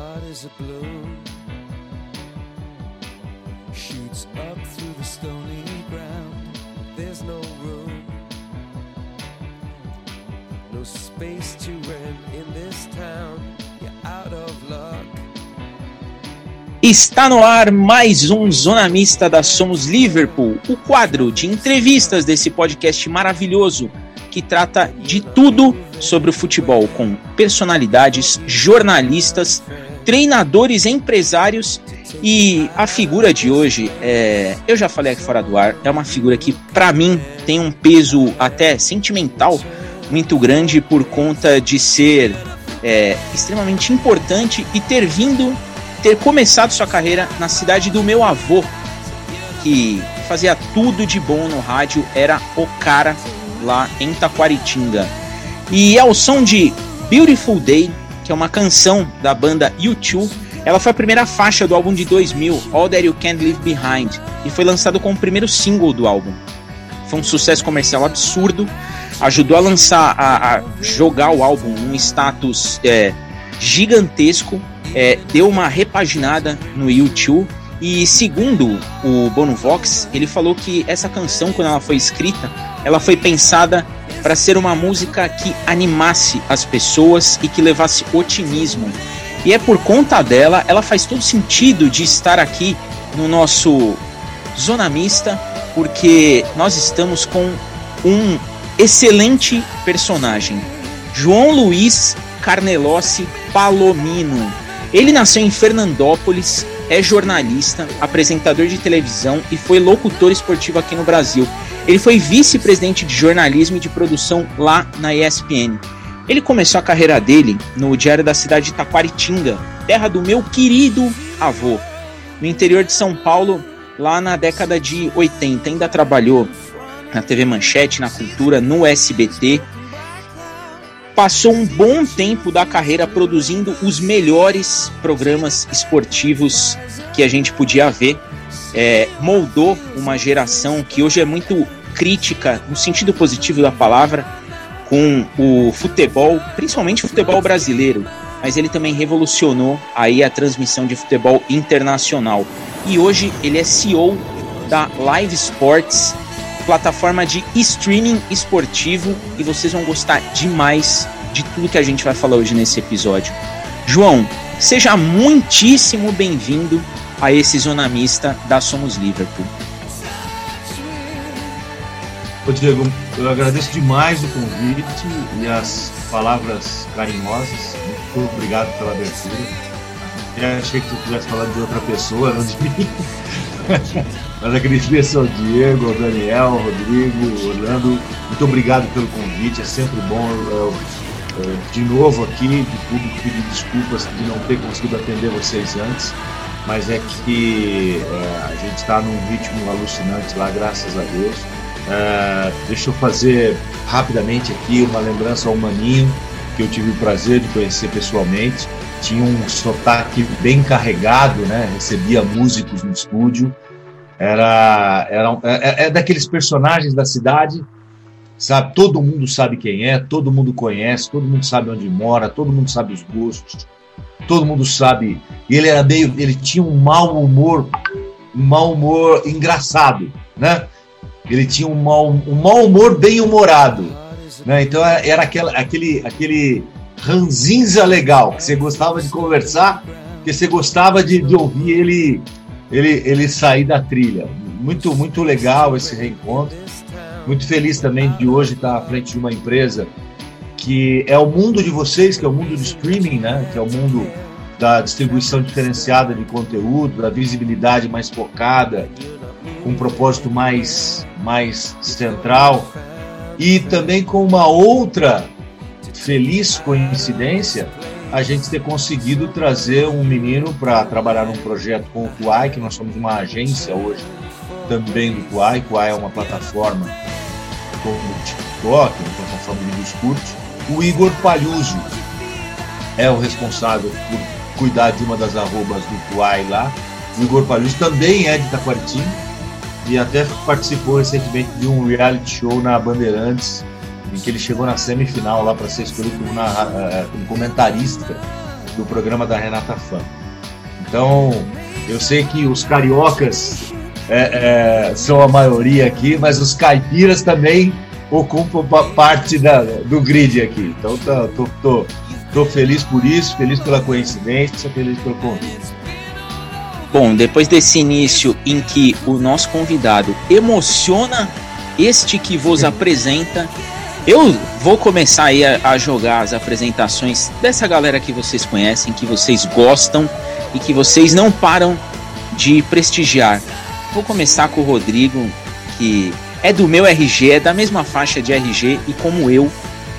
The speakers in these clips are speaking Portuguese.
heart is a balloon. Shoots up through the stony ground. There's no room, no space to rent in this town. You're out of luck. Está no ar mais um Zona Mista da Somos Liverpool, o quadro de entrevistas desse podcast maravilhoso que trata de tudo sobre o futebol, com personalidades, jornalistas, treinadores, empresários e a figura de hoje, é, eu já falei aqui fora do ar, é uma figura que para mim tem um peso até sentimental muito grande por conta de ser é, extremamente importante e ter vindo, ter começado sua carreira na cidade do meu avô, que fazia tudo de bom no rádio, era o cara lá em Taquaritinga. E ao som de Beautiful Day, que é uma canção da banda U2, ela foi a primeira faixa do álbum de 2000, All That You Can't Leave Behind, e foi lançado como o primeiro single do álbum. Foi um sucesso comercial absurdo, ajudou a lançar, a, a jogar o álbum num status é, gigantesco, é, deu uma repaginada no U2, e segundo o Bono Vox, ele falou que essa canção, quando ela foi escrita, ela foi pensada para ser uma música que animasse as pessoas e que levasse otimismo. E é por conta dela, ela faz todo sentido de estar aqui no nosso Zona Mista, porque nós estamos com um excelente personagem, João Luiz Carnelossi Palomino. Ele nasceu em Fernandópolis, é jornalista, apresentador de televisão e foi locutor esportivo aqui no Brasil. Ele foi vice-presidente de jornalismo e de produção lá na ESPN. Ele começou a carreira dele no Diário da Cidade de Taquaritinga, terra do meu querido avô, no interior de São Paulo, lá na década de 80. Ainda trabalhou na TV Manchete, na Cultura, no SBT. Passou um bom tempo da carreira produzindo os melhores programas esportivos que a gente podia ver. É, moldou uma geração que hoje é muito crítica, no sentido positivo da palavra, com o futebol, principalmente o futebol brasileiro, mas ele também revolucionou aí a transmissão de futebol internacional. E hoje ele é CEO da Live Sports, plataforma de streaming esportivo, e vocês vão gostar demais de tudo que a gente vai falar hoje nesse episódio. João, seja muitíssimo bem-vindo a esse Zona Mista da Somos Liverpool. Ô Diego, eu agradeço demais o convite e as palavras carinhosas. Muito obrigado pela abertura. Eu achei que tu estivesse falando de outra pessoa, não de mim. Mas agradeço ao Diego, ao Daniel, ao Rodrigo, Orlando. Muito obrigado pelo convite, é sempre bom. Eu, eu, de novo aqui, de público, pedir desculpas de não ter conseguido atender vocês antes, mas é que é, a gente está num ritmo alucinante lá, graças a Deus. Uh, deixa eu fazer rapidamente aqui uma lembrança ao Maninho, que eu tive o prazer de conhecer pessoalmente. Tinha um sotaque bem carregado, né? recebia músicos no estúdio. Era, era é, é daqueles personagens da cidade, sabe? Todo mundo sabe quem é, todo mundo conhece, todo mundo sabe onde mora, todo mundo sabe os gostos, todo mundo sabe. Ele era meio, ele tinha um mau humor, um mau humor engraçado, né? ele tinha um mau, um mau humor bem humorado. Né? Então era aquela, aquele, aquele ranzinza legal, que você gostava de conversar, que você gostava de, de ouvir ele, ele, ele sair da trilha. Muito, muito legal esse reencontro. Muito feliz também de hoje estar à frente de uma empresa que é o mundo de vocês, que é o mundo do streaming, né? que é o mundo da distribuição diferenciada de conteúdo, da visibilidade mais focada, com um propósito mais, mais central e também com uma outra feliz coincidência a gente ter conseguido trazer um menino para trabalhar num projeto com o Kuai, que nós somos uma agência hoje também do Kuai. Kuai é uma plataforma como o TikTok, uma plataforma de vídeos curtos. O Igor Palhuso é o responsável por cuidar de uma das arrobas do Kuai lá. O Igor Palhuso também é de Taquaritinga e até participou recentemente de um reality show na Bandeirantes, em que ele chegou na semifinal lá para ser escolhido como, na, uh, como comentarista do programa da Renata Fã. Então, eu sei que os cariocas é, é, são a maioria aqui, mas os caipiras também ocupam parte da, do grid aqui. Então, tô, tô, tô, tô feliz por isso, feliz pela coincidência, feliz pelo convite. Bom, depois desse início em que o nosso convidado emociona este que vos apresenta, eu vou começar aí a, a, jogar as apresentações dessa galera que vocês conhecem, que vocês gostam e que vocês não param de prestigiar. Vou começar com o Rodrigo, que é do meu RG, é da mesma faixa de RG e como eu,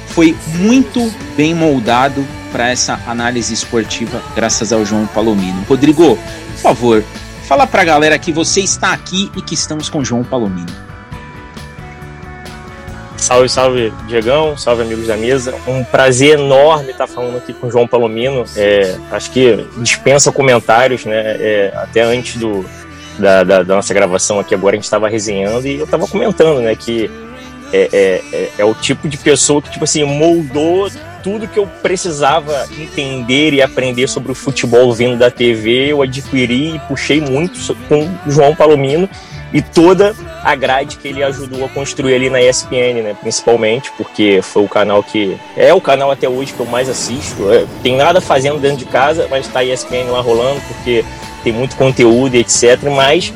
foi muito bem moldado para essa análise esportiva, graças ao João Palomino. Rodrigo, por favor, fala para a galera que você está aqui e que estamos com João Palomino. Salve, salve, Diegão, salve amigos da mesa. Um prazer enorme estar falando aqui com o João Palomino. É, acho que dispensa comentários, né? É, até antes do, da, da, da, nossa gravação aqui agora a gente estava resenhando e eu estava comentando, né, que é, é, é, é, o tipo de pessoa que, tipo assim, moldou tudo que eu precisava entender e aprender sobre o futebol vindo da TV, eu adquiri e puxei muito com o João Palomino e toda a grade que ele ajudou a construir ali na ESPN, né? Principalmente, porque foi o canal que é o canal até hoje que eu mais assisto. É, tem nada fazendo dentro de casa, mas está a ESPN lá rolando, porque tem muito conteúdo etc. Mas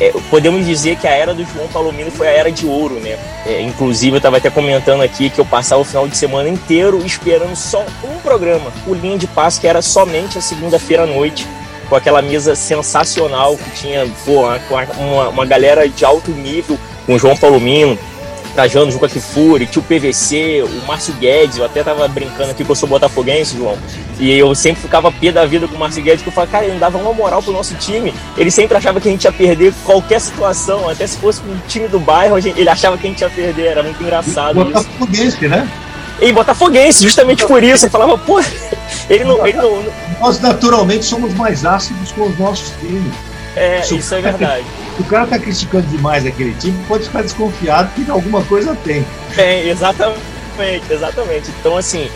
é, podemos dizer que a era do João Palomino foi a era de ouro, né? É, inclusive, eu estava até comentando aqui que eu passava o final de semana inteiro esperando só um programa, o Linha de Passo, que era somente a segunda-feira à noite, com aquela mesa sensacional que tinha pô, uma, uma galera de alto nível, com o João Palomino, trajando junto com a Kifuri, tio PVC, o Márcio Guedes, eu até tava brincando aqui que eu sou botafoguense, João. E eu sempre ficava pé da vida com o Márcio Guedes, que eu falava, cara, ele não dava uma moral pro nosso time. Ele sempre achava que a gente ia perder qualquer situação, até se fosse um time do bairro, ele achava que a gente ia perder, era muito engraçado Botafoguense, isso. né? E Botafoguense, justamente por isso. Eu falava, pô, ele não, ele não. Nós naturalmente somos mais ácidos com os nossos times. É, isso é verdade. O cara tá criticando demais aquele time, pode ficar desconfiado que alguma coisa tem. Tem, exatamente, exatamente. Então, assim,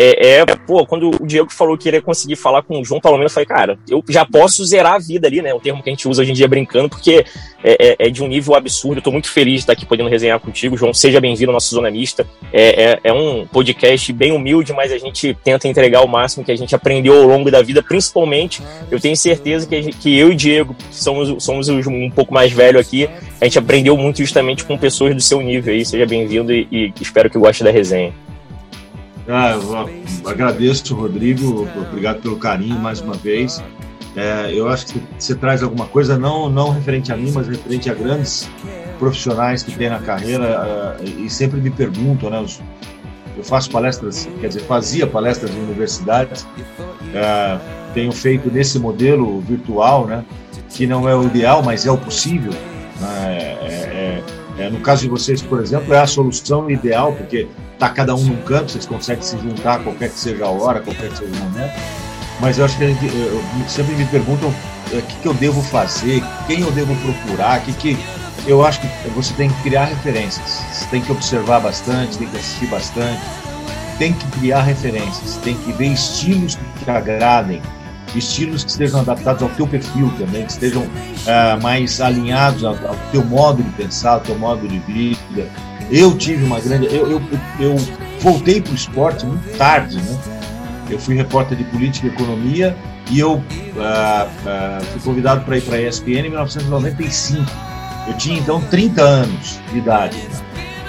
é, é, pô, quando o Diego falou que iria conseguir falar com o João Palomino, eu falei, cara, eu já posso zerar a vida ali, né? O termo que a gente usa hoje em dia brincando, porque é, é, é de um nível absurdo. Eu tô muito feliz de estar aqui podendo resenhar contigo. João, seja bem-vindo ao nosso Zona Mista. É, é, é, um podcast bem humilde, mas a gente tenta entregar o máximo que a gente aprendeu ao longo da vida, principalmente. Eu tenho certeza que, gente, que eu e Diego, que somos, somos um pouco mais velho aqui, a gente aprendeu muito justamente com pessoas do seu nível aí. Seja bem-vindo e, e espero que goste da resenha. Ah, eu agradeço, Rodrigo, obrigado pelo carinho mais uma vez. É, eu acho que você traz alguma coisa, não, não referente a mim, mas referente a grandes profissionais que tem na carreira uh, e sempre me perguntam, né? Os, eu faço palestras, quer dizer, fazia palestras em universidades, uh, tenho feito nesse modelo virtual, né? Que não é o ideal, mas é o possível. Né? É, é, é, no caso de vocês, por exemplo, é a solução ideal, porque tá cada um num canto, vocês conseguem se juntar qualquer que seja a hora, qualquer que seja o momento. Mas eu acho que gente, eu, sempre me perguntam é, o que, que eu devo fazer, quem eu devo procurar, que, que eu acho que você tem que criar referências, você tem que observar bastante, tem que assistir bastante, tem que criar referências, tem que ver estilos que te agradem, estilos que estejam adaptados ao teu perfil também, que estejam uh, mais alinhados ao, ao, teu modo de pensar, ao teu modo de vida. Eu tive uma grande. Eu, eu, eu voltei para o esporte muito tarde, né? Eu fui repórter de política e economia e eu uh, uh, fui convidado para ir para a ESPN em 1995. Eu tinha então 30 anos de idade.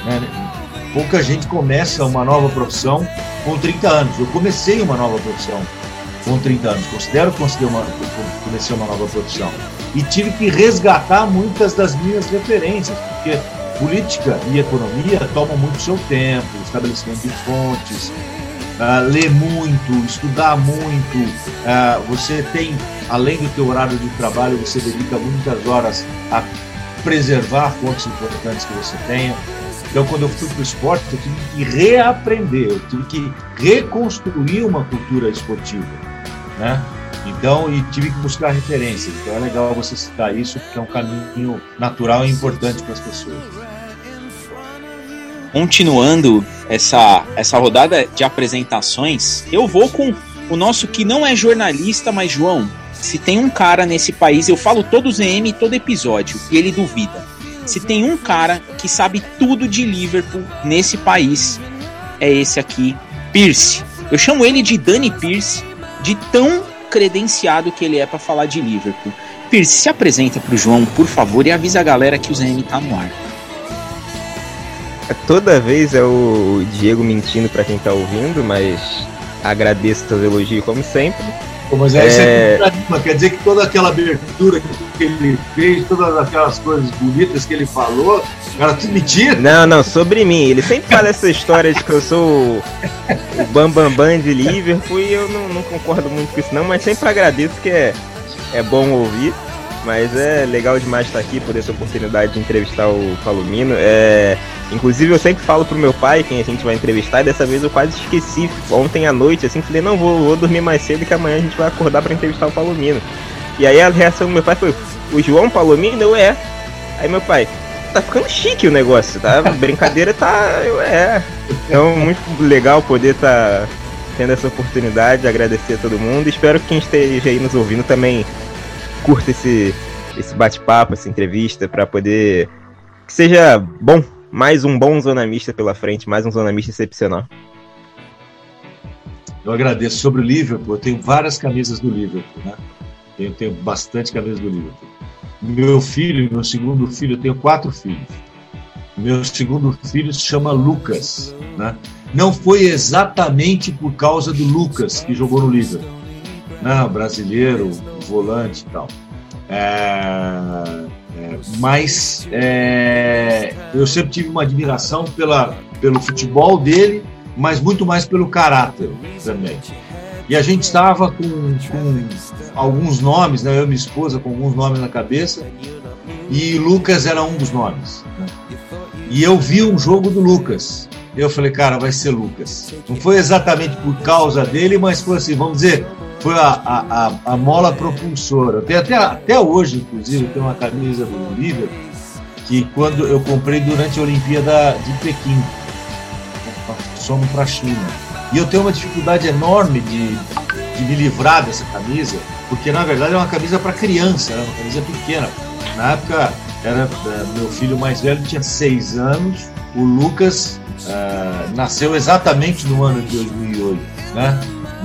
Né? Pouca gente começa uma nova profissão com 30 anos. Eu comecei uma nova profissão com 30 anos. Considero que comecei uma nova profissão. E tive que resgatar muitas das minhas referências, porque política e economia tomam muito seu tempo, estabelecimento de fontes, uh, ler muito, estudar muito. Uh, você tem, além do teu horário de trabalho, você dedica muitas horas a preservar fontes importantes que você tenha. Então, quando eu fui para o esporte, eu tive que reaprender, eu tive que reconstruir uma cultura esportiva né? Então, e tive que buscar referências. Então é legal você citar isso, porque é um caminho natural e importante para as pessoas. Continuando, essa, essa rodada de apresentações, eu vou com o nosso que não é jornalista, mas João, se tem um cara nesse país, eu falo todos EM todo episódio, e ele duvida. Se tem um cara que sabe tudo de Liverpool nesse país, é esse aqui, Pierce. Eu chamo ele de Danny Pierce, de tão credenciado que ele é para falar de Liverpool. Pierce, se apresenta pro João, por favor, e avisa a galera que o ZM tá no ar. Toda vez é o Diego mentindo para quem tá ouvindo, mas agradeço seus elogios como sempre. Pô, mas aí é... você quer dizer que toda aquela abertura que ele fez, todas aquelas coisas bonitas que ele falou, cara, tudo mentira? Não, não, sobre mim. Ele sempre fala essa história de que eu sou o, o Bambambam Bam Bam de Liverpool e eu não, não, concordo muito com isso não, mas sempre agradeço que é, é bom ouvir. Mas é legal demais estar aqui, poder ter a oportunidade de entrevistar o Palomino. É, inclusive, eu sempre falo pro meu pai, quem a gente vai entrevistar, e dessa vez eu quase esqueci. Ontem à noite, assim, falei, não, vou, vou dormir mais cedo que amanhã a gente vai acordar para entrevistar o Palomino. E aí a reação do meu pai foi, o João Palomino? Eu é. Aí meu pai, tá ficando chique o negócio, tá? Brincadeira tá. Eu é. Então, muito legal poder estar tá tendo essa oportunidade, agradecer a todo mundo. Espero que quem esteja aí nos ouvindo também curta esse, esse bate-papo, essa entrevista, para poder que seja bom, mais um bom zonamista pela frente, mais um zonamista excepcional. Eu agradeço. Sobre o Liverpool, eu tenho várias camisas do Liverpool, né? Eu tenho bastante camisas do Liverpool. Meu filho, meu segundo filho, eu tenho quatro filhos. Meu segundo filho se chama Lucas, né? Não foi exatamente por causa do Lucas que jogou no Liverpool né, brasileiro, volante e tal. É, é, mas é, eu sempre tive uma admiração pela, pelo futebol dele, mas muito mais pelo caráter também. E a gente estava com, com alguns nomes, né, eu e minha esposa com alguns nomes na cabeça, e Lucas era um dos nomes. Né? E eu vi um jogo do Lucas. Eu falei, cara, vai ser Lucas. Não foi exatamente por causa dele, mas foi assim, vamos dizer, foi a, a, a, mola propulsora. Tem até, até hoje, inclusive, tem uma camisa do Liverpool que quando eu comprei durante a Olimpíada de Pequim, somos para a China. E eu tenho uma dificuldade enorme de, de me livrar dessa camisa, porque na verdade é uma camisa para criança, era uma camisa pequena. Na época, era é, meu filho mais velho tinha seis anos, o Lucas uh, nasceu exatamente no ano de 2008, né?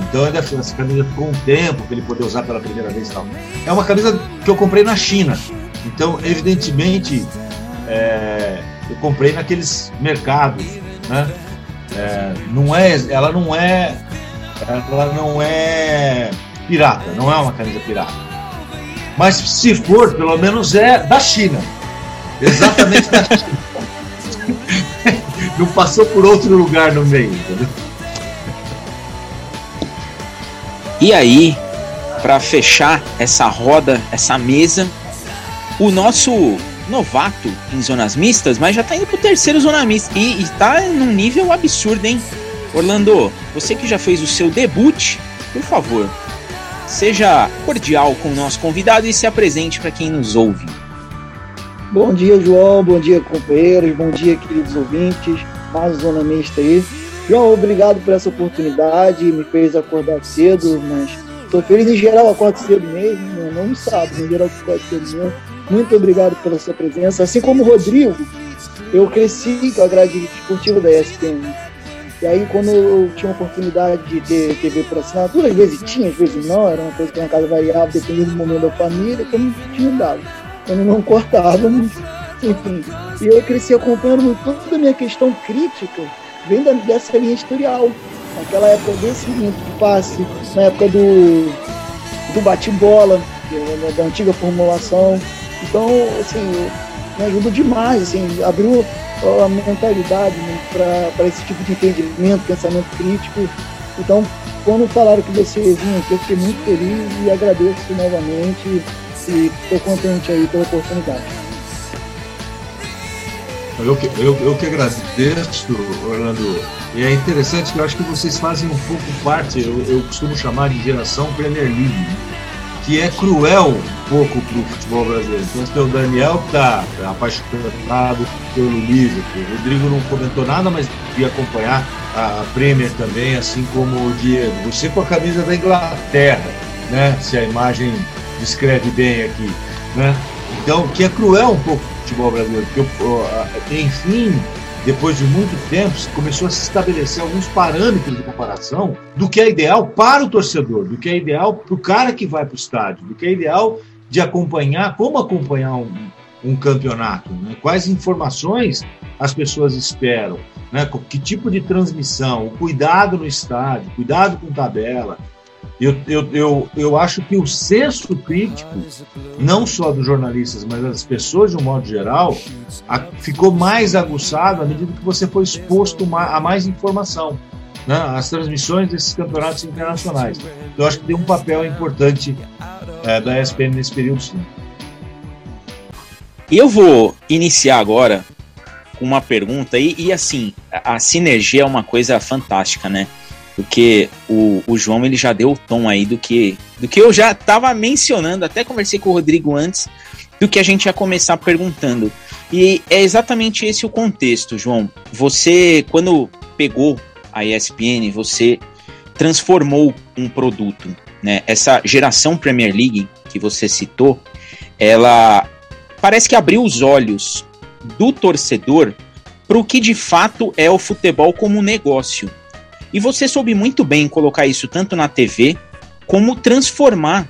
Então ainda essa camisa ficou um tempo para ele poder usar pela primeira vez tal. É uma camisa que eu comprei na China. Então, evidentemente, é, eu comprei naqueles mercados, né? É, não é, ela não é, ela não é pirata, não é uma camisa pirata. Mas se for, pelo menos é da China, exatamente da China. não passou por outro lugar no meio, entendeu? E aí, para fechar essa roda, essa mesa, o nosso novato em zonas mistas, mas já tá indo pro terceiro zona mista e, e tá num nível absurdo, hein? Orlando, você que já fez o seu debut, por favor, seja cordial com o nosso convidado e se apresente para quem nos ouve. Bom dia, João. Bom dia, companheiros. Bom dia, queridos ouvintes. Mais zona mista aí. João, obrigado por essa oportunidade, me fez acordar cedo, mas estou feliz em geral, acordo cedo mesmo, né? não sabe, em geral acordo cedo mesmo. Muito obrigado pela sua presença. Assim como o Rodrigo, eu cresci com a grade esportiva da ESPN. E aí, quando eu tinha a oportunidade de ter TV por assinatura, às vezes tinha, às vezes não, era uma coisa que na casa variava, dependendo do momento da família, como tinha dado. Quando não cortávamos, enfim. E eu cresci acompanhando toda a minha questão crítica vem dessa linha editorial. Naquela época desse linha de passe, na época do, do bate-bola, é da antiga formulação. Então, assim, me ajuda demais, assim, abriu a mentalidade né, para esse tipo de entendimento, pensamento crítico. Então, quando falaram que você vinha aqui, eu fiquei muito feliz e agradeço novamente e estou contente aí pela oportunidade. Eu que, eu, eu que agradeço, Orlando. E é interessante que eu acho que vocês fazem um pouco parte, eu, eu costumo chamar de geração Premier League, que é cruel pouco para o futebol brasileiro. Então tem o Daniel que está apaixonado pelo Liverpool. O Rodrigo não comentou nada, mas ia acompanhar a Premier também, assim como o Diego. Você com a camisa da Inglaterra, né? Se a imagem descreve bem aqui, né? Então, que é cruel um pouco futebol brasileiro, porque, enfim, depois de muito tempo, começou a se estabelecer alguns parâmetros de comparação do que é ideal para o torcedor, do que é ideal para o cara que vai para o estádio, do que é ideal de acompanhar, como acompanhar um, um campeonato, né? quais informações as pessoas esperam, né? que tipo de transmissão, o cuidado no estádio, cuidado com tabela, eu, eu, eu, eu acho que o senso crítico, não só dos jornalistas, mas das pessoas de um modo geral, a, ficou mais aguçado à medida que você foi exposto a mais informação. Né, as transmissões desses campeonatos internacionais. Eu acho que tem um papel importante é, da ESPN nesse período, sim. Eu vou iniciar agora com uma pergunta, e, e assim, a sinergia é uma coisa fantástica, né? Porque o, o João ele já deu o tom aí do que, do que eu já estava mencionando, até conversei com o Rodrigo antes, do que a gente ia começar perguntando. E é exatamente esse o contexto, João. Você, quando pegou a ESPN, você transformou um produto. Né? Essa geração Premier League que você citou, ela parece que abriu os olhos do torcedor para o que de fato é o futebol como negócio. E você soube muito bem colocar isso tanto na TV como transformar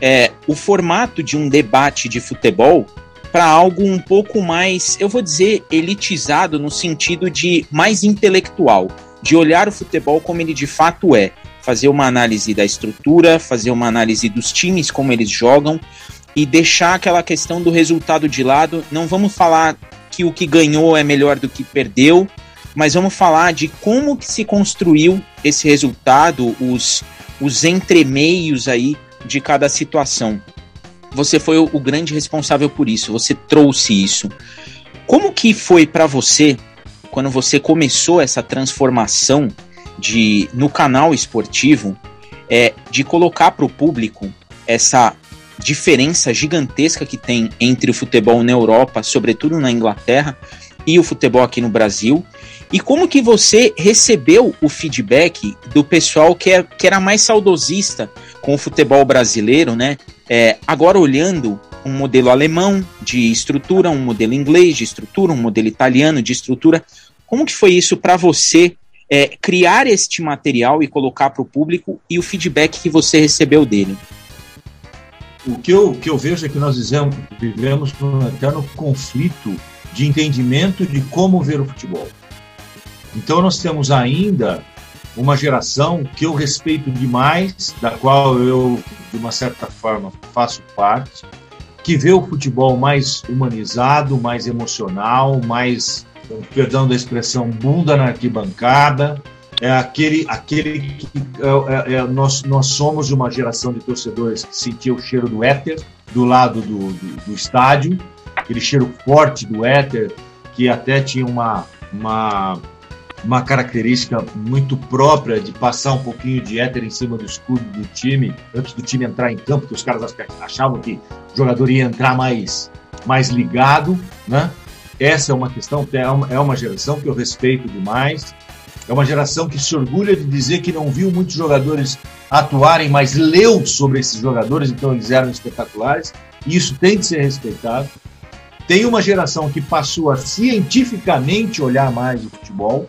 é, o formato de um debate de futebol para algo um pouco mais, eu vou dizer, elitizado no sentido de mais intelectual, de olhar o futebol como ele de fato é, fazer uma análise da estrutura, fazer uma análise dos times como eles jogam e deixar aquela questão do resultado de lado. Não vamos falar que o que ganhou é melhor do que perdeu, mas vamos falar de como que se construiu esse resultado, os, os entremeios aí de cada situação. Você foi o, o grande responsável por isso, você trouxe isso. Como que foi para você quando você começou essa transformação de no canal esportivo é, de colocar para o público essa diferença gigantesca que tem entre o futebol na Europa, sobretudo na Inglaterra, e o futebol aqui no Brasil, e como que você recebeu o feedback do pessoal que, é, que era mais saudosista com o futebol brasileiro, né? É, agora olhando um modelo alemão de estrutura, um modelo inglês de estrutura, um modelo italiano de estrutura. Como que foi isso para você é, criar este material e colocar para o público e o feedback que você recebeu dele? O que eu, que eu vejo é que nós vivemos, vivemos um eterno conflito de entendimento de como ver o futebol. Então nós temos ainda uma geração que eu respeito demais, da qual eu, de uma certa forma, faço parte, que vê o futebol mais humanizado, mais emocional, mais, perdão da expressão, bunda na arquibancada. É aquele, aquele que é, é, é, nós, nós somos uma geração de torcedores que sentia o cheiro do éter do lado do, do, do estádio, aquele cheiro forte do éter, que até tinha uma, uma uma característica muito própria de passar um pouquinho de éter em cima do escudo do time antes do time entrar em campo, que os caras achavam que o jogador ia entrar mais, mais ligado, né? Essa é uma questão, é é uma geração que eu respeito demais, é uma geração que se orgulha de dizer que não viu muitos jogadores atuarem, mas leu sobre esses jogadores, então eles eram espetaculares, e isso tem de ser respeitado. Tem uma geração que passou a cientificamente olhar mais o futebol,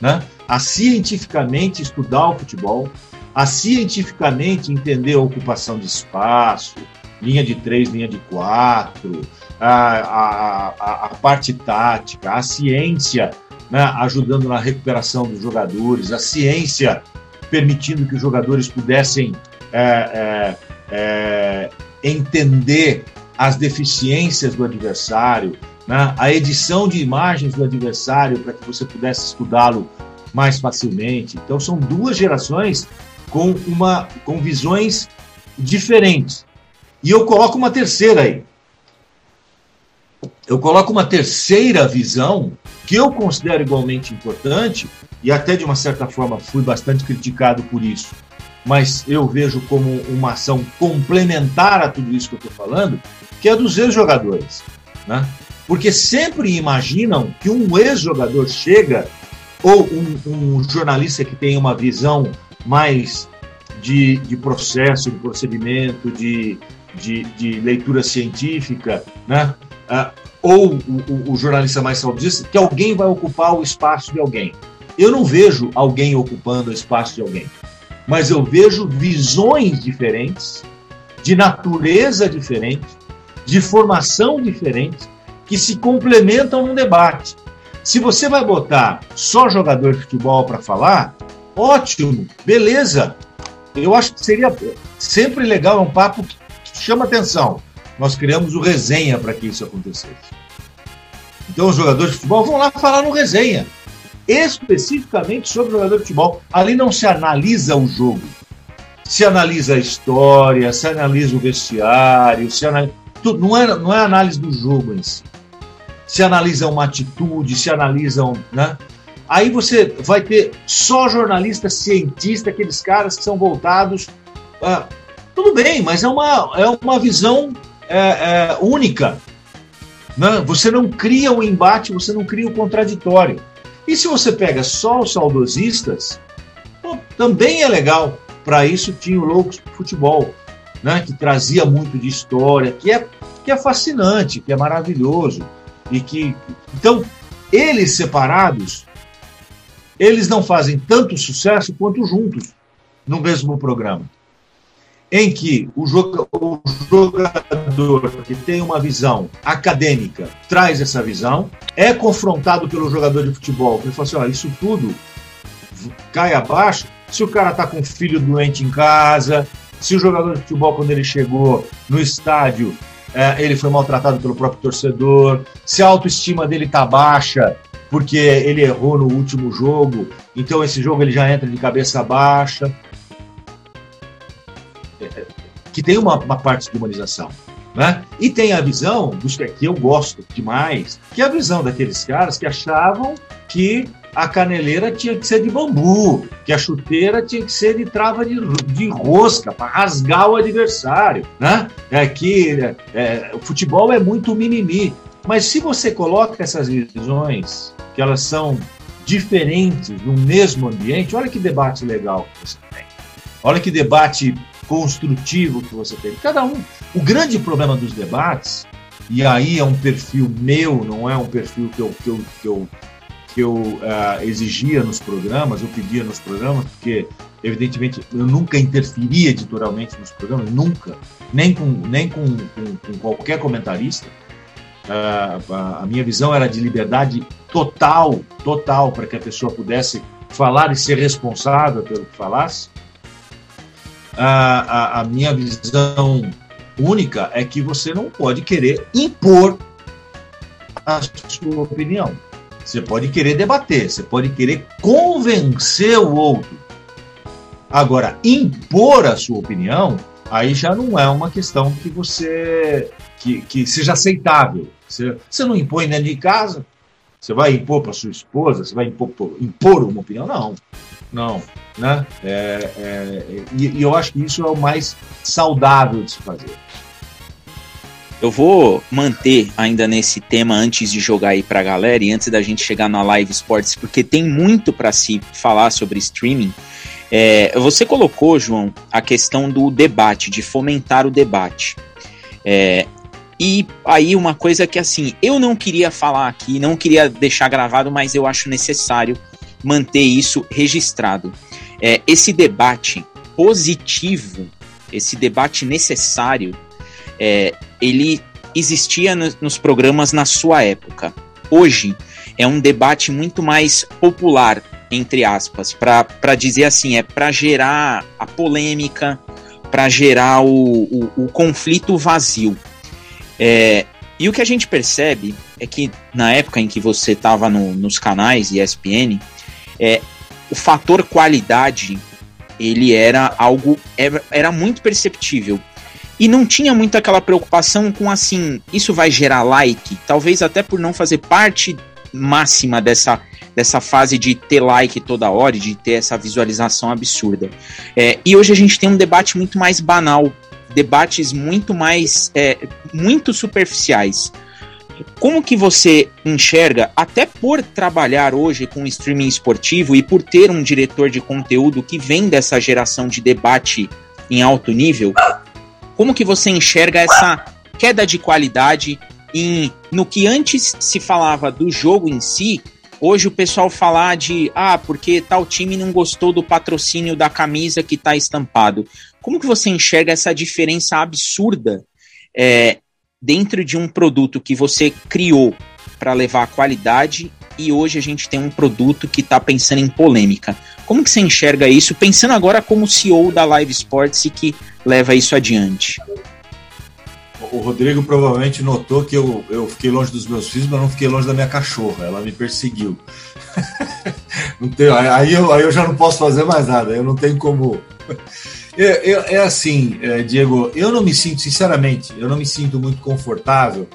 né? a cientificamente estudar o futebol, a cientificamente entender a ocupação de espaço, linha de três, linha de quatro, a, a, a, a parte tática, a ciência né, ajudando na recuperação dos jogadores, a ciência permitindo que os jogadores pudessem é, é, é, entender as deficiências do adversário, né? a edição de imagens do adversário para que você pudesse estudá-lo mais facilmente. Então são duas gerações com uma com visões diferentes. E eu coloco uma terceira aí. Eu coloco uma terceira visão que eu considero igualmente importante e até de uma certa forma fui bastante criticado por isso. mas eu vejo como uma ação complementar a tudo isso que eu estou falando, que é dos ex-jogadores. Né? Porque sempre imaginam que um ex-jogador chega, ou um, um, jornalista que tem uma visão mais de, de processo, de procedimento, de, de, de leitura científica, né? Uh, ou o, o, jornalista mais saudista, que alguém vai ocupar o espaço de alguém. Eu não vejo alguém ocupando o espaço de alguém, mas eu vejo visões diferentes, de natureza diferente, de formação diferente, que se complementam num debate. Se você vai botar só jogador de futebol para falar, ótimo, beleza. Eu acho que seria sempre legal, é um papo que chama atenção. Nós criamos o resenha para que isso acontecesse. Então os jogadores de futebol vão lá falar no resenha, especificamente sobre o jogador de futebol. Ali não se analisa o jogo, se analisa a história, se analisa o vestiário, se analisa... não, é, não é análise do jogo em si. Se analisa uma atitude, se analisam. Né? Aí você vai ter só jornalista cientista, aqueles caras que são voltados. Ah, tudo bem, mas é uma, é uma visão é, é, única não, você não cria o embate, você não cria o contraditório. E se você pega só os saudosistas, também é legal. Para isso tinha o Loucos Futebol, né, que trazia muito de história, que é, que é fascinante, que é maravilhoso. E que. Então, eles separados, eles não fazem tanto sucesso quanto juntos no mesmo programa em que o, jogador que tem uma visão acadêmica traz essa visão, é confrontado pelo jogador de futebol, que fala assim: olha, isso tudo cai abaixo se o cara está com filho doente em casa, se o jogador de futebol, quando ele chegou no estádio, é, ele foi maltratado pelo próprio torcedor, se a autoestima dele está baixa porque ele errou no último jogo, então esse jogo ele já entra de cabeça baixa que tem uma, uma parte de humanização. Né? E tem a visão, que eu gosto demais, que é a visão daqueles caras que achavam que a caneleira tinha que ser de bambu, que a chuteira tinha que ser de trava de, de rosca, para rasgar o adversário. Né? É que é, é, o futebol é muito mimimi. Mas se você coloca essas visões, que elas são diferentes no mesmo ambiente, olha que debate legal que você tem. Olha que debate construtivo que você tem. Cada um. O grande problema dos debates, e aí é um perfil meu, não é um perfil que eu, que eu, que eu, que eu uh, exigia nos programas, eu pedia nos programas, porque evidentemente eu nunca interferia editorialmente nos programas, nunca, nem com, nem com, com, com qualquer comentarista. Uh, a minha visão era de liberdade total, total, para que a pessoa pudesse falar e ser responsável pelo que falasse a, a, a minha visão única é que você não pode querer impor a sua opinião. Você pode querer debater, você pode querer convencer o outro. Agora, impor a sua opinião, aí já não é uma questão que você que, que seja aceitável. Você, você não impõe dentro de casa, você vai impor para sua esposa, você vai impor, impor uma opinião? Não, não. Né? É, é, e, e eu acho que isso é o mais saudável de se fazer. Eu vou manter ainda nesse tema antes de jogar aí pra galera e antes da gente chegar na Live Sports, porque tem muito para se falar sobre streaming. É, você colocou, João, a questão do debate, de fomentar o debate. É, e aí uma coisa que assim, eu não queria falar aqui, não queria deixar gravado, mas eu acho necessário manter isso registrado. É, esse debate positivo, esse debate necessário, é, ele existia no, nos programas na sua época. Hoje é um debate muito mais popular, entre aspas, para dizer assim, é para gerar a polêmica, para gerar o, o, o, conflito vazio. É, e o que a gente percebe é que na época em que você estava no, nos canais ESPN, é, o fator qualidade ele era algo era, muito perceptível e não tinha muito aquela preocupação com assim isso vai gerar like talvez até por não fazer parte máxima dessa dessa fase de ter like toda hora, de ter essa visualização absurda. É, e hoje a gente tem um debate muito mais banal, debates muito mais, é, muito superficiais. Como que você enxerga, até por trabalhar hoje com streaming esportivo e por ter um diretor de conteúdo que vem dessa geração de debate em alto nível, como que você enxerga essa queda de qualidade em, no que antes se falava do jogo em si, hoje o pessoal falar de ah, porque tal time não gostou do patrocínio da camisa que está estampado. Como que você enxerga essa diferença absurda é, dentro de um produto que você criou para levar qualidade e hoje a gente tem um produto que está pensando em polêmica. Como que você enxerga isso, pensando agora como CEO da Live Sports e que leva isso adiante? O Rodrigo provavelmente notou que eu, eu fiquei longe dos meus filhos, mas não fiquei longe da minha cachorra. Ela me perseguiu. não tenho, aí, eu, aí eu já não posso fazer mais nada. Eu não tenho como. É, é, é assim, é, Diego. Eu não me sinto, sinceramente, eu não me sinto muito confortável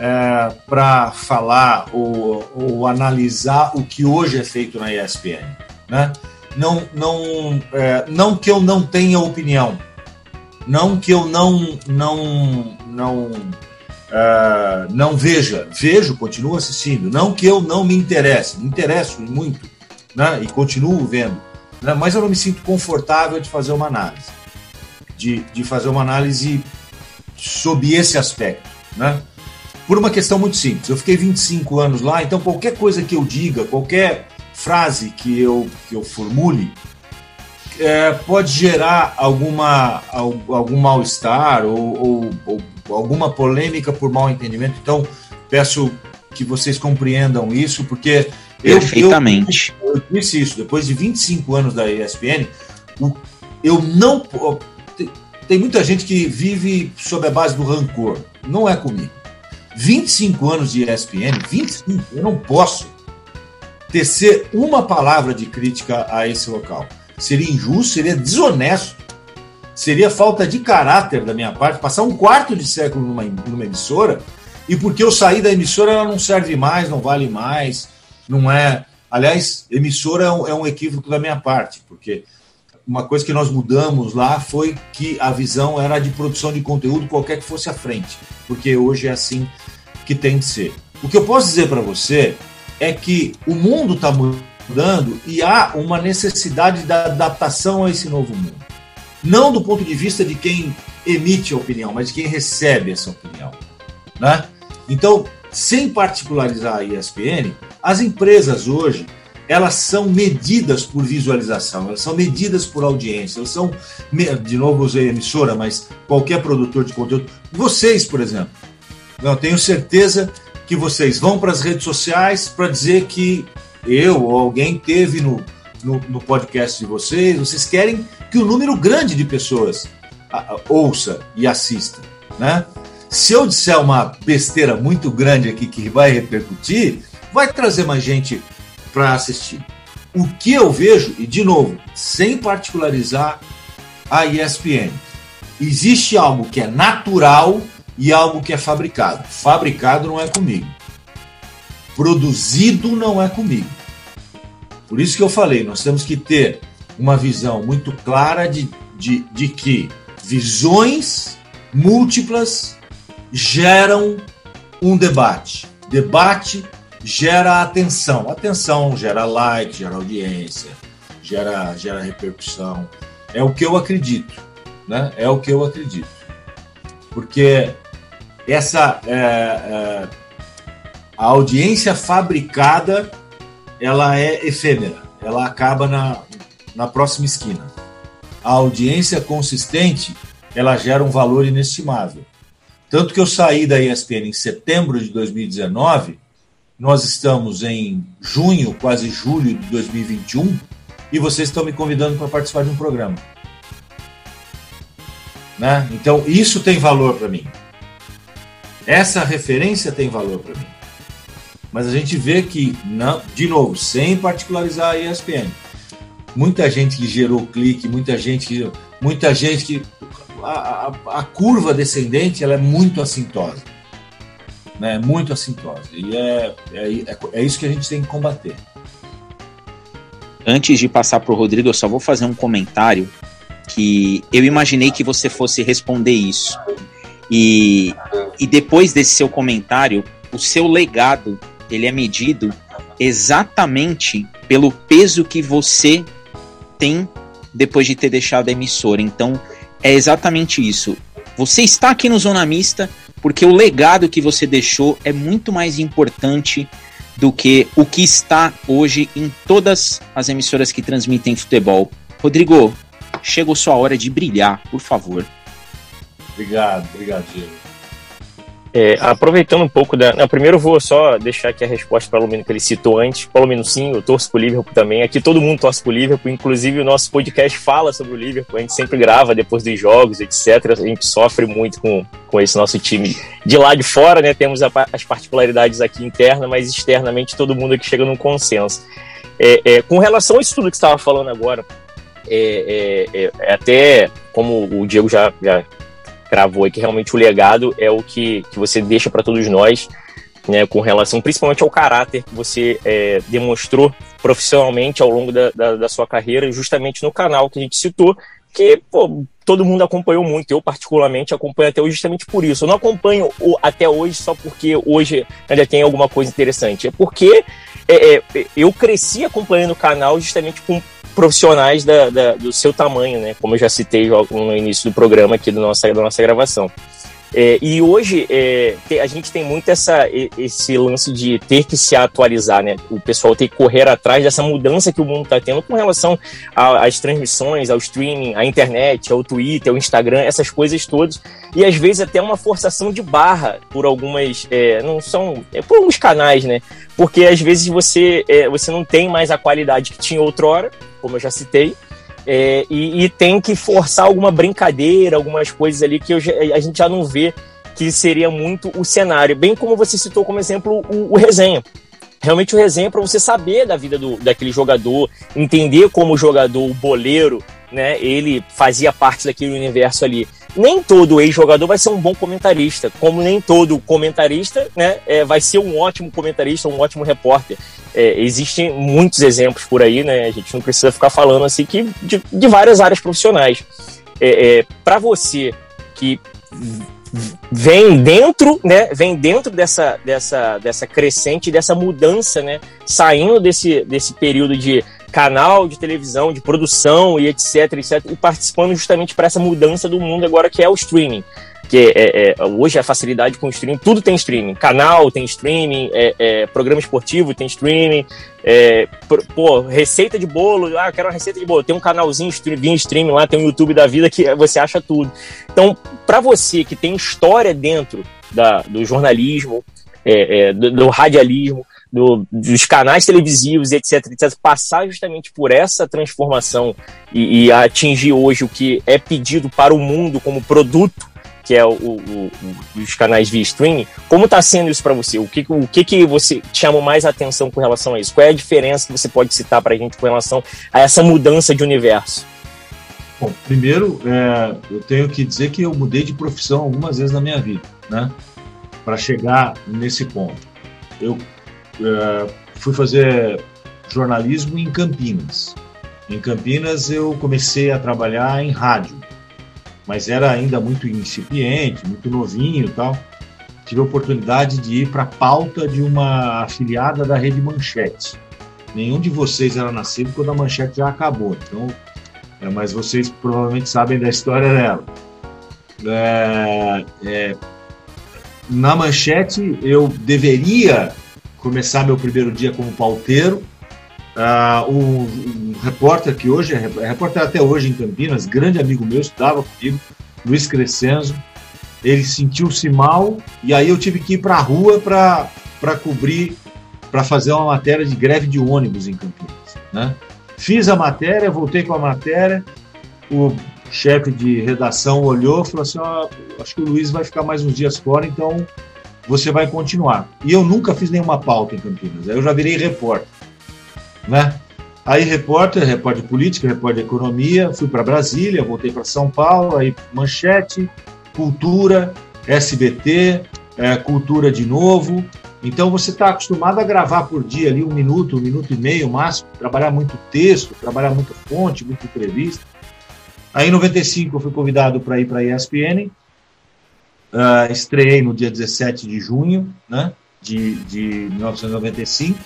é, para falar ou, ou, analisar o que hoje é feito na ESPN. Né? Não, não, é, não que eu não tenha opinião não que eu não não não uh, não veja, vejo, continuo assistindo. Não que eu não me interesse, me interesso muito, né? E continuo vendo. Né? Mas eu não me sinto confortável de fazer uma análise, de, de fazer uma análise sob esse aspecto, né? Por uma questão muito simples. Eu fiquei 25 anos lá, então qualquer coisa que eu diga, qualquer frase que eu, que eu formule, é, pode gerar alguma, algum mal-estar ou, ou, ou, alguma polêmica por mal entendimento. Então, peço que vocês compreendam isso, porque Perfeitamente. Eu, eu, disse isso, depois de 25 anos da ESPN, eu não. Tem muita gente que vive sob a base do rancor. Não é comigo. 25 anos de ESPN, 25, eu não posso tecer uma palavra de crítica a esse local seria injusto, seria desonesto, seria falta de caráter da minha parte passar um quarto de século numa, numa emissora e porque eu saí da emissora ela não serve mais, não vale mais, não é. Aliás, emissora é um, é um equívoco da minha parte, porque uma coisa que nós mudamos lá foi que a visão era de produção de conteúdo qualquer que fosse à frente, porque hoje é assim que tem de ser. O que eu posso dizer para você é que o mundo está mudando e há uma necessidade da adaptação a esse novo mundo. Não do ponto de vista de quem emite a opinião, mas de quem recebe essa opinião. Né? Então, sem particularizar a ESPN, as empresas hoje elas são medidas por visualização, elas são medidas por audiência, elas são, de novo usei emissora, mas qualquer produtor de conteúdo, vocês, por exemplo, eu tenho certeza que vocês vão para as redes sociais para dizer que eu ou alguém teve no, no, no, podcast de vocês, vocês querem que um número grande de pessoas ouça e assista, né? Se eu disser uma besteira muito grande aqui que vai repercutir, vai trazer mais gente para assistir. O que eu vejo, e de novo, sem particularizar a ESPN, existe algo que é natural e algo que é fabricado. Fabricado não é comigo produzido não é comigo. Por isso que eu falei, nós temos que ter uma visão muito clara de, de, de que visões múltiplas geram um debate. Debate gera atenção. Atenção gera like, gera audiência, gera, gera repercussão. É o que eu acredito. Né? É o que eu acredito. Porque essa é, é, a audiência fabricada ela é efêmera, ela acaba na, na próxima esquina. A audiência consistente ela gera um valor inestimável. Tanto que eu saí da ESPN em setembro de 2019, nós estamos em junho, quase julho de 2021, e vocês estão me convidando para participar de um programa. Né? Então, isso tem valor para mim. Essa referência tem valor para mim. Mas a gente vê que, não, de novo, sem particularizar a ESPN, muita gente que gerou clique, muita gente que. Muita gente que. A, a, a curva descendente ela é muito assintosa. Né? Muito assintose. E é, é, é, é isso que a gente tem que combater. Antes de passar para o Rodrigo, eu só vou fazer um comentário que eu imaginei que você fosse responder isso. E, e depois desse seu comentário, o seu legado ele é medido exatamente pelo peso que você tem depois de ter deixado a emissora. Então, é exatamente isso. Você está aqui no Zona Mista porque o legado que você deixou é muito mais importante do que o que está hoje em todas as emissoras que transmitem futebol. Rodrigo, chegou sua hora de brilhar, por favor. Obrigado, obrigado, Diego. É, aproveitando um pouco da. Não, primeiro vou só deixar aqui a resposta para o Palomino que ele citou antes. Palomino, sim, eu torço pro Liverpool também. Aqui todo mundo torce pro Liverpool, inclusive o nosso podcast fala sobre o Liverpool. A gente sempre grava depois dos jogos, etc. A gente sofre muito com, com esse nosso time de lá de fora, né? Temos a, as particularidades aqui internas, mas externamente todo mundo aqui chega num consenso. É, é, com relação a isso tudo que você estava falando agora, é, é, é, é até como o Diego já, já cravou aí que realmente o legado é o que, que você deixa para todos nós, né, com relação principalmente ao caráter que você é, demonstrou profissionalmente ao longo da, da, da, sua carreira, justamente no canal que a gente citou, que pô, todo mundo acompanhou muito, eu particularmente acompanho até hoje justamente por isso. Eu não acompanho até hoje só porque hoje ainda tem alguma coisa interessante, é porque é, é, eu cresci acompanhando o canal justamente com profissionais da, da, do seu tamanho, né? Como eu já citei no início do programa aqui do nossa, da nossa gravação. É, e hoje é, a gente tem muito essa, esse lance de ter que se atualizar, né? O pessoal tem que correr atrás dessa mudança que o mundo está tendo com relação às transmissões, ao streaming, à internet, ao Twitter, ao Instagram, essas coisas todas. E às vezes até uma forçação de barra por algumas. É, não são. É, por alguns canais, né? Porque às vezes você, é, você não tem mais a qualidade que tinha outrora, como eu já citei. É, e, e, tem que forçar alguma brincadeira, algumas coisas ali que já, a gente já não vê que seria muito o cenário. Bem como você citou como exemplo o, o resenha. Realmente o resenha é para você saber da vida do, daquele jogador, entender como o jogador, o boleiro, né, ele fazia parte daquele universo ali nem todo ex-jogador vai ser um bom comentarista, como nem todo comentarista né, é, vai ser um ótimo comentarista, um ótimo repórter. É, existem muitos exemplos por aí, né? A gente não precisa ficar falando assim que de, de várias áreas profissionais. É, é Para você que vem dentro, né? Vem dentro dessa, dessa, dessa crescente, dessa mudança, né? Saindo desse, desse período de canal de televisão, de produção e etc, etc, e participando justamente para essa mudança do mundo agora que é o streaming. Que é, é, hoje a facilidade com o streaming, tudo tem streaming. Canal tem streaming, é, é programa esportivo tem streaming, é, pô, receita de bolo, ah, eu quero uma receita de bolo. Tem um canalzinho via streaming lá, tem um YouTube da vida que você acha tudo. Então, para você que tem história dentro da, do jornalismo, é, do, do radialismo, do, dos canais televisivos, etc, etc, passar justamente por essa transformação e, e, atingir hoje o que é pedido para o mundo como produto, que é o, o, o os canais via streaming, como está sendo isso para você? O que, o que, que você chama mais atenção com relação a isso? Qual é a diferença que você pode citar para a gente com relação a essa mudança de universo? Bom, primeiro, é, eu tenho que dizer que eu mudei de profissão algumas vezes na minha vida, né? Para chegar nesse ponto. Eu é, fui fazer jornalismo em Campinas. Em Campinas eu comecei a trabalhar em rádio, mas era ainda muito incipiente, muito novinho e tal. Tive a oportunidade de ir para a pauta de uma afiliada da Rede Manchete. Nenhum de vocês era nascido quando a Manchete já acabou, então, é, mas vocês provavelmente sabem da história dela. É, é, na Manchete eu deveria começar meu primeiro dia como pauteiro. Uh, um, um, repórter que hoje é, é repórter até hoje em Campinas, grande amigo meu, estudava comigo, Luiz Crescenzo. Ele sentiu-se mal e aí eu tive que ir para a rua para cobrir, para fazer uma matéria de greve de ônibus em Campinas. Né? Fiz a matéria, voltei com a matéria, o chefe de redação olhou e falou assim: acho que o Luiz vai ficar mais uns dias fora, então você vai continuar. E eu nunca fiz nenhuma pauta em Campinas, eu já virei repórter, né? Aí repórter, repórter de política, repórter de economia, fui para Brasília, voltei para São Paulo, aí Manchete, Cultura, SBT, é, cultura de novo. Então você está acostumado a gravar por dia ali um minuto, um minuto e meio máximo, trabalhar muito texto, trabalhar muita fonte, muita entrevista. Aí em 95 eu fui convidado para ir para a ESPN, uh, estreiei no dia 17 de junho né, de, de 1995,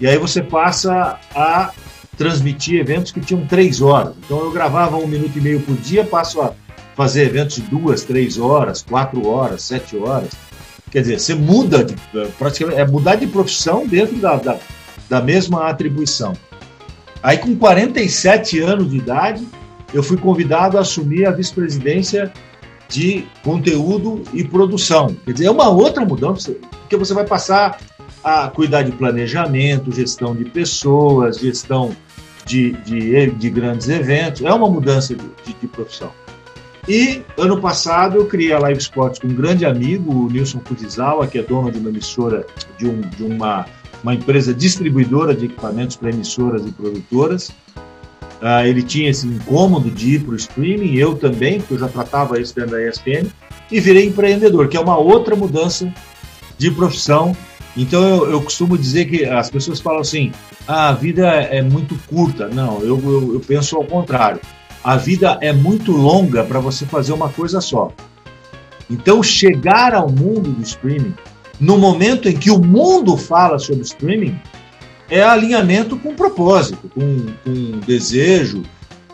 e aí você passa a transmitir eventos que tinham três horas. Então eu gravava um minuto e meio por dia, passo a fazer eventos de duas, três horas, quatro horas, sete horas. Quer dizer, você muda, de, praticamente, é mudar de profissão dentro da, da, da mesma atribuição. Aí, com 47 anos de idade, eu fui convidado a assumir a vice-presidência de conteúdo e produção. Quer dizer, é uma outra mudança, porque você vai passar a cuidar de planejamento, gestão de pessoas, gestão de, de, de grandes eventos. É uma mudança de, de, de profissão. E ano passado eu criei a Live Sports com um grande amigo, o Nilson Fujizawa, que é dono de uma emissora, de, um, de uma, uma empresa distribuidora de equipamentos para emissoras e produtoras. Uh, ele tinha esse incômodo de ir para o streaming, eu também, porque eu já tratava isso dentro da ESPN, e virei empreendedor, que é uma outra mudança de profissão. Então eu, eu costumo dizer que as pessoas falam assim: ah, a vida é muito curta. Não, eu, eu, eu penso ao contrário a vida é muito longa para você fazer uma coisa só. Então, chegar ao mundo do streaming, no momento em que o mundo fala sobre streaming, é alinhamento com propósito, com, com desejo.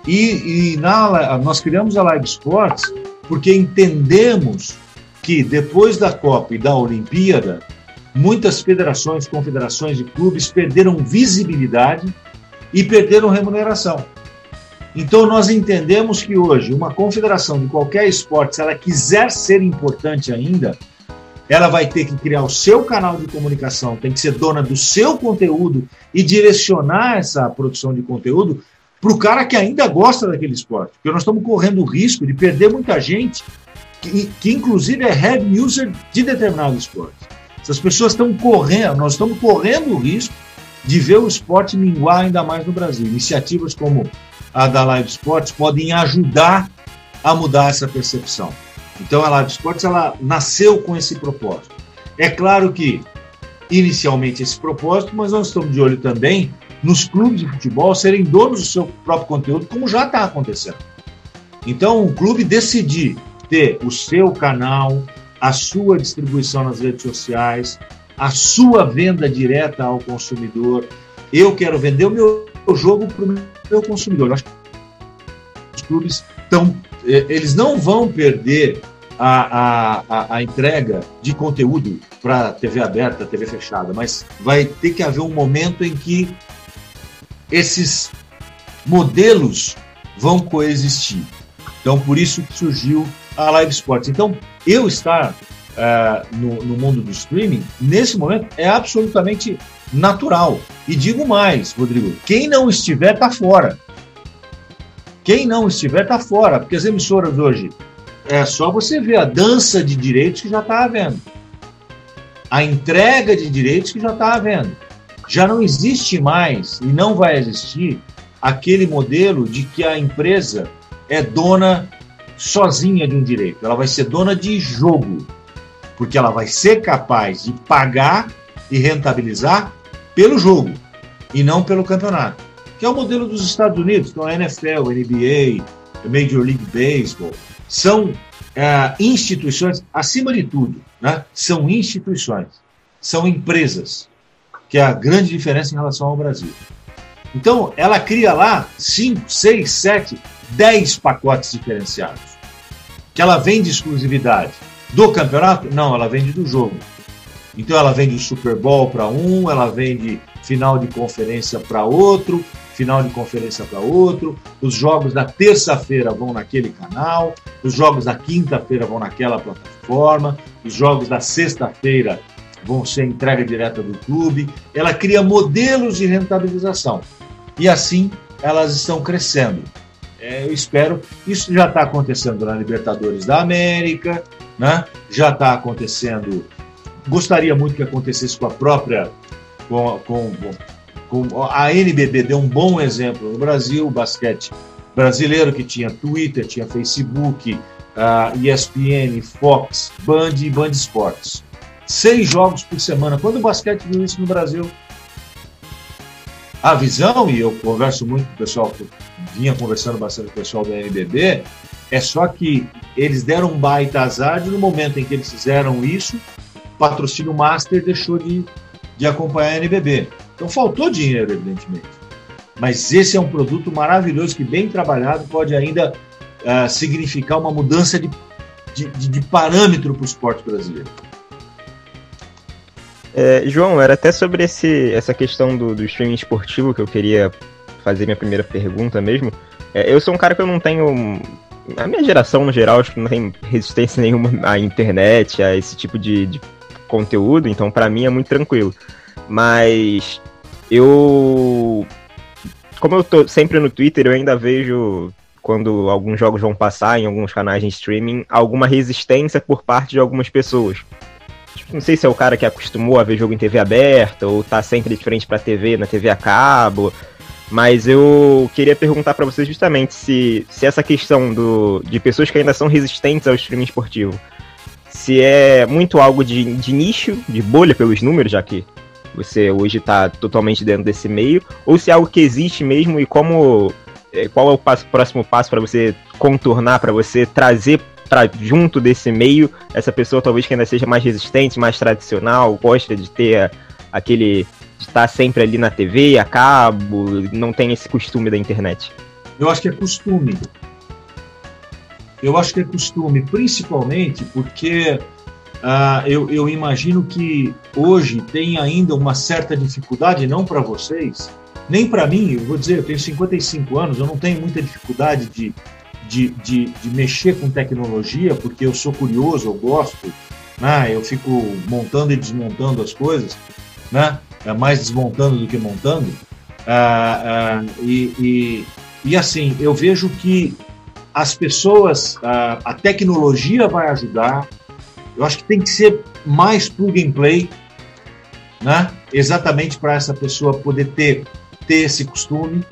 E, e na, nós criamos a Live Sports porque entendemos que depois da Copa e da Olimpíada, muitas federações, confederações de clubes perderam visibilidade e perderam remuneração. Então, nós entendemos que hoje, uma confederação de qualquer esporte, se ela quiser ser importante ainda, ela vai ter que criar o seu canal de comunicação, tem que ser dona do seu conteúdo e direcionar essa produção de conteúdo para o cara que ainda gosta daquele esporte. Porque nós estamos correndo o risco de perder muita gente que, que inclusive é heavy user de determinado esporte. Essas pessoas estão correndo, nós estamos correndo o risco de ver o esporte minguar ainda mais no Brasil. Iniciativas como a da Live Sports podem ajudar a mudar essa percepção. Então a Live Sports ela nasceu com esse propósito. É claro que inicialmente esse propósito, mas nós estamos de olho também nos clubes de futebol serem donos do seu próprio conteúdo, como já está acontecendo. Então, o clube decidir ter o seu canal, a sua distribuição nas redes sociais, a sua venda direta ao consumidor. Eu quero vender o meu jogo para o meu consumidor. Eu acho que os clubes estão. Eles não vão perder a, a, a, entrega de conteúdo para TV aberta, TV fechada, mas vai ter que haver um momento em que esses modelos vão coexistir. Então, por isso que surgiu a Live Sports. Então, eu estar uh, no, no mundo do streaming, nesse momento, é absolutamente natural. E digo mais, Rodrigo, quem não estiver está fora. Quem não estiver está fora, porque as emissoras hoje é só você ver a dança de direitos que já está havendo, a entrega de direitos que já está havendo. Já não existe mais e não vai existir aquele modelo de que a empresa é dona sozinha de um direito. Ela vai ser dona de jogo, porque ela vai ser capaz de pagar e rentabilizar pelo jogo e não pelo campeonato, que é o modelo dos Estados Unidos, então a NFL, NBA, Major League Baseball, são é, instituições, acima de tudo, né, são instituições, são empresas, que é a grande diferença em relação ao Brasil. Então, ela cria lá 5, 6, 7, 10 pacotes diferenciados. Que ela vende exclusividade do campeonato? Não, ela vende do jogo. Então ela vende Super Bowl para um, ela vende final de conferência para outro, final de conferência para outro. Os jogos da terça-feira vão naquele canal, os jogos da quinta-feira vão naquela plataforma, os jogos da sexta-feira vão ser entrega direta do clube. Ela cria modelos de rentabilização e assim elas estão crescendo. É, eu espero. Isso já está acontecendo na Libertadores da América, né? já está acontecendo gostaria muito que acontecesse com a própria. Com, com, a NBB deu um bom exemplo no Brasil, o basquete brasileiro, que tinha Twitter, tinha Facebook, ESPN, Fox, Band e Band Esportes. Seis jogos por semana. Quando o basquete viu isso no Brasil? A visão, e eu converso muito com o pessoal, vinha conversando bastante com o pessoal do NBB, é só que eles deram um baita azar e no momento em que eles fizeram isso, o patrocínio Master deixou de, de acompanhar a NBB. Então faltou dinheiro, evidentemente. Mas esse é um produto maravilhoso que, bem trabalhado, pode ainda uh, significar uma mudança de, de, de parâmetro para o esporte brasileiro. É, João, era até sobre esse, essa questão do, do streaming esportivo que eu queria fazer minha primeira pergunta mesmo. É, eu sou um cara que eu não tenho. A minha geração, no geral, acho que não tem resistência nenhuma à internet, a esse tipo de, de conteúdo, então para mim é muito tranquilo. Mas eu. Como eu tô sempre no Twitter, eu ainda vejo quando alguns jogos vão passar em alguns canais de streaming, alguma resistência por parte de algumas pessoas. Tipo, não sei se é o cara que acostumou a ver jogo em TV aberta ou tá sempre de frente para TV na TV a cabo, mas eu queria perguntar para vocês justamente se, se essa questão do, de pessoas que ainda são resistentes ao streaming esportivo, se é muito algo de, de nicho, de bolha pelos números, já que você hoje está totalmente dentro desse meio, ou se é algo que existe mesmo e como é, qual é o passo, próximo passo para você contornar, para você trazer para junto desse meio essa pessoa talvez que ainda seja mais resistente, mais tradicional, gosta de ter aquele de estar sempre ali na TV, a cabo, não tem esse costume da internet? Eu acho que é costume. Eu acho que é costume, principalmente porque uh, eu, eu imagino que hoje tem ainda uma certa dificuldade, não para vocês, nem para mim, eu vou dizer, eu tenho 55 anos, eu não tenho muita dificuldade de, de, de, de mexer com tecnologia, porque eu sou curioso, eu gosto, né? eu fico montando e desmontando as coisas, né? É mais desmontando do que montando. Ah, ah, e, e, e, assim, eu vejo que as pessoas, a tecnologia vai ajudar, eu acho que tem que ser mais plug and play, né? exatamente para essa pessoa poder ter ter esse costume.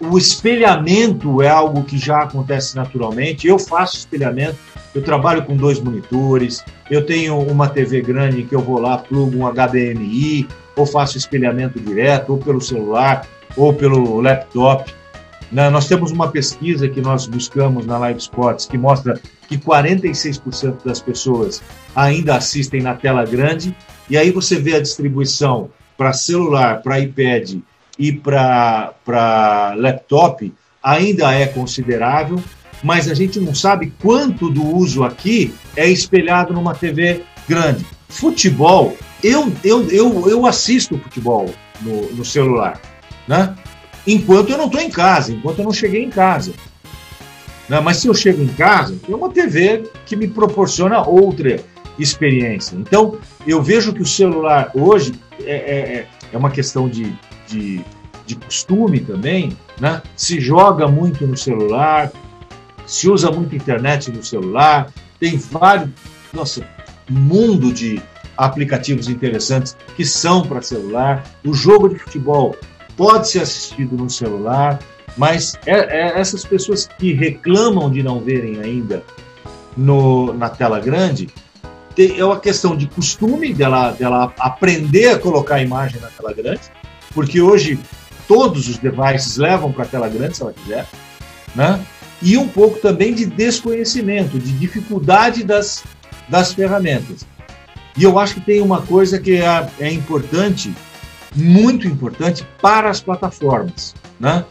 O espelhamento é algo que já acontece naturalmente. Eu faço espelhamento, eu trabalho com dois monitores, eu tenho uma TV grande que eu vou lá, plugo um HDMI, ou faço espelhamento direto, ou pelo celular, ou pelo laptop. Nós temos uma pesquisa que nós buscamos na Live Sports que mostra que 46% das pessoas ainda assistem na tela grande, e aí você vê a distribuição para celular, para iPad e para laptop ainda é considerável, mas a gente não sabe quanto do uso aqui é espelhado numa TV grande. Futebol, eu, eu, eu, eu assisto futebol no, no celular, né? Enquanto eu não estou em casa, enquanto eu não cheguei em casa. Né? Mas se eu chego em casa, tem uma TV que me proporciona outra experiência. Então, eu vejo que o celular hoje é, é, é, é uma questão de de, de costume também, né? se joga muito no celular, se usa muito internet no celular, tem vários, nossa, mundo de aplicativos interessantes que são para celular. O jogo de futebol pode ser assistido no celular, mas é, é essas pessoas que reclamam de não verem ainda no, na tela grande, é uma questão de costume dela, dela aprender a colocar a imagem na tela grande, porque hoje todos os devices levam para a tela grande, se ela quiser, né? e um pouco também de desconhecimento, de dificuldade das, das ferramentas. E eu acho que tem uma coisa que é, é importante, muito importante para as plataformas. Né?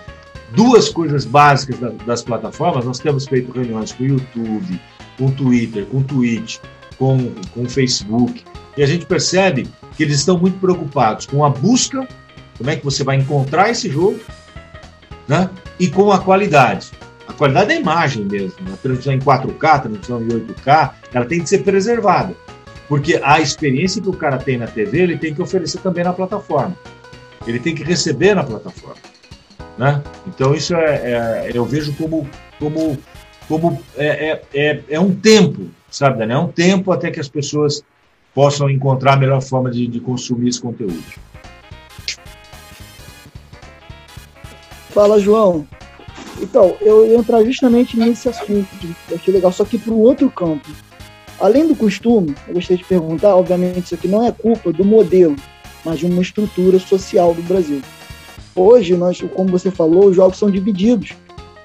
Duas coisas básicas da, das plataformas, nós temos feito reuniões com o YouTube, com o Twitter, com o Twitch, com, com o Facebook, e a gente percebe que eles estão muito preocupados com a busca como é que você vai encontrar esse jogo, né? E com a qualidade. A qualidade da imagem mesmo, a transmissão em 4K, a transmissão em 8K, ela tem que ser preservada. Porque a experiência que o cara tem na TV, ele tem que oferecer também na plataforma. Ele tem que receber na plataforma. Né? Então, isso é, é eu vejo como, como, como é, é, é, é um tempo, sabe, Daniel? É um tempo até que as pessoas possam encontrar a melhor forma de, de consumir esse conteúdo. Fala, João. Então, eu ia entrar justamente nesse assunto, eu achei legal, só que para o outro campo. Além do costume, eu gostaria de perguntar, obviamente isso aqui não é culpa do modelo, mas de uma estrutura social do Brasil. Hoje, nós, como você falou, os jogos são divididos.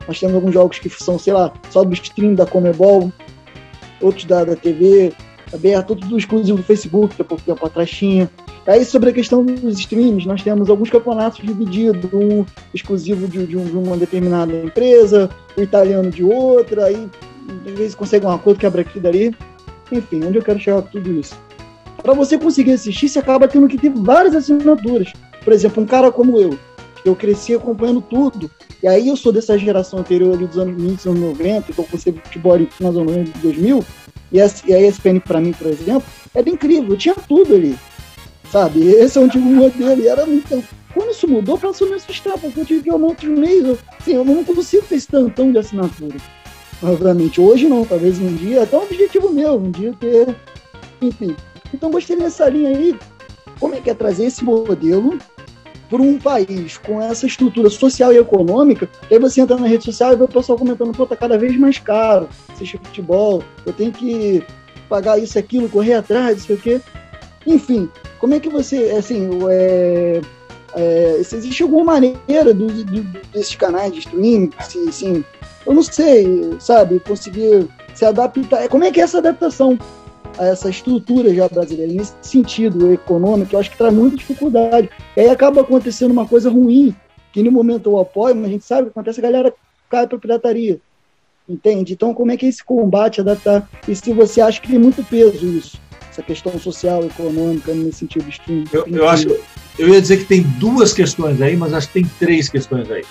Nós temos alguns jogos que são, sei lá, só do stream da Comebol, outros da, da TV aberta, outros do exclusivo do Facebook, que há pouco tempo atrás tinha. Aí, sobre a questão dos streams, nós temos alguns campeonatos divididos, um exclusivo de, de uma determinada empresa, o italiano de outra, aí às vezes consegue um acordo quebra aqui dali. Enfim, onde eu quero chegar com tudo isso? Para você conseguir assistir, você acaba tendo que ter várias assinaturas. Por exemplo, um cara como eu, eu cresci acompanhando tudo. E aí eu sou dessa geração anterior ali dos anos 90, anos 90, que eu comecei futebol nos anos 90 de 2000. E a, e a ESPN para mim, por exemplo, era incrível, tinha tudo ali. Sabe? Esse é o antigo modelo. E era muito. Quando isso mudou, passou a me assustar, porque eu tive que ir outros meios. Assim, eu não consigo ter esse tantão de assinatura. Obviamente, hoje não, talvez um dia, até um objetivo meu, um dia ter. Enfim. Então gostei nessa linha aí. Como é que é trazer esse modelo por um país com essa estrutura social e econômica, aí você entra na rede social e vê o pessoal comentando, pô, tá cada vez mais caro assistir futebol, eu tenho que pagar isso, aquilo, correr atrás, não sei o quê. Enfim, como é que você, assim, é, é, se existe alguma maneira do, do, desses canais de streaming, se, assim, eu não sei, sabe, conseguir se adaptar, como é que é essa adaptação a essa estrutura já brasileira, nesse sentido econômico, eu acho que traz muita dificuldade. E aí acaba acontecendo uma coisa ruim, que no momento eu apoio, mas a gente sabe o que acontece, a galera cai para pirataria. Entende? Então, como é que é esse combate adaptar? E se você acha que tem muito peso isso, essa questão social, econômica, nesse sentido? Eu, eu acho, eu ia dizer que tem duas questões aí, mas acho que tem três questões aí.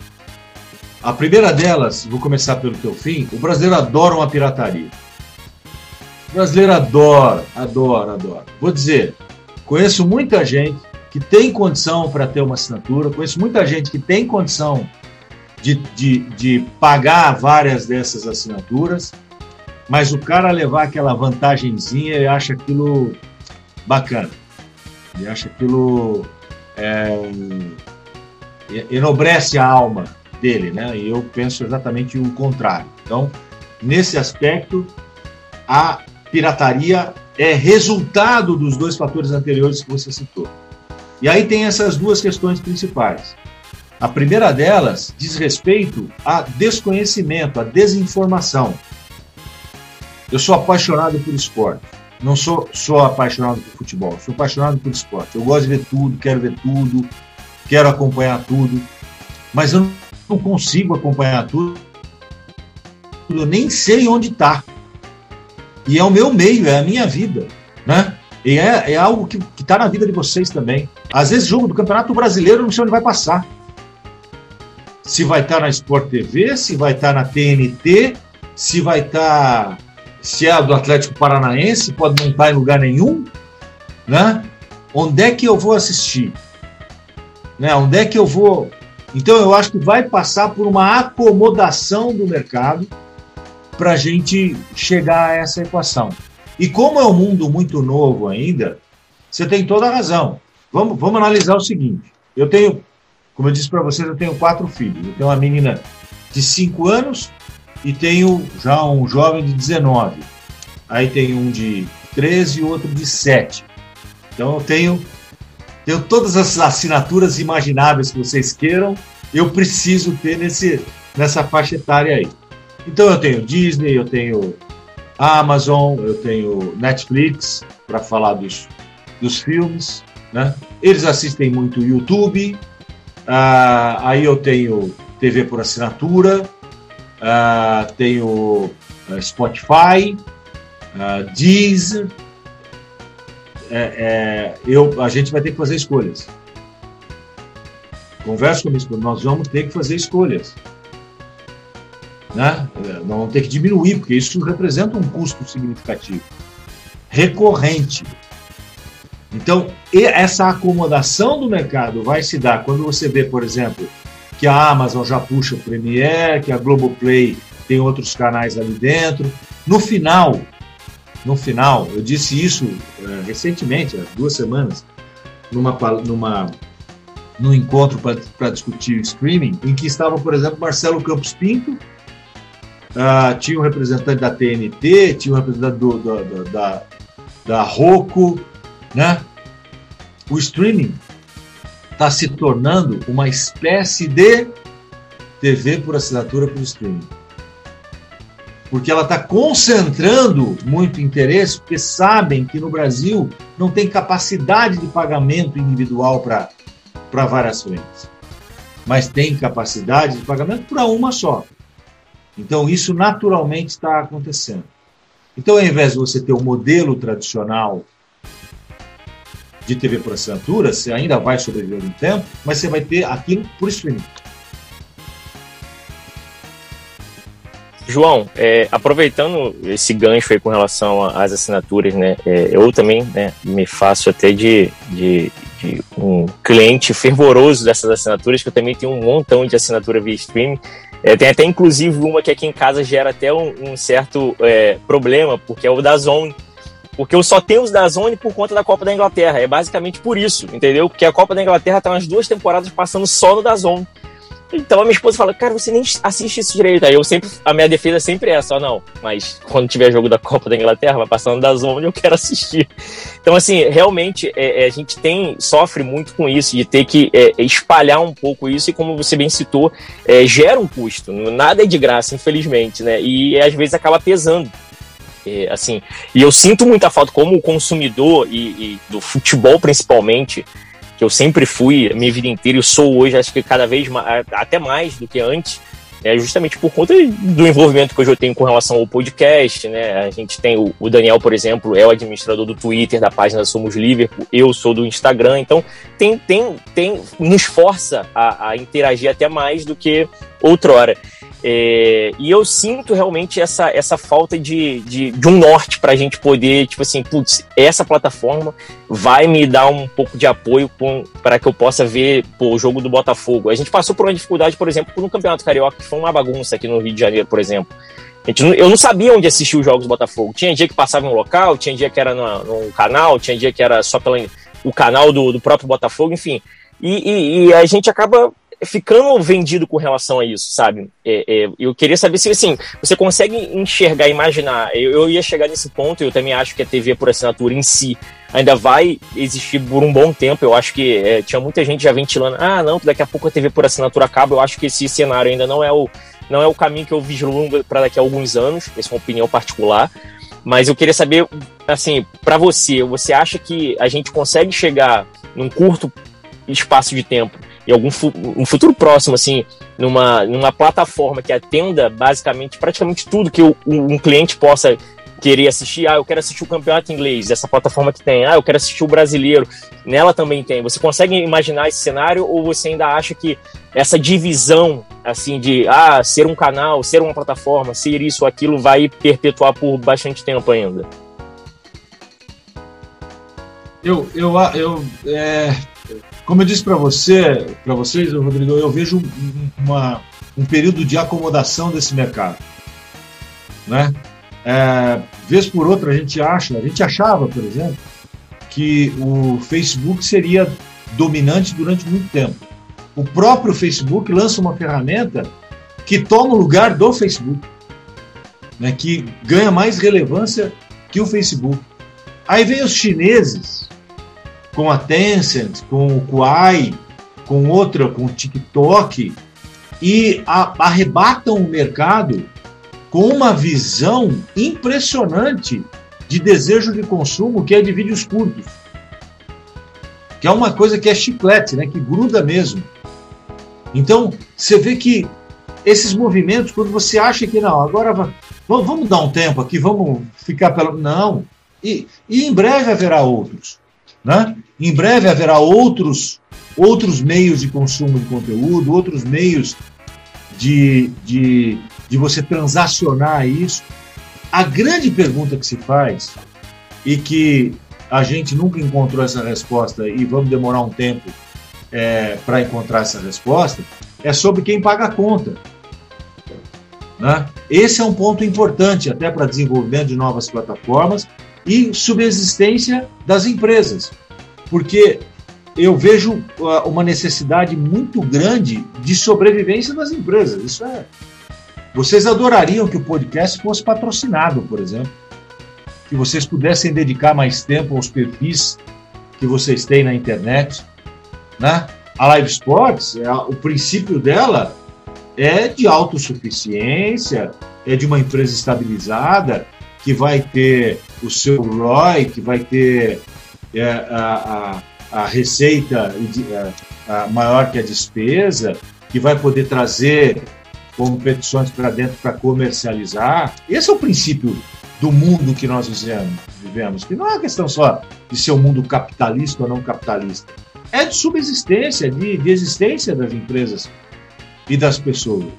A primeira delas, vou começar pelo teu fim, o brasileiro adora uma pirataria. O brasileiro adora, adora, adora. Vou dizer, conheço muita gente que tem condição para ter uma assinatura, conheço muita gente que tem condição de, de, de pagar várias dessas assinaturas, mas o cara levar aquela vantagenzinha, ele acha aquilo bacana. Ele acha aquilo. É, enobrece a alma dele, né? E eu penso exatamente o contrário. Então, nesse aspecto, a pirataria é resultado dos dois fatores anteriores que você citou. E aí tem essas duas questões principais. A primeira delas diz respeito a desconhecimento, a desinformação. Eu sou apaixonado por esporte. Não sou só apaixonado por futebol, sou apaixonado por esporte. Eu gosto de ver tudo, quero ver tudo, quero acompanhar tudo, mas eu não consigo acompanhar tudo. Eu nem sei onde está. E é o meu meio, é a minha vida, né? E é, é algo que está na vida de vocês também. Às vezes, jogo do Campeonato Brasileiro, não sei onde vai passar. Se vai estar tá na Sport TV, se vai estar tá na TNT, se vai estar. Tá, se é do Atlético Paranaense, pode não estar em lugar nenhum, né? Onde é que eu vou assistir? Né? Onde é que eu vou. Então, eu acho que vai passar por uma acomodação do mercado para a gente chegar a essa equação. E como é um mundo muito novo ainda, você tem toda a razão. Vamos, vamos analisar o seguinte: eu tenho, como eu disse para vocês, eu tenho quatro filhos. Eu tenho uma menina de 5 anos e tenho já um jovem de 19. Aí tem um de 13 e outro de 7. Então eu tenho, tenho todas as assinaturas imagináveis que vocês queiram, eu preciso ter nesse, nessa faixa etária aí. Então eu tenho Disney, eu tenho Amazon, eu tenho Netflix para falar dos, dos filmes, né? Eles assistem muito YouTube, ah, aí eu tenho TV por assinatura, ah, tenho ah, Spotify, ah, Deezer. É, é, eu, a gente vai ter que fazer escolhas. Converso com isso, nós vamos ter que fazer escolhas né? Não vamos ter que diminuir, porque isso representa um custo significativo, recorrente. Então, essa acomodação do mercado vai se dar quando você vê, por exemplo, que a Amazon já puxa o Premiere, que a Globoplay tem outros canais ali dentro. No final, no final, eu disse isso é, recentemente, há duas semanas, numa, numa no encontro para discutir streaming, em que estava, por exemplo, Marcelo Campos Pinto, uh, tinha um representante da TNT, tinha um representante do, do, do, da, da Roku, né? O streaming está se tornando uma espécie de TV por assinatura por streaming. Porque ela está concentrando muito interesse, porque sabem que no Brasil não tem capacidade de pagamento individual para várias frentes. Mas tem capacidade de pagamento para uma só. Então, isso naturalmente está acontecendo. Então, ao invés de você ter o um modelo tradicional de TV por assinatura, você ainda vai sobreviver um tempo, mas você vai ter aquilo por streaming. João, é, aproveitando esse gancho aí com relação às assinaturas, né, é, eu também né, me faço até de, de, de, um cliente fervoroso dessas assinaturas, que eu também tenho um montão de assinatura via streaming. É, tem até inclusive uma que aqui em casa gera até um, um certo é, problema, porque é o da Zone. Porque eu só tenho os da Zone por conta da Copa da Inglaterra. É basicamente por isso, entendeu? Porque a Copa da Inglaterra tá umas duas temporadas passando só no da Zone. Então a minha esposa fala, cara, você nem assiste isso direito. Aí eu sempre, a minha defesa sempre é só não, mas quando tiver jogo da Copa da Inglaterra, vai passando da zona, eu quero assistir. Então, assim, realmente é, é, a gente tem, sofre muito com isso, de ter que é, espalhar um pouco isso, e como você bem citou, é, gera um custo. Nada é de graça, infelizmente, né? E às vezes acaba pesando. É, assim, e eu sinto muita falta como consumidor e, e do futebol principalmente, que eu sempre fui minha vida inteira e sou hoje, acho que cada vez mais, até mais do que antes, é justamente por conta do envolvimento que hoje eu tenho com relação ao podcast, né? A gente tem o, o, Daniel, por exemplo, é o administrador do Twitter da página Somos Liverpool, eu sou do Instagram, então tem, tem, tem nos força a, a interagir até mais do que outrora. É, e eu sinto realmente essa, essa falta de, de, de um norte para a gente poder, tipo assim, putz, essa plataforma vai me dar um pouco de apoio para que eu possa ver pô, o jogo do Botafogo. A gente passou por uma dificuldade, por exemplo, no Campeonato Carioca, que foi uma bagunça aqui no Rio de Janeiro, por exemplo. Gente, eu não sabia onde assistir os jogos do Botafogo. Tinha dia que passava em um local, tinha dia que era no, no canal, tinha dia que era só pelo o canal do, do próprio Botafogo, enfim. E, e, e, a gente acaba ficando vendido com relação a isso, sabe? É, é, eu queria saber se, assim, você consegue enxergar, imaginar. Eu, eu, ia chegar nesse ponto, eu também acho que a TV por assinatura em si ainda vai existir por um bom tempo. Eu acho que é, tinha muita gente já ventilando, ah, não, daqui a pouco a TV por assinatura acaba. Eu acho que esse cenário ainda não é o, não é o caminho que eu vislumbro para daqui a alguns anos. Essa é uma opinião particular. Mas eu queria saber, assim, para você, você acha que a gente consegue chegar num curto espaço de tempo em algum fu um futuro próximo, assim, numa, numa plataforma que atenda basicamente praticamente tudo que o, um cliente possa querer assistir. Ah, eu quero assistir o campeonato inglês, essa plataforma que tem. Ah, eu quero assistir o brasileiro, nela também tem. Você consegue imaginar esse cenário ou você ainda acha que essa divisão, assim, de ah, ser um canal, ser uma plataforma, ser isso ou aquilo, vai perpetuar por bastante tempo ainda? Eu, eu, eu é, como eu disse para você, para vocês, Rodrigo, eu vejo uma, um período de acomodação desse mercado, né? É, vez por outra a gente acha, a gente achava, por exemplo, que o Facebook seria dominante durante muito tempo. O próprio Facebook lança uma ferramenta que toma o lugar do Facebook, né, que ganha mais relevância que o Facebook. Aí vem os chineses com a Tencent, com o Kuai, com outra, com o TikTok, e a, arrebatam o mercado com uma visão impressionante de desejo de consumo que é de vídeos curtos. Que é uma coisa que é chiclete, né? que gruda mesmo. Então, você vê que esses movimentos, quando você acha que não, agora vamos, vamos dar um tempo aqui, vamos ficar pelo. Não. E, e em breve haverá outros. Né? Em breve haverá outros, outros meios de consumo de conteúdo, outros meios de, de, de você transacionar isso. A grande pergunta que se faz, e que a gente nunca encontrou essa resposta e vamos demorar um tempo é, para encontrar essa resposta, é sobre quem paga a conta. Né? Esse é um ponto importante até para desenvolvimento de novas plataformas e subsistência das empresas. Porque eu vejo uh, uma necessidade muito grande de sobrevivência das empresas. Isso é. Vocês adorariam que o podcast fosse patrocinado, por exemplo, que vocês pudessem dedicar mais tempo aos perfis que vocês têm na internet, né? A Live Sports, é, o princípio dela é de autossuficiência, é de uma empresa estabilizada, que vai ter o seu ROI, que vai ter é, a, a, a, receita a, a maior que a despesa, que vai poder trazer competições para dentro para comercializar. Esse é o princípio do mundo que nós vivemos, que não é uma questão só de ser um mundo capitalista ou não capitalista, é de subsistência, de, de existência das empresas e das pessoas.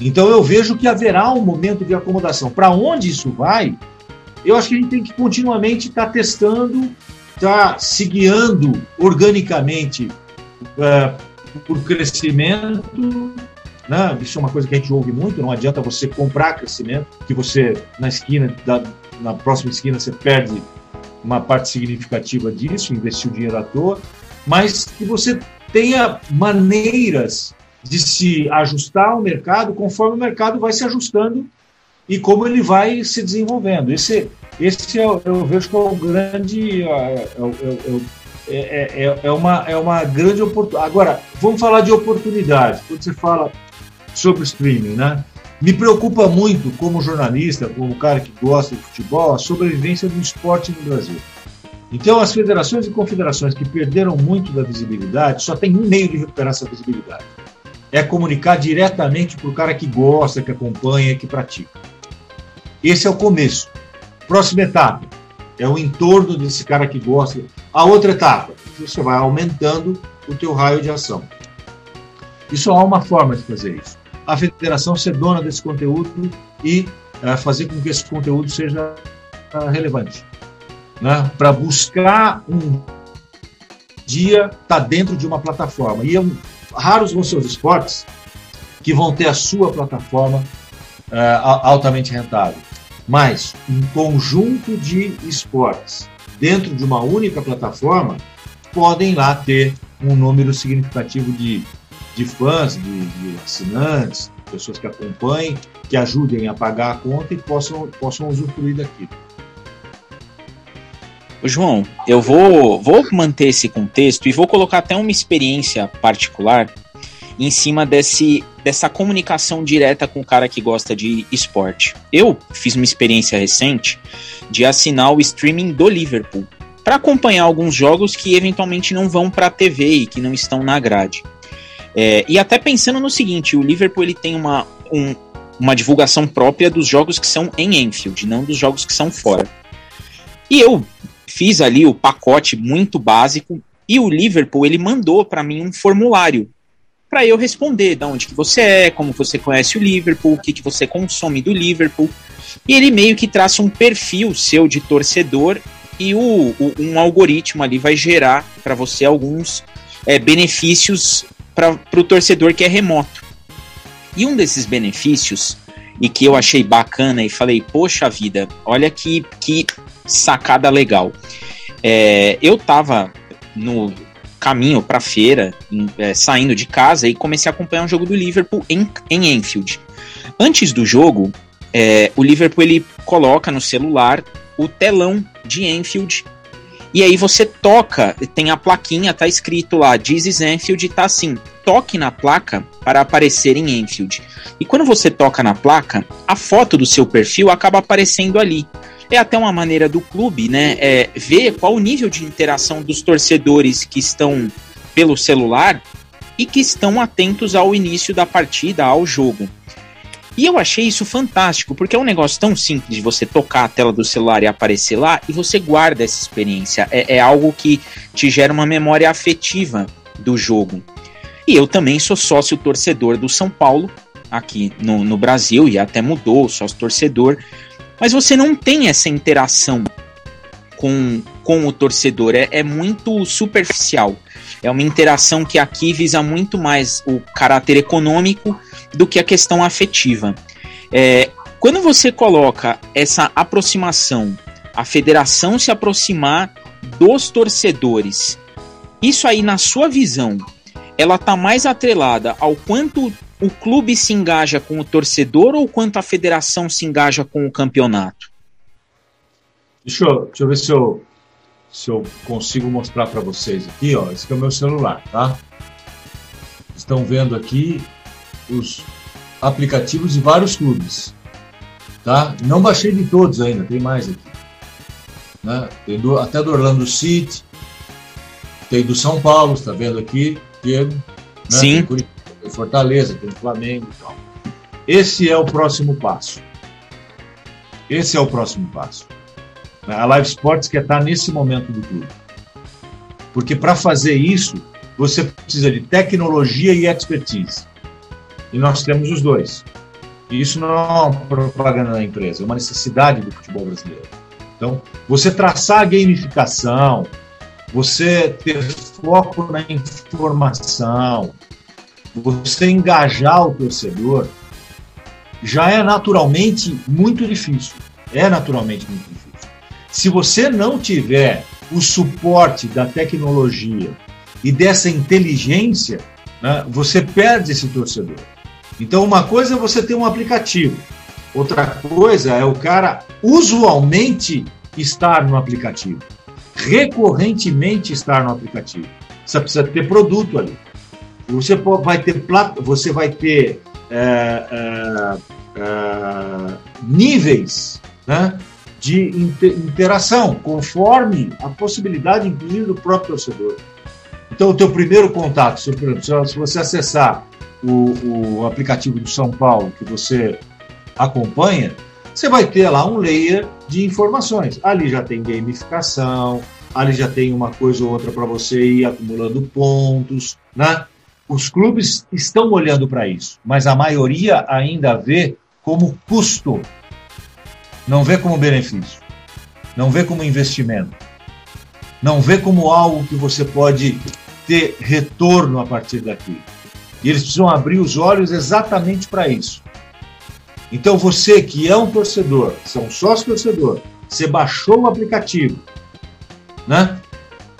Então eu vejo que haverá um momento de acomodação. Para onde isso vai? Eu acho que a gente tem que continuamente estar tá testando, estar tá se guiando organicamente uh, por crescimento. Né? Isso é uma coisa que a gente ouve muito. Não adianta você comprar crescimento, que você na esquina, da, na próxima esquina, você perde uma parte significativa disso, investir o dinheiro à toa, mas que você tenha maneiras de se ajustar ao mercado conforme o mercado vai se ajustando e como ele vai se desenvolvendo. Esse, esse é, eu vejo que é grande. É, é, é, é, uma, é uma grande oportunidade. Agora, vamos falar de oportunidade. Quando você fala sobre streaming, né? Me preocupa muito, como jornalista, como cara que gosta de futebol, a sobrevivência do esporte no Brasil. Então, as federações e confederações que perderam muito da visibilidade só tem um meio de recuperar essa visibilidade: é comunicar diretamente para o cara que gosta, que acompanha, que pratica. Esse é o começo. Próxima etapa é o entorno desse cara que gosta. A outra etapa, você vai aumentando o teu raio de ação. Isso há uma forma de fazer isso. A federação ser dona desse conteúdo e uh, fazer com que esse conteúdo seja uh, relevante. Né? Para buscar um dia estar tá dentro de uma plataforma. E eu, raros vão ser os esportes que vão ter a sua plataforma uh, altamente rentável. Mas um conjunto de esportes dentro de uma única plataforma podem lá ter um número significativo de, de fãs, de, de assinantes, pessoas que acompanhem, que ajudem a pagar a conta e possam, possam usufruir daquilo. João, eu vou, vou manter esse contexto e vou colocar até uma experiência particular em cima desse, dessa comunicação direta com o cara que gosta de esporte. Eu fiz uma experiência recente de assinar o streaming do Liverpool para acompanhar alguns jogos que eventualmente não vão para a TV e que não estão na grade. É, e até pensando no seguinte, o Liverpool ele tem uma, um, uma divulgação própria dos jogos que são em Enfield, não dos jogos que são fora. E eu fiz ali o pacote muito básico e o Liverpool ele mandou para mim um formulário para eu responder de onde que você é, como você conhece o Liverpool, o que, que você consome do Liverpool. E ele meio que traça um perfil seu de torcedor e o, o um algoritmo ali vai gerar para você alguns é, benefícios para o torcedor que é remoto. E um desses benefícios, e que eu achei bacana e falei, poxa vida, olha que, que sacada legal. É, eu tava no caminho para feira, é, saindo de casa e comecei a acompanhar um jogo do Liverpool em, em Enfield. Antes do jogo, é, o Liverpool ele coloca no celular o telão de Enfield e aí você toca, tem a plaquinha, tá escrito lá, This is Enfield, tá assim, toque na placa para aparecer em Enfield. E quando você toca na placa, a foto do seu perfil acaba aparecendo ali. É até uma maneira do clube, né, é, ver qual o nível de interação dos torcedores que estão pelo celular e que estão atentos ao início da partida, ao jogo. E eu achei isso fantástico, porque é um negócio tão simples de você tocar a tela do celular e aparecer lá, e você guarda essa experiência. É, é algo que te gera uma memória afetiva do jogo. E eu também sou sócio torcedor do São Paulo, aqui no, no Brasil, e até mudou, sócio torcedor, mas você não tem essa interação com, com o torcedor, é, é muito superficial. É uma interação que aqui visa muito mais o caráter econômico do que a questão afetiva. É, quando você coloca essa aproximação, a federação se aproximar dos torcedores Isso aí, na sua visão, ela tá mais atrelada ao quanto o clube se engaja com o torcedor ou quanto a federação se engaja com o campeonato? Deixa eu, deixa eu ver se eu, se eu consigo mostrar para vocês aqui, ó. Esse aqui é o meu celular, tá? Estão vendo aqui os aplicativos de vários clubes, tá? Não baixei de todos ainda, tem mais aqui. Né? Tem do, até do Orlando City, tem do São Paulo, está vendo aqui, Diego? Né? Sim. Tem, tem Fortaleza, tem Flamengo e tal. Esse é o próximo passo. Esse é o próximo passo. A Live Sports quer estar nesse momento do clube. Porque para fazer isso, você precisa de tecnologia e expertise. E nós temos os dois. E isso não é uma propaganda da empresa, é uma necessidade do futebol brasileiro. Então, você traçar a gamificação, você ter foco na informação, você engajar o torcedor, já é naturalmente muito difícil. É naturalmente muito difícil. Se você não tiver o suporte da tecnologia e dessa inteligência, né, você perde esse torcedor. Então, uma coisa é você ter um aplicativo, outra coisa é o cara usualmente estar no aplicativo, recorrentemente estar no aplicativo. Você precisa ter produto ali. Você vai ter, você vai ter é, é, é, níveis né, de interação, conforme a possibilidade, inclusive, do próprio torcedor. Então, o teu primeiro contato, se, se você acessar o, o aplicativo do São Paulo que você acompanha, você vai ter lá um layer de informações. Ali já tem gamificação, ali já tem uma coisa ou outra para você ir acumulando pontos, né? Os clubes estão olhando para isso, mas a maioria ainda vê como custo, não vê como benefício, não vê como investimento, não vê como algo que você pode ter retorno a partir daqui. E eles precisam abrir os olhos exatamente para isso. Então você que é um torcedor, você é um sócio torcedor, você baixou o aplicativo, né?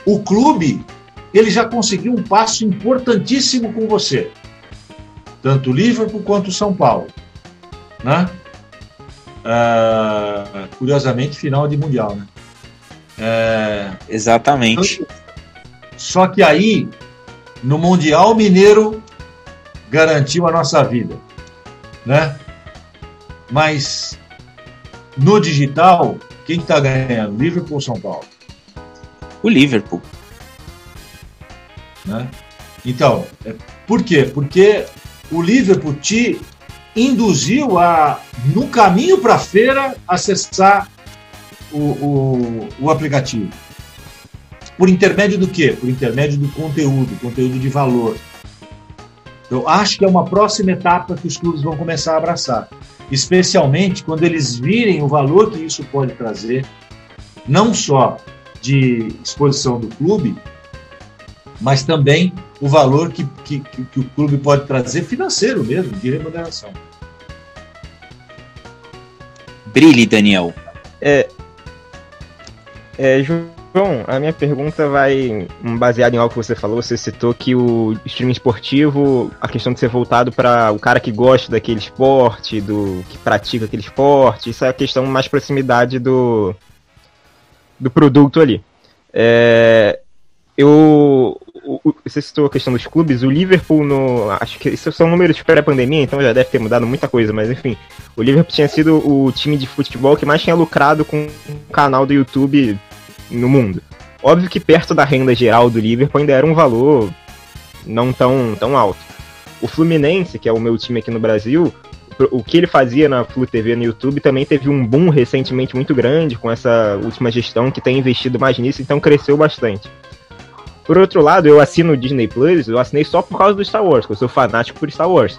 O clube ele já conseguiu um passo importantíssimo com você, tanto o Liverpool quanto o São Paulo, né? Ah, curiosamente final de mundial, né? É... Exatamente. Só que aí no mundial mineiro garantiu a nossa vida, né? Mas no digital, quem está ganhando? Liverpool ou São Paulo? O Liverpool. Né? Então, é, por quê? Porque o Liverpool te induziu a, no caminho para a feira, acessar o, o, o aplicativo. Por intermédio do quê? Por intermédio do conteúdo, conteúdo de valor. Eu acho que é uma próxima etapa que os clubes vão começar a abraçar, especialmente quando eles virem o valor que isso pode trazer, não só de exposição do clube, mas também o valor que, que, que o clube pode trazer financeiro mesmo, de remuneração. Brilhe, Daniel. É, é, João, a minha pergunta vai baseada em algo que você falou. Você citou que o streaming esportivo, a questão de ser voltado para o cara que gosta daquele esporte, do que pratica aquele esporte, isso é a questão mais proximidade do, do produto ali. É, eu, você citou a questão dos clubes, o Liverpool no. Acho que isso são números de pré-pandemia, então já deve ter mudado muita coisa, mas enfim. O Liverpool tinha sido o time de futebol que mais tinha lucrado com o canal do YouTube no mundo. Óbvio que perto da renda geral do Liverpool ainda era um valor não tão, tão alto. O Fluminense, que é o meu time aqui no Brasil, o que ele fazia na Flu TV no YouTube também teve um boom recentemente muito grande com essa última gestão que tem investido mais nisso, então cresceu bastante. Por outro lado, eu assino o Disney Plus, eu assinei só por causa do Star Wars, porque eu sou fanático por Star Wars.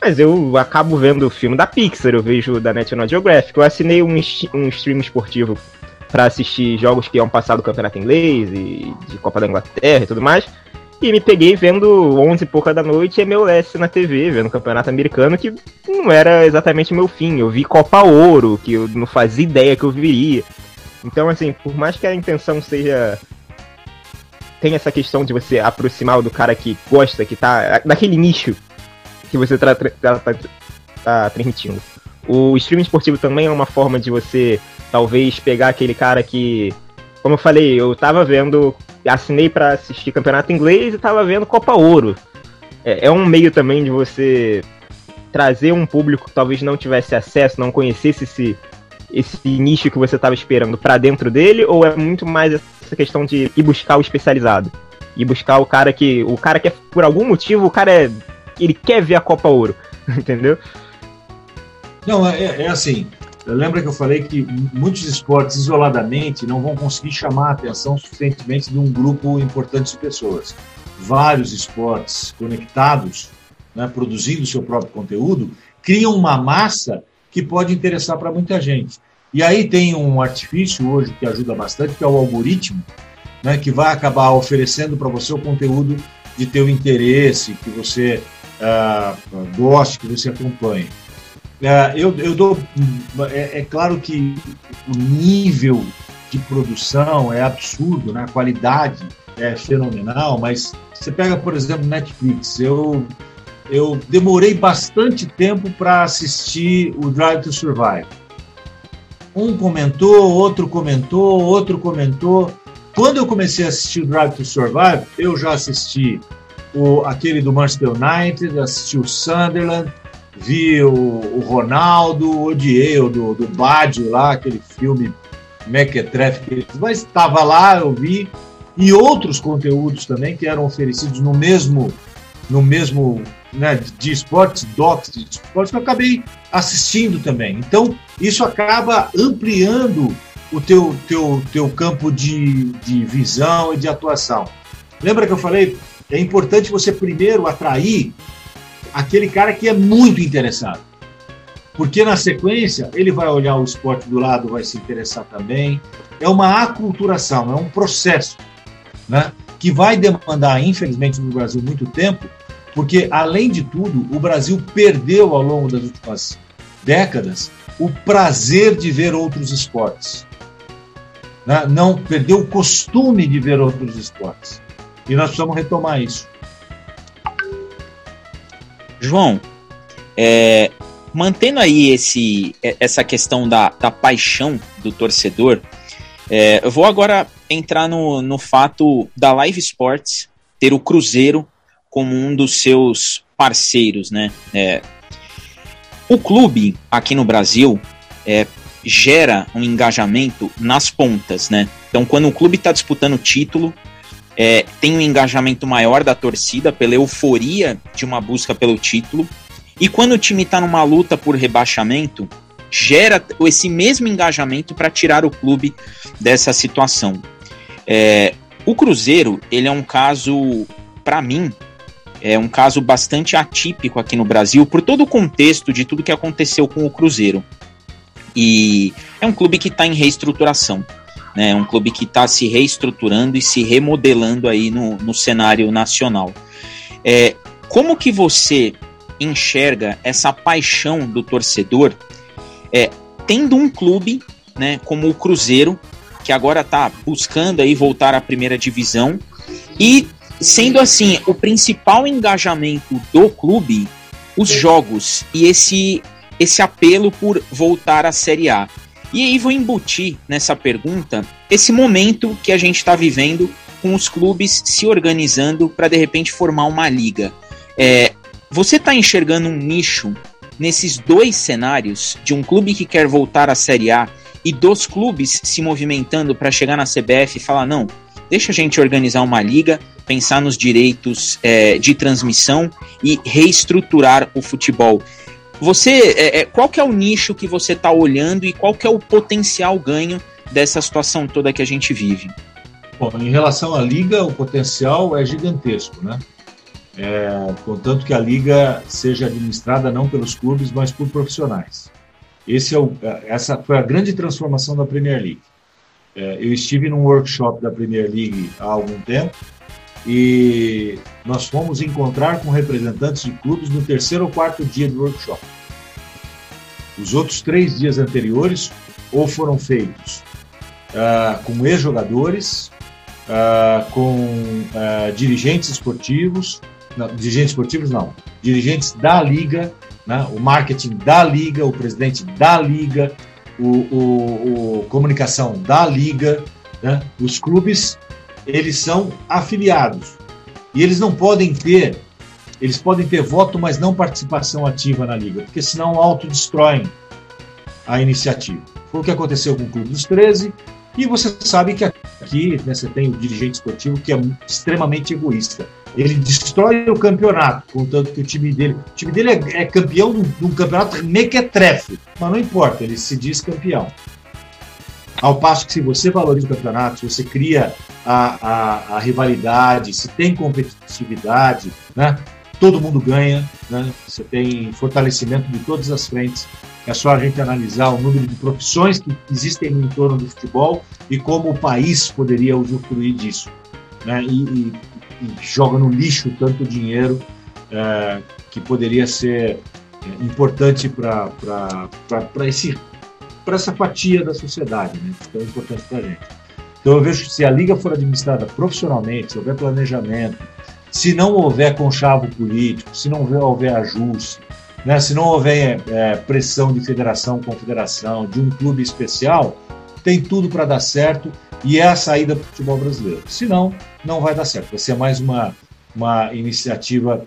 Mas eu acabo vendo o filme da Pixar, eu vejo da National Geographic, eu assinei um, um stream esportivo para assistir jogos que iam passar do campeonato inglês e de Copa da Inglaterra e tudo mais. E me peguei vendo 11 e pouca da noite MLS na TV, vendo o campeonato americano, que não era exatamente meu fim. Eu vi Copa Ouro, que eu não fazia ideia que eu viria. Então, assim, por mais que a intenção seja tem essa questão de você aproximar do cara que gosta, que tá naquele nicho que você tá, tá, tá, tá transmitindo. O streaming esportivo também é uma forma de você talvez pegar aquele cara que, como eu falei, eu tava vendo, assinei para assistir campeonato inglês e tava vendo Copa Ouro. É, é um meio também de você trazer um público que talvez não tivesse acesso, não conhecesse esse, esse nicho que você estava esperando para dentro dele, ou é muito mais essa questão de ir buscar o especializado? Ir buscar o cara que. O cara que, é, por algum motivo, o cara é. Ele quer ver a Copa Ouro, entendeu? Não, é, é assim. Lembra que eu falei que muitos esportes isoladamente não vão conseguir chamar a atenção suficientemente de um grupo importante de pessoas. Vários esportes conectados, né, produzindo seu próprio conteúdo, criam uma massa que pode interessar para muita gente. E aí tem um artifício hoje que ajuda bastante, que é o algoritmo, né, que vai acabar oferecendo para você o conteúdo de teu interesse, que você uh, goste, que você acompanhe. Uh, eu, eu dou. É, é, claro que o nível de produção é absurdo, né? a qualidade é fenomenal, mas você pega, por exemplo, Netflix. Eu eu demorei bastante tempo para assistir o Drive to Survive. Um comentou, outro comentou, outro comentou. Quando eu comecei a assistir o Drive to Survive, eu já assisti o, aquele do Manchester United, assisti o Sunderland, vi o, o Ronaldo, odiei o do, do Badio lá, aquele filme Mequetrefe, mas estava lá, eu vi, e outros conteúdos também que eram oferecidos no mesmo no mesmo né, de esportes, docs de esportes, que eu acabei assistindo também. Então, isso acaba ampliando o teu, teu, teu campo de, de visão e de atuação. Lembra que eu falei? É importante você primeiro atrair aquele cara que é muito interessado. Porque na sequência ele vai olhar o esporte do lado, vai se interessar também. É uma aculturação, é um processo, né? Que vai demandar, infelizmente, no Brasil muito tempo, porque, além de tudo, o Brasil perdeu ao longo das últimas décadas o prazer de ver outros esportes. Né? Não perdeu o costume de ver outros esportes. E nós precisamos retomar isso. João, é, mantendo aí esse, essa questão da, da paixão do torcedor, é, eu vou agora entrar no, no fato da Live Sports ter o Cruzeiro como um dos seus parceiros, né? É, o clube aqui no Brasil é, gera um engajamento nas pontas, né? Então, quando o clube está disputando título, é, tem um engajamento maior da torcida pela euforia de uma busca pelo título. E quando o time está numa luta por rebaixamento, gera esse mesmo engajamento para tirar o clube dessa situação. É, o Cruzeiro, ele é um caso, para mim, é um caso bastante atípico aqui no Brasil, por todo o contexto de tudo que aconteceu com o Cruzeiro. E é um clube que está em reestruturação. Né? É um clube que está se reestruturando e se remodelando aí no, no cenário nacional. É, como que você enxerga essa paixão do torcedor é, tendo um clube né, como o Cruzeiro, que agora está buscando aí voltar à primeira divisão, e Sendo assim, o principal engajamento do clube, os jogos e esse, esse apelo por voltar à Série A. E aí vou embutir nessa pergunta esse momento que a gente está vivendo com os clubes se organizando para de repente formar uma liga. É, você está enxergando um nicho nesses dois cenários de um clube que quer voltar à Série A e dos clubes se movimentando para chegar na CBF e falar: não, deixa a gente organizar uma liga, pensar nos direitos é, de transmissão e reestruturar o futebol. Você, é, é qual que é o nicho que você está olhando e qual que é o potencial ganho dessa situação toda que a gente vive? Bom, em relação à liga, o potencial é gigantesco, né? É, contanto que a liga seja administrada não pelos clubes, mas por profissionais. Esse é o, essa foi a grande transformação da Premier League. É, eu estive num workshop da Premier League há algum tempo e nós fomos encontrar com representantes de clubes no terceiro ou quarto dia do workshop. Os outros três dias anteriores ou foram feitos uh, com ex-jogadores uh, com uh, dirigentes esportivos, não, dirigentes esportivos não, dirigentes da liga, né, o marketing da liga, o presidente da liga, o, o, o comunicação da liga, né, os clubes, eles são afiliados e eles não podem ter, eles podem ter voto, mas não participação ativa na liga, porque senão autodestroem a iniciativa. Foi o que aconteceu com o Clube dos 13, e você sabe que aqui né, você tem o dirigente esportivo que é extremamente egoísta. Ele destrói o campeonato, contanto que o time dele. O time dele é, é campeão de um campeonato mequetrefe, mas não importa, ele se diz campeão. Ao passo que se você valoriza o campeonato, se você cria a, a, a rivalidade, se tem competitividade, né, todo mundo ganha, né, você tem fortalecimento de todas as frentes. É só a gente analisar o número de profissões que existem no entorno do futebol e como o país poderia usufruir disso. Né? E, e, e joga no lixo tanto dinheiro é, que poderia ser é, importante para essa fatia da sociedade, né? que é importante para a gente. Então eu vejo que se a liga for administrada profissionalmente, se houver planejamento, se não houver conchavo político, se não houver, houver ajuste, né? Se não houver é, pressão de federação, confederação, de um clube especial, tem tudo para dar certo e é a saída para o futebol brasileiro. Se não, vai dar certo. Vai ser mais uma, uma iniciativa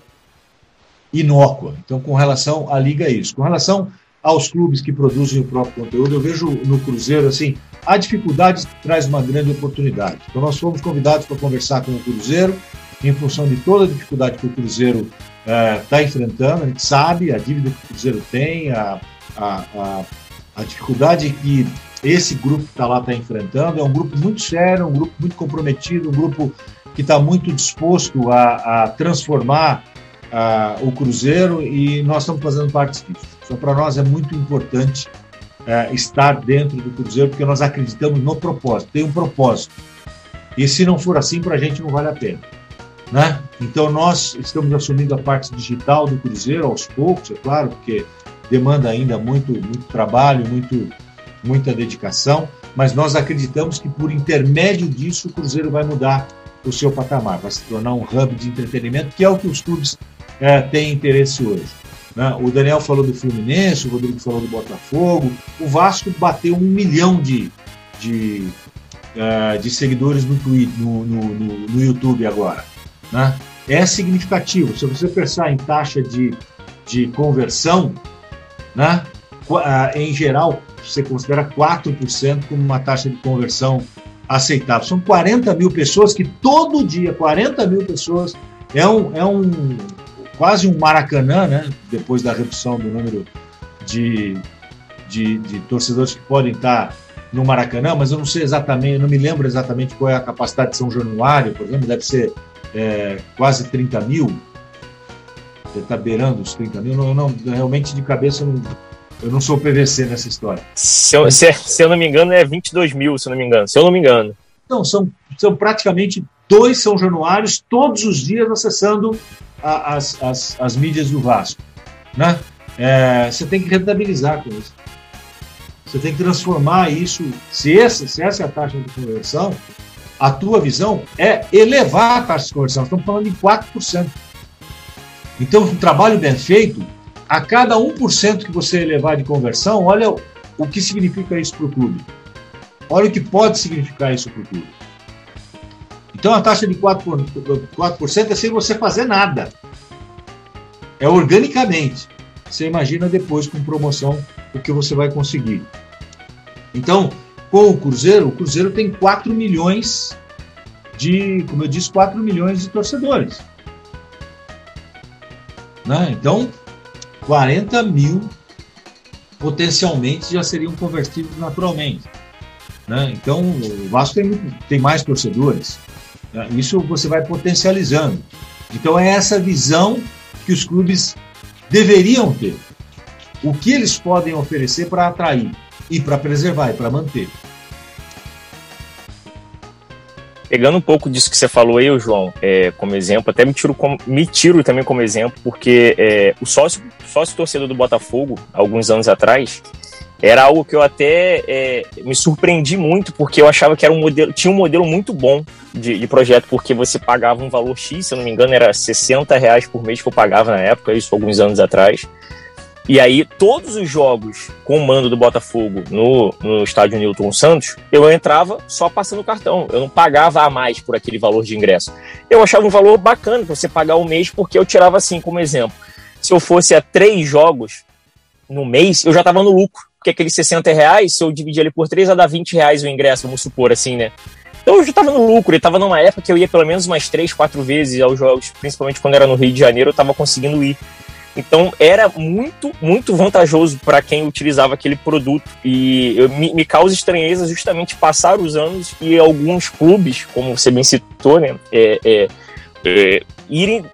inócua. Então, com relação à liga, é isso. Com relação aos clubes que produzem o próprio conteúdo, eu vejo no Cruzeiro assim, a dificuldade traz uma grande oportunidade. Então, nós fomos convidados para conversar com o Cruzeiro em função de toda a dificuldade que o Cruzeiro está é, enfrentando, a gente sabe a dívida que o Cruzeiro tem, a, a, a, a dificuldade que esse grupo que está lá está enfrentando. É um grupo muito sério, um grupo muito comprometido, um grupo que está muito disposto a, a transformar o Cruzeiro e nós estamos fazendo parte disso. Então, para nós é muito importante é, estar dentro do Cruzeiro porque nós acreditamos no propósito, tem um propósito. E se não for assim, para a gente não vale a pena. Né? Então nós estamos assumindo a parte digital do Cruzeiro aos poucos, é claro, porque demanda ainda muito, muito trabalho, muito, muita dedicação, mas nós acreditamos que por intermédio disso o Cruzeiro vai mudar o seu patamar, vai se tornar um hub de entretenimento, que é o que os clubes é, têm interesse hoje. Né? O Daniel falou do Fluminense, o Rodrigo falou do Botafogo, o Vasco bateu um milhão de, de, uh, de seguidores no, Twitter, no, no, no, no YouTube agora né, é significativo. Se você pensar em taxa de, de conversão, né, em geral, você considera 4% como uma taxa de conversão aceitável. São 40 mil pessoas que todo dia, 40 mil pessoas, é um, é um quase um Maracanã, né, depois da redução do número de, de, de torcedores que podem estar no Maracanã, mas eu não sei exatamente, eu não me lembro exatamente qual é a capacidade de São Januário, por exemplo, deve ser é, quase 30 mil, está beirando os 30 mil, não, não, realmente de cabeça não, eu não sou PVC nessa história. Se eu, se, se eu, não me engano, é 22 mil, se eu não me engano. Se eu não me engano. Não, são, são praticamente dois São Januários todos os dias acessando a, as, as, as mídias do Vasco. Né? É, você tem que rentabilizar com isso. Você tem que transformar isso. Se essa, se essa é a taxa de conversão, a tua visão é elevar a taxa de conversão. Estamos falando de 4%. Então, um trabalho bem feito, a cada 1% que você elevar de conversão, olha o que significa isso para o clube. Olha o que pode significar isso para o clube. Então, a taxa de 4%, 4% é sem você fazer nada. É organicamente. Você imagina depois com promoção o que você vai conseguir. Então, com o Cruzeiro, o Cruzeiro tem 4 milhões de, como eu disse, 4 milhões de torcedores. Né? Então, 40 mil potencialmente já seriam convertidos naturalmente. Né? Então, o Vasco tem, tem mais torcedores. Né? Isso você vai potencializando. Então, é essa visão que os clubes deveriam ter. O que eles podem oferecer para atrair e para preservar e para manter. Pegando um pouco disso que você falou aí, João, é, como exemplo, até me tiro, como, me tiro também como exemplo, porque é, o sócio, sócio torcedor do Botafogo, alguns anos atrás, era algo que eu até é, me surpreendi muito, porque eu achava que era um modelo, tinha um modelo muito bom de, de, projeto, porque você pagava um valor X, se eu não me engano, era 60 reais por mês que eu pagava na época, isso alguns anos atrás. E aí, todos os jogos com o mando do Botafogo no, no estádio Newton Santos, eu entrava só passando o cartão. Eu não pagava a mais por aquele valor de ingresso. Eu achava um valor bacana para você pagar o mês, porque eu tirava assim como exemplo. Se eu fosse a três jogos no mês, eu já estava no lucro. Porque aqueles 60 reais, se eu dividir ele por três, ia dar 20 reais o ingresso, vamos supor assim, né? Então eu já estava no lucro, eu estava numa época que eu ia pelo menos umas três, quatro vezes aos jogos, principalmente quando era no Rio de Janeiro, eu estava conseguindo ir. Então era muito, muito vantajoso para quem utilizava aquele produto. E me, me, causa estranheza justamente passar os anos e alguns clubes, como você bem citou, né, é, é, é, irem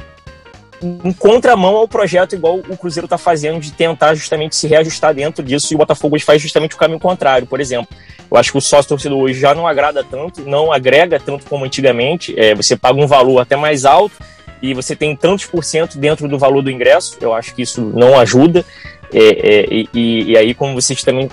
em contramão ao projeto igual o Cruzeiro está fazendo de tentar justamente se reajustar dentro disso e o Botafogo faz justamente o caminho contrário, por exemplo. Eu acho que o sócio torcedor hoje já não agrada tanto, não agrega tanto como antigamente. É, você paga um valor até mais alto e você tem tantos por cento dentro do valor do ingresso. Eu acho que isso não ajuda. É, é, e, e, aí, como você também,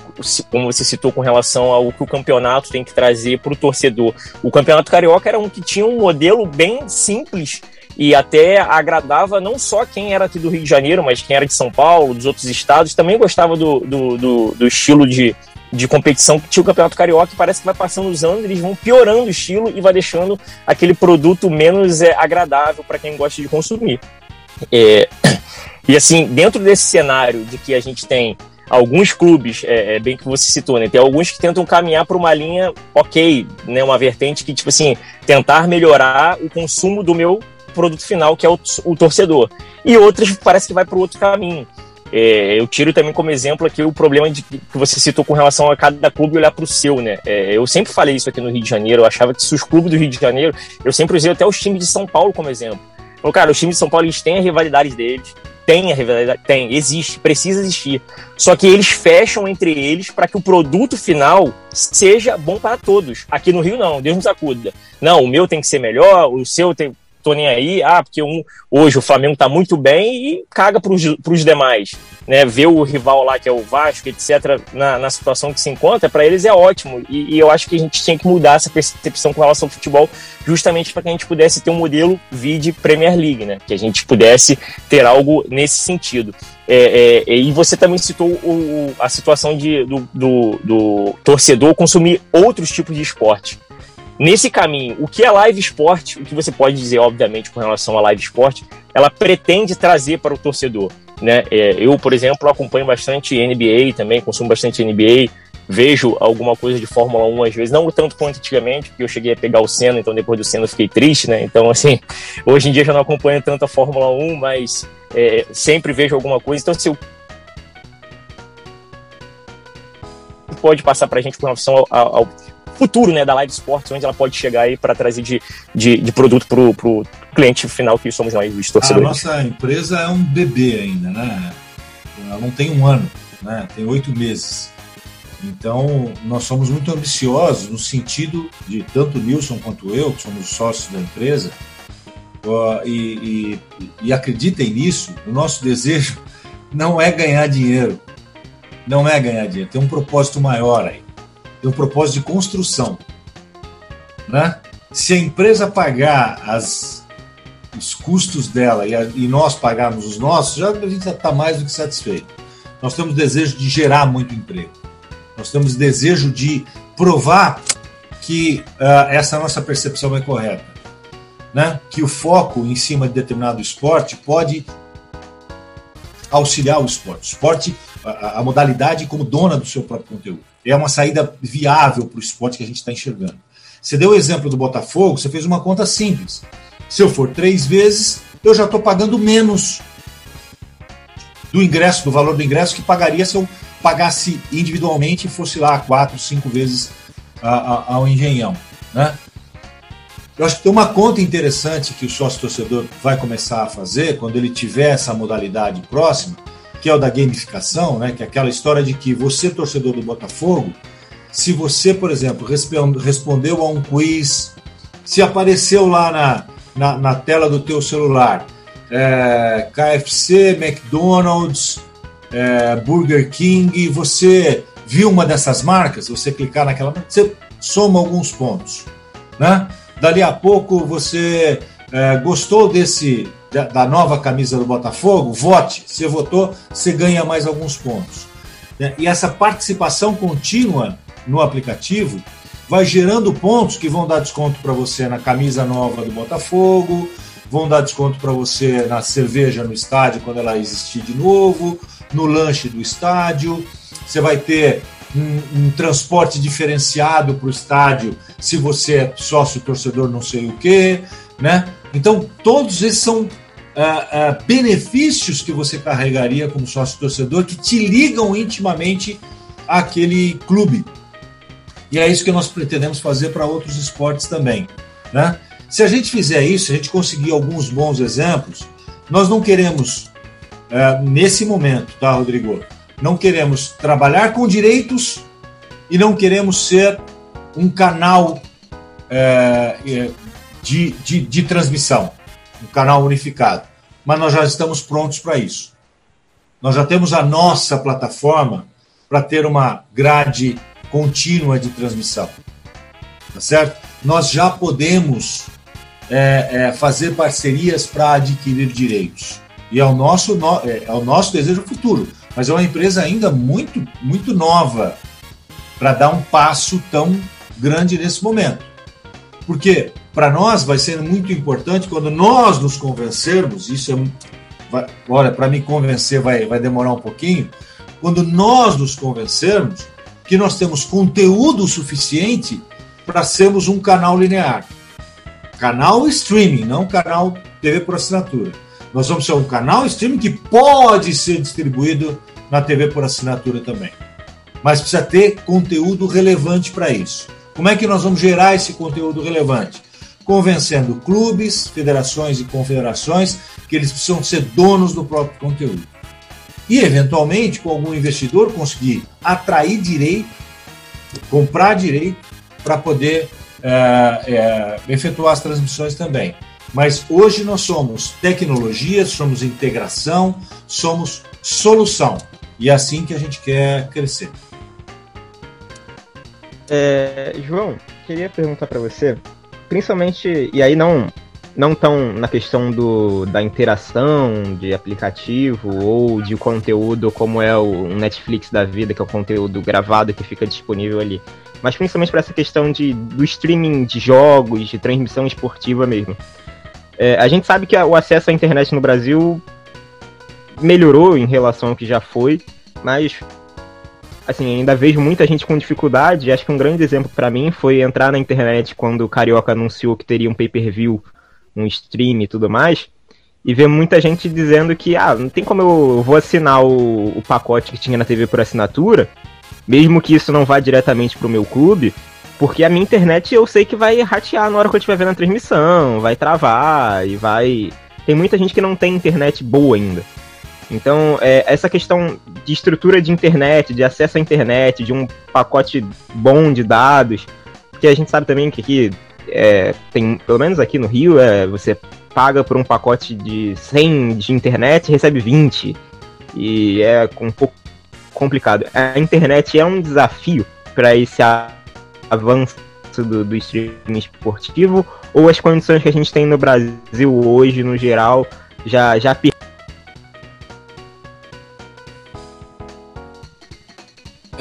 como você citou com relação ao que o campeonato tem que trazer para o torcedor, o campeonato carioca era um que tinha um modelo bem simples e até agradava não só quem era aqui do Rio de Janeiro, mas quem era de São Paulo, dos outros estados, também gostava do, do, do, do estilo de, de competição que tinha o Campeonato Carioca, e parece que vai passando os anos, eles vão piorando o estilo e vai deixando aquele produto menos é, agradável para quem gosta de consumir. É, e assim, dentro desse cenário de que a gente tem alguns clubes, é, é, bem que você citou, né? Tem alguns que tentam caminhar para uma linha ok, né? Uma vertente que, tipo assim, tentar melhorar o consumo do meu produto final, que é o, o torcedor. E outras parece que vai para o outro caminho. É, eu tiro também como exemplo aqui o problema de, que você citou com relação a cada clube olhar para o seu, né? É, eu sempre falei isso aqui no Rio de Janeiro, eu achava que se os clubes do Rio de Janeiro, eu sempre usei até os times de São Paulo como exemplo. Então, cara, os times de São Paulo eles têm a rivalidade deles, tem a rivalidade, tem, existe, precisa existir. Só que eles fecham entre eles para que o produto final seja bom para todos. Aqui no Rio não, Deus nos acuda. Não, o meu tem que ser melhor, o seu tem, tô nem aí, ah, porque um, hoje o Flamengo tá muito bem e caga pros, pros demais, né? Ver o rival lá, que é o Vasco, etc., na, na situação que se encontra, para eles é ótimo. E, e, eu acho que a gente tinha que mudar essa percepção com relação ao futebol, justamente para que a gente pudesse ter um modelo vide Premier League, né? Que a gente pudesse ter algo nesse sentido. É, é, e você também citou o, a situação de, do, do, do torcedor consumir outros tipos de esporte nesse caminho, o que é live esporte, o que você pode dizer, obviamente, com relação a live esporte, ela pretende trazer para o torcedor. Né? É, eu, por exemplo, acompanho bastante NBA também, consumo bastante NBA, vejo alguma coisa de Fórmula 1 às vezes, não tanto quanto antigamente, porque eu cheguei a pegar o Senna, então depois do Senna eu fiquei triste, né? Então, assim, hoje em dia já não acompanho tanto a Fórmula 1, mas é, sempre vejo alguma coisa. Então, se eu pode passar para a gente com relação ao, ao, futuro né, da Live Sports, onde ela pode chegar aí para trazer de, de, de produto para o cliente final que somos nós, os torcedores. A nossa empresa é um bebê ainda, né? Ela não tem um ano, né? Tem oito meses. Então, nós somos muito ambiciosos no sentido de tanto o Nilson quanto eu, que somos sócios da empresa, uh, e, e, e acreditem nisso, o nosso desejo não é ganhar dinheiro. Não é ganhar dinheiro, tem um propósito maior aí tem um propósito de construção. Né? Se a empresa pagar as, os custos dela e, a, e nós pagarmos os nossos, já a gente está mais do que satisfeito. Nós temos desejo de gerar muito emprego. Nós temos desejo de provar que uh, essa nossa percepção é correta. Né? Que o foco em cima de determinado esporte pode auxiliar o esporte. O esporte, a, a modalidade como dona do seu próprio conteúdo é uma saída viável para o esporte que a gente está enxergando. Você deu o exemplo do Botafogo, você fez uma conta simples. Se eu for três vezes, eu já estou pagando menos do ingresso, do valor do ingresso que pagaria se eu pagasse individualmente e fosse lá quatro, cinco vezes ao engenhão. Né? Eu acho que tem uma conta interessante que o sócio torcedor vai começar a fazer quando ele tiver essa modalidade próxima, que é o da gamificação, né, que é aquela história de que você, torcedor do Botafogo, se você, por exemplo, respondeu a um quiz, se apareceu lá na, na, na tela do teu celular, é, KFC, McDonald's, é, Burger King, você viu uma dessas marcas, você clicar naquela, você soma alguns pontos, né? Dali a pouco você é, gostou desse da, da, nova camisa do Botafogo, vote. Você votou, você ganha mais alguns pontos. Né? E essa participação contínua no aplicativo vai gerando pontos que vão dar desconto para você na camisa nova do Botafogo, vão dar desconto para você na cerveja no estádio quando ela existir de novo, no lanche do estádio. Você vai ter um, um transporte diferenciado para o estádio se você é sócio torcedor não sei o quê, né? Então todos esses são Uh, uh, benefícios que você carregaria como sócio torcedor que te ligam intimamente àquele clube. E é isso que nós pretendemos fazer para outros esportes também. Né? Se a gente fizer isso, a gente conseguir alguns bons exemplos, nós não queremos, uh, nesse momento, tá, Rodrigo? Não queremos trabalhar com direitos e não queremos ser um canal de, de, de transmissão um canal unificado. Mas nós já estamos prontos para isso. Nós já temos a nossa plataforma para ter uma grade contínua de transmissão. Tá certo? Nós já podemos é, é, fazer parcerias para adquirir direitos. E é o, nosso, é, é o nosso desejo futuro. Mas é uma empresa ainda muito, muito nova para dar um passo tão grande nesse momento. Porque para nós vai ser muito importante quando nós nos convencermos, isso é. Vai, olha, para me convencer vai, vai demorar um pouquinho. Quando nós nos convencermos que nós temos conteúdo suficiente para sermos um canal linear. Canal streaming, não canal TV por assinatura. Nós vamos ser um canal streaming que pode ser distribuído na TV por assinatura também. Mas precisa ter conteúdo relevante para isso. Como é que nós vamos gerar esse conteúdo relevante? Convencendo clubes, federações e confederações que eles precisam ser donos do próprio conteúdo. E, eventualmente, com algum investidor, conseguir atrair direito, comprar direito, para poder é, é, efetuar as transmissões também. Mas hoje nós somos tecnologia, somos integração, somos solução. E é assim que a gente quer crescer. É, João, queria perguntar para você, principalmente, e aí não não tão na questão do, da interação de aplicativo ou de conteúdo como é o Netflix da vida, que é o conteúdo gravado que fica disponível ali, mas principalmente para essa questão de, do streaming de jogos, de transmissão esportiva mesmo. É, a gente sabe que o acesso à internet no Brasil melhorou em relação ao que já foi, mas assim, ainda vejo muita gente com dificuldade. Acho que um grande exemplo para mim foi entrar na internet quando o Carioca anunciou que teria um pay-per-view, um stream e tudo mais, e ver muita gente dizendo que, ah, não tem como eu vou assinar o, o pacote que tinha na TV por assinatura, mesmo que isso não vá diretamente pro meu clube, porque a minha internet eu sei que vai ratear na hora que eu estiver vendo a transmissão, vai travar e vai. Tem muita gente que não tem internet boa ainda. Então, é, essa questão de estrutura de internet, de acesso à internet, de um pacote bom de dados, que a gente sabe também que aqui é, tem, pelo menos aqui no Rio, é, você paga por um pacote de 100 de internet e recebe 20. E é um pouco complicado. A internet é um desafio para esse avanço do, do streaming esportivo, ou as condições que a gente tem no Brasil hoje, no geral, já, já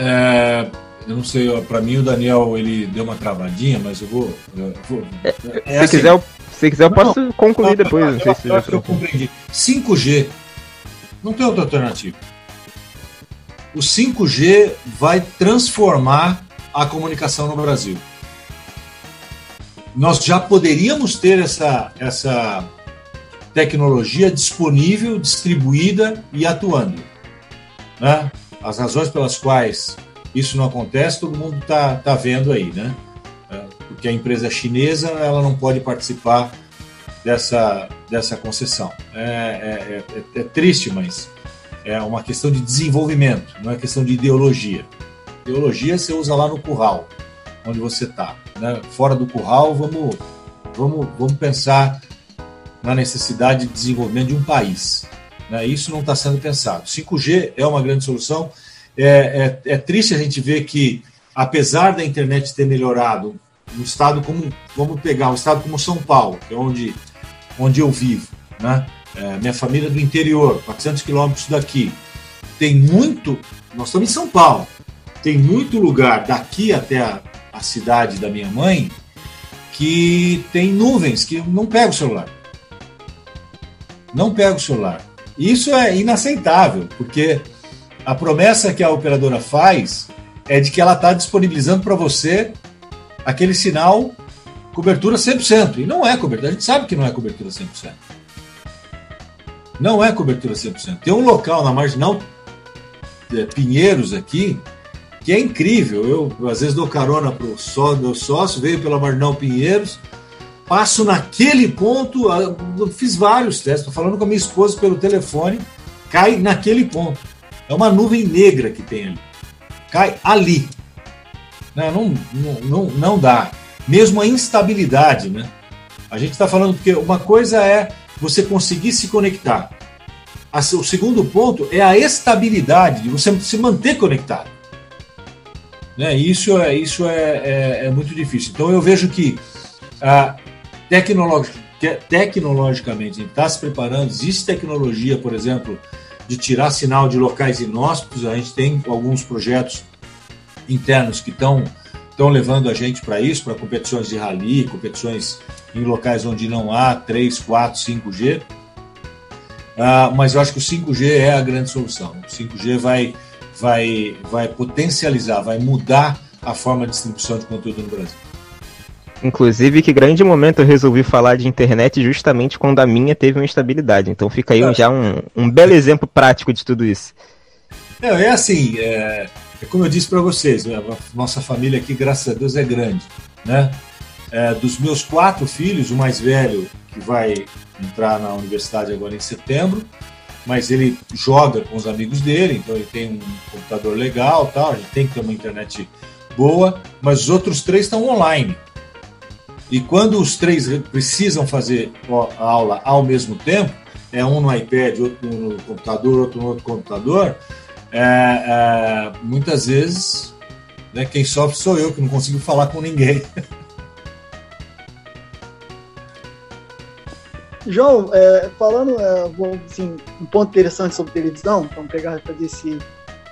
É, eu não sei, para mim o Daniel ele deu uma travadinha, mas eu vou. Eu vou é, é, se, assim, quiser, eu, se quiser, eu posso não, concluir não, depois. Não, não sei se eu, eu compreendi. 5G. Não tem outra alternativa. O 5G vai transformar a comunicação no Brasil. Nós já poderíamos ter essa, essa tecnologia disponível, distribuída e atuando. Né? As razões pelas quais isso não acontece, todo mundo está tá vendo aí, né? É, porque a empresa chinesa ela não pode participar dessa, dessa concessão. É, é, é, é triste, mas é uma questão de desenvolvimento, não é questão de ideologia. Ideologia você usa lá no curral, onde você está. Né? Fora do curral, vamos, vamos, vamos pensar na necessidade de desenvolvimento de um país. Né? Isso não está sendo pensado. 5G é uma grande solução é, é, é triste a gente ver que, apesar da internet ter melhorado, um estado como, vamos pegar um estado como São Paulo, que é onde, onde eu vivo, né? É, minha família é do interior, 400 quilômetros daqui, tem muito, nós estamos em São Paulo, tem muito lugar daqui até a, a cidade da minha mãe que tem nuvens que não pega o celular. Não pega o celular. Isso é inaceitável, porque a promessa que a operadora faz é de que ela está disponibilizando para você aquele sinal cobertura 100%. E não é cobertura. A gente sabe que não é cobertura 100%. Não é cobertura 100%. Tem um local na Marginal é, Pinheiros aqui que é incrível. Eu, às vezes, dou carona para o só, meu sócio, veio pela Marginal Pinheiros, passo naquele ponto, eu fiz vários testes, estou falando com a minha esposa pelo telefone, cai naquele ponto. É uma nuvem negra que tem ali. Cai ali. Não, não, não, não dá. Mesmo a instabilidade, né? A gente está falando porque uma coisa é você conseguir se conectar. O segundo ponto é a estabilidade de você se manter conectado. Né? Isso, é, isso é, é, é muito difícil. Então eu vejo que ah, tecnolog tecnologicamente a gente está se preparando, existe tecnologia, por exemplo, de tirar sinal de locais inóspitos, a gente tem alguns projetos internos que estão estão levando a gente para isso, para competições de rally, competições em locais onde não há 3, 4, 5G. Uh, mas eu acho que o 5G é a grande solução. O 5G vai, vai, vai potencializar, vai mudar a forma de distribuição de conteúdo no Brasil. Inclusive, que grande momento eu resolvi falar de internet justamente quando a minha teve uma instabilidade. Então fica aí já um, um belo exemplo prático de tudo isso. É, assim, é, é como eu disse para vocês, né, nossa família aqui, graças a Deus, é grande. Né? É, dos meus quatro filhos, o mais velho, que vai entrar na universidade agora em setembro, mas ele joga com os amigos dele, então ele tem um computador legal, tal, gente tem que ter uma internet boa, mas os outros três estão online. E quando os três precisam fazer a aula ao mesmo tempo, é um no iPad, outro no computador, outro no outro computador, é, é, muitas vezes né, quem sofre sou eu, que não consigo falar com ninguém. João, é, falando é, assim, um ponto interessante sobre televisão, vamos pegar fazer esse,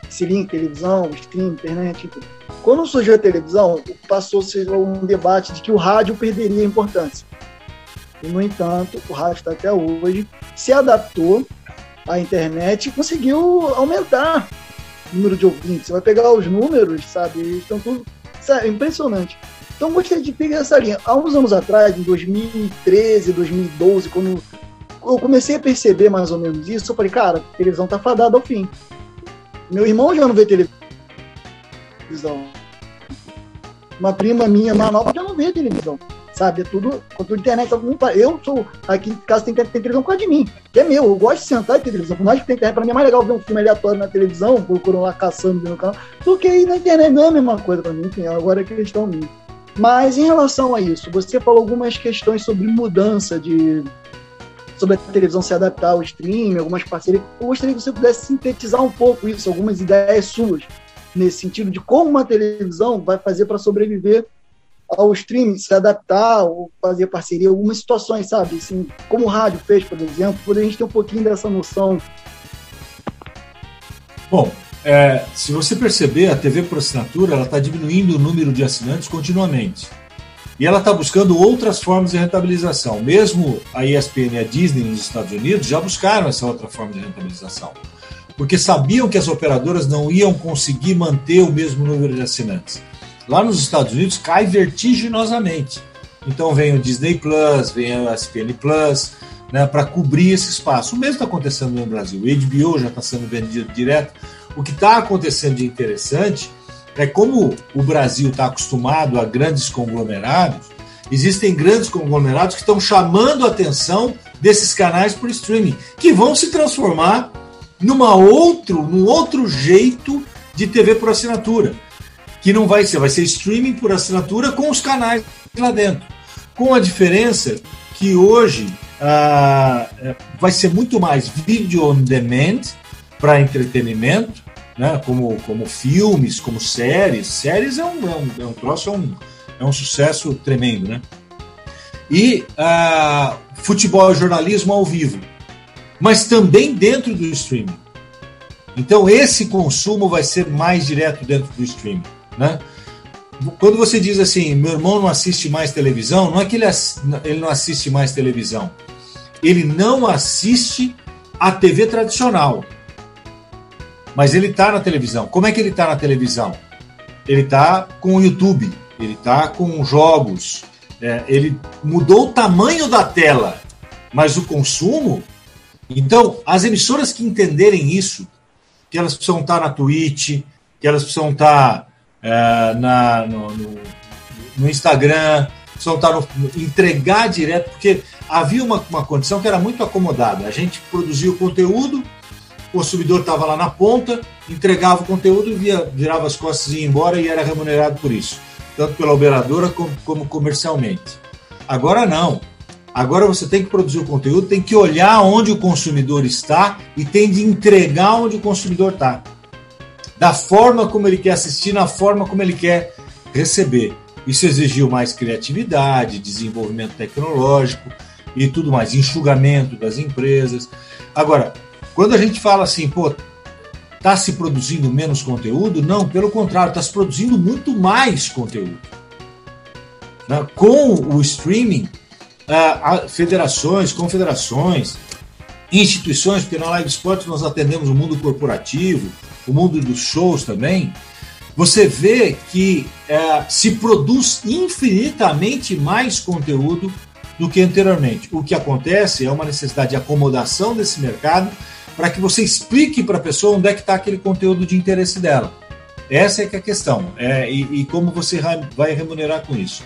esse link televisão, stream, internet. Tudo. Quando surgiu a televisão, passou-se um debate de que o rádio perderia importância. E, no entanto, o rádio está até hoje, se adaptou à internet e conseguiu aumentar o número de ouvintes. Você vai pegar os números, sabe? Estão tudo. Sabe, impressionante. Então, gostei de pegar essa linha. Há uns anos atrás, em 2013, 2012, quando eu comecei a perceber mais ou menos isso, eu falei, cara, a televisão tá fadada ao fim. Meu irmão já não vê televisão. Uma prima minha mais nova já não vê televisão. Sabe? É tudo conteúdo internet. Eu sou. Aqui em casa tem, tem televisão por causa de mim. Que é meu. Eu gosto de sentar em televisão. Por mais que tem internet, pra mim é mais legal ver um filme aleatório na televisão, procurando lá caçando no canal, do que ir na internet. Não é a mesma coisa pra mim. Enfim, agora é questão minha. Mas em relação a isso, você falou algumas questões sobre mudança de sobre a televisão se adaptar ao streaming, algumas parcerias. Eu gostaria que você pudesse sintetizar um pouco isso, algumas ideias suas nesse sentido de como uma televisão vai fazer para sobreviver ao streaming, se adaptar ou fazer parceria, algumas situações, sabe? Assim, como o rádio fez, por exemplo, poder a gente ter um pouquinho dessa noção. Bom, é, se você perceber, a TV por assinatura ela está diminuindo o número de assinantes continuamente. E ela está buscando outras formas de rentabilização. Mesmo a ESPN e a Disney nos Estados Unidos já buscaram essa outra forma de rentabilização porque sabiam que as operadoras não iam conseguir manter o mesmo número de assinantes. Lá nos Estados Unidos cai vertiginosamente. Então vem o Disney Plus, vem a ESPN Plus, né, para cobrir esse espaço. O mesmo está acontecendo no Brasil. O HBO já está sendo vendido direto. O que está acontecendo de interessante é como o Brasil está acostumado a grandes conglomerados, existem grandes conglomerados que estão chamando a atenção desses canais por streaming, que vão se transformar numa outro, num outro jeito de TV por assinatura, que não vai ser, vai ser streaming por assinatura com os canais lá dentro, com a diferença que hoje ah, vai ser muito mais vídeo on demand para entretenimento, né? como, como filmes, como séries. Séries é um, é um, é um troço, é um, é um sucesso tremendo, né? E uh, futebol e jornalismo ao vivo, mas também dentro do streaming. Então esse consumo vai ser mais direto dentro do streaming, né? Quando você diz assim, meu irmão não assiste mais televisão, não é que ele, ele não assiste mais televisão. Ele não assiste a TV tradicional. Mas ele está na televisão. Como é que ele está na televisão? Ele está com o YouTube, ele está com jogos, é, ele mudou o tamanho da tela, mas o consumo. Então, as emissoras que entenderem isso, que elas precisam estar na Twitch, que elas precisam estar é, na, no, no, no, Instagram, precisam estar no, entregar direto, porque havia uma, uma condição que era muito acomodada. A gente produzia o conteúdo, o consumidor estava lá na ponta, entregava o conteúdo, via, virava as costas e ia embora e era remunerado por isso, tanto pela operadora como, como comercialmente. Agora não. Agora você tem que produzir o conteúdo, tem que olhar onde o consumidor está e tem de entregar onde o consumidor está. Da forma como ele quer assistir, na forma como ele quer receber. Isso exigiu mais criatividade, desenvolvimento tecnológico e tudo mais, enxugamento das empresas. Agora, quando a gente fala assim, pô, está se produzindo menos conteúdo? Não, pelo contrário, está se produzindo muito mais conteúdo. Né? Com o streaming, federações, confederações, instituições, porque na Live Sports nós atendemos o mundo corporativo, o mundo dos shows também, você vê que é, se produz infinitamente mais conteúdo do que anteriormente. O que acontece é uma necessidade de acomodação desse mercado para que você explique para a pessoa onde é que está aquele conteúdo de interesse dela. Essa é que é a questão. É, e, e, como você vai remunerar com isso.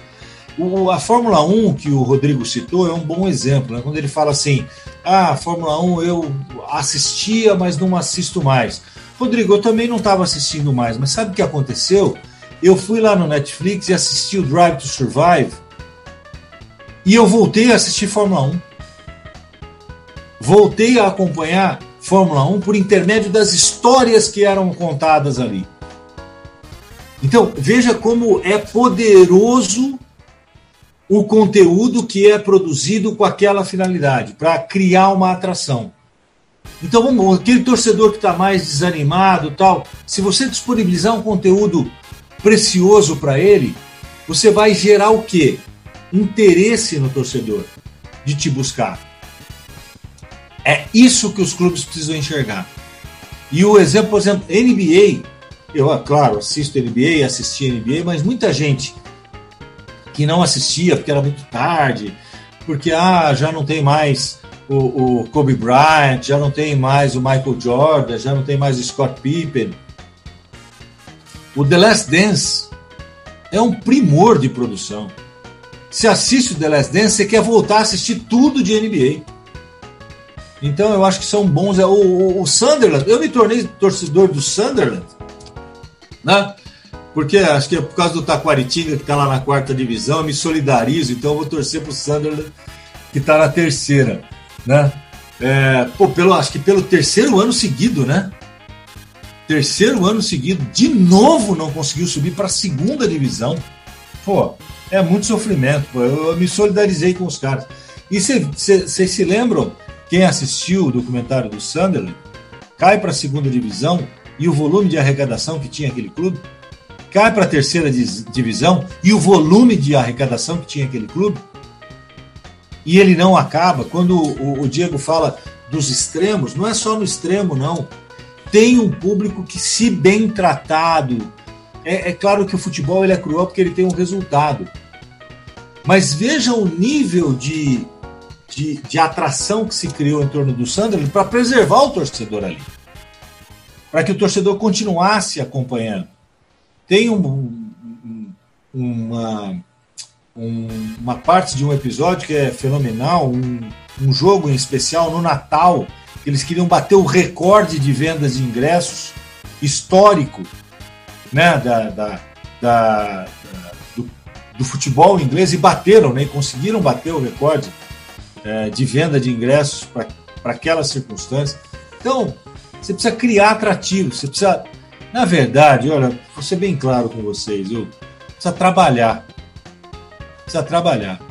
O, a Fórmula 1, que o Rodrigo citou, é um bom exemplo. Né? Quando ele fala assim, ah, a Fórmula 1 eu assistia, mas não assisto mais. Rodrigo, eu também não estava assistindo mais, mas sabe o que aconteceu? Eu fui lá no Netflix e assisti o Drive to Survive e eu voltei a assistir Fórmula 1. Voltei a acompanhar Fórmula 1 por intermédio das histórias que eram contadas ali. Então, veja como é poderoso o conteúdo que é produzido com aquela finalidade, para criar uma atração. Então, vamos, aquele torcedor que está mais desanimado, tal, se você disponibilizar um conteúdo precioso para ele, você vai gerar o quê? Interesse no torcedor de te buscar. É isso que os clubes precisam enxergar. E o exemplo, por exemplo, NBA, eu, ah, claro, assisto NBA, assisti NBA, mas muita gente que não assistia porque era muito tarde, porque ah, já não tem mais o, o Kobe Bryant, já não tem mais o Michael Jordan, já não tem mais o Scott Pippen. O The Last Dance é um primor de produção. Se assiste o The Last Dance, você quer voltar a assistir tudo de NBA. Então eu acho que são bons. É, o, o, o Sunderland, eu me tornei torcedor do Sunderland, né? Porque acho que é por causa do Taquaritinga, que está lá na quarta divisão, eu me solidarizo, então eu vou torcer para o Sunderland, que está na terceira, né? É, pô, pelo, acho que pelo terceiro ano seguido, né? Terceiro ano seguido, de novo não conseguiu subir para a segunda divisão. Pô, é muito sofrimento. Pô. Eu, eu me solidarizei com os caras. E vocês se lembram quem assistiu o documentário do Sunderland cai para a segunda divisão e o volume de arrecadação que tinha aquele clube cai para a terceira divisão e o volume de arrecadação que tinha aquele clube e ele não acaba. Quando o, o Diego fala dos extremos, não é só no extremo, não. Tem um público que, se bem tratado, é, é claro que o futebol ele é cruel porque ele tem um resultado. Mas veja o nível de de, de atração que se criou em torno do Sunderland para preservar o torcedor ali. Para que o torcedor continuasse acompanhando. Tem um, um, uma, um, uma parte de um episódio que é fenomenal, um, um jogo em especial no Natal, que eles queriam bater o recorde de vendas de ingressos histórico né, da, da, da do, do, futebol inglês e bateram, né, e conseguiram bater o recorde é, de venda de ingressos para aquela circunstância. Então, você precisa criar atrativos, você precisa Na verdade, olha, vou ser bem claro com vocês, eu precisa trabalhar. Precisa trabalhar.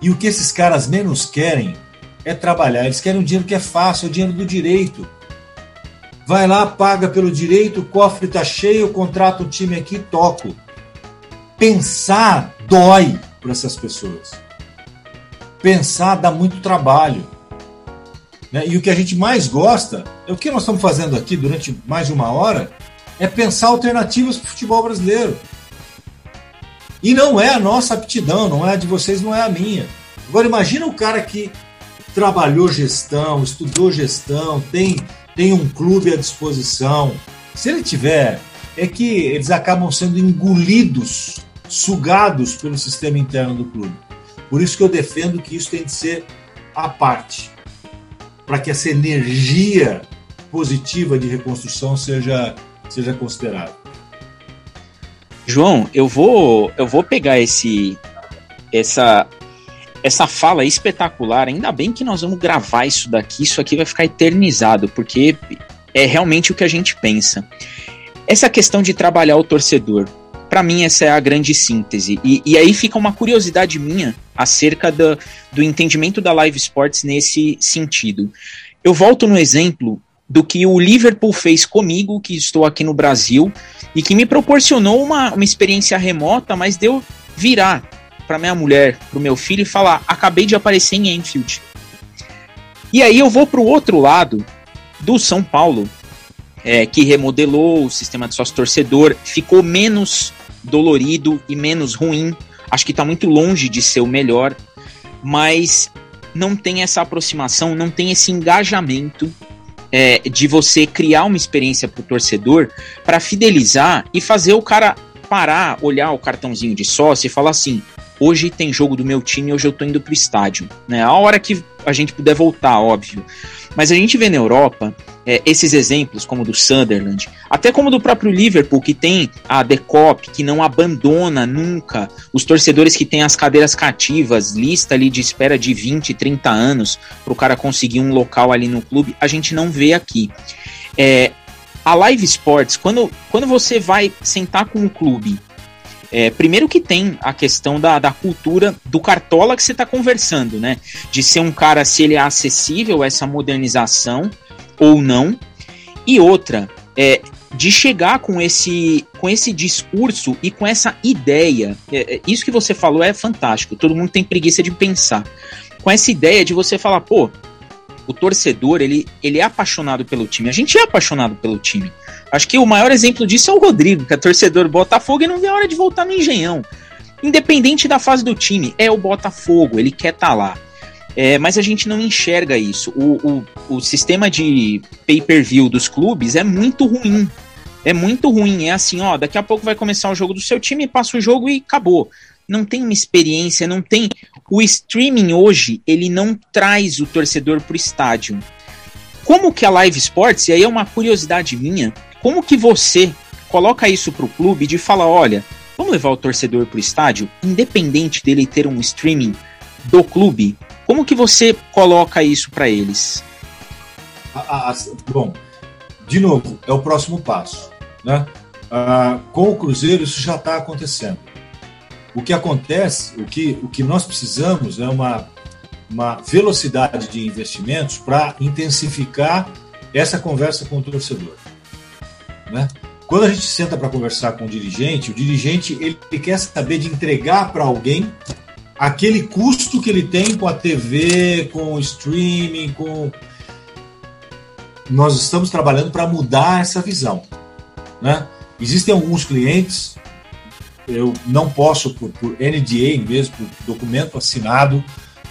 E o que esses caras menos querem é trabalhar. Eles querem um dinheiro que é fácil, é o dinheiro do direito. Vai lá, paga pelo direito, o cofre tá cheio, contrata o time aqui, toco. Pensar dói para essas pessoas. Pensar dá muito trabalho. Né? E o que a gente mais gosta, é o que nós estamos fazendo aqui durante mais de uma hora, é pensar alternativas para o futebol brasileiro. E não é a nossa aptidão, não é a de vocês, não é a minha. Agora imagina o cara que trabalhou gestão, estudou gestão, tem, tem um clube à disposição. Se ele tiver, é que eles acabam sendo engolidos, sugados pelo sistema interno do clube. Por isso que eu defendo que isso tem de ser à parte, para que essa energia positiva de reconstrução seja, seja considerada. João, eu vou eu vou pegar esse essa essa fala espetacular. Ainda bem que nós vamos gravar isso daqui, isso aqui vai ficar eternizado, porque é realmente o que a gente pensa. Essa questão de trabalhar o torcedor, para mim essa é a grande síntese. E, e, aí fica uma curiosidade minha acerca do, do entendimento da live sports nesse sentido. Eu volto no exemplo do que o Liverpool fez comigo, que estou aqui no Brasil, e que me proporcionou uma, uma experiência remota, mas deu virar para minha mulher, para o meu filho e falar: acabei de aparecer em Enfield. E aí eu vou para o outro lado do São Paulo, é, que remodelou o sistema de sócio torcedor, ficou menos dolorido e menos ruim. Acho que está muito longe de ser o melhor, mas não tem essa aproximação, não tem esse engajamento é, de você criar uma experiência para o torcedor para fidelizar e fazer o cara parar, olhar o cartãozinho de sócio e falar assim: hoje tem jogo do meu time, hoje eu tô indo pro estádio, né? A hora que a gente puder voltar, óbvio. Mas a gente vê na Europa é, esses exemplos, como do Sunderland, até como do próprio Liverpool, que tem a Decop, que não abandona nunca os torcedores que têm as cadeiras cativas, lista ali de espera de 20, 30 anos, para o cara conseguir um local ali no clube, a gente não vê aqui. É, a Live Sports, quando, quando você vai sentar com o clube é, primeiro que tem a questão da, da cultura do cartola que você está conversando, né? De ser um cara, se ele é acessível a essa modernização ou não. E outra, é, de chegar com esse, com esse discurso e com essa ideia. É, é isso que você falou é fantástico. Todo mundo tem preguiça de pensar. Com essa ideia de você falar, pô, o torcedor, ele, ele é apaixonado pelo time. A gente é apaixonado pelo time. Acho que o maior exemplo disso é o Rodrigo, que é torcedor do Botafogo e não vê a hora de voltar no Engenhão. Independente da fase do time, é o Botafogo, ele quer estar tá lá. É, mas a gente não enxerga isso. O, o, o sistema de pay-per-view dos clubes é muito ruim. É muito ruim. É assim, ó, daqui a pouco vai começar o jogo do seu time, passa o jogo e acabou. Não tem uma experiência, não tem. O streaming hoje, ele não traz o torcedor pro estádio. Como que a Live Sports, e aí é uma curiosidade minha, como que você coloca isso para o clube de falar, olha, vamos levar o torcedor para o estádio, independente dele ter um streaming do clube? Como que você coloca isso para eles? Ah, bom, de novo, é o próximo passo. Né? Ah, com o Cruzeiro isso já está acontecendo. O que acontece, o que, o que nós precisamos é uma, uma velocidade de investimentos para intensificar essa conversa com o torcedor. Né? Quando a gente senta para conversar com o dirigente, o dirigente ele, quer saber de entregar para alguém aquele custo que ele tem com a TV, com o streaming, com nós estamos trabalhando para mudar essa visão, né? Existem alguns clientes, eu não posso por, por NDA mesmo, por documento assinado,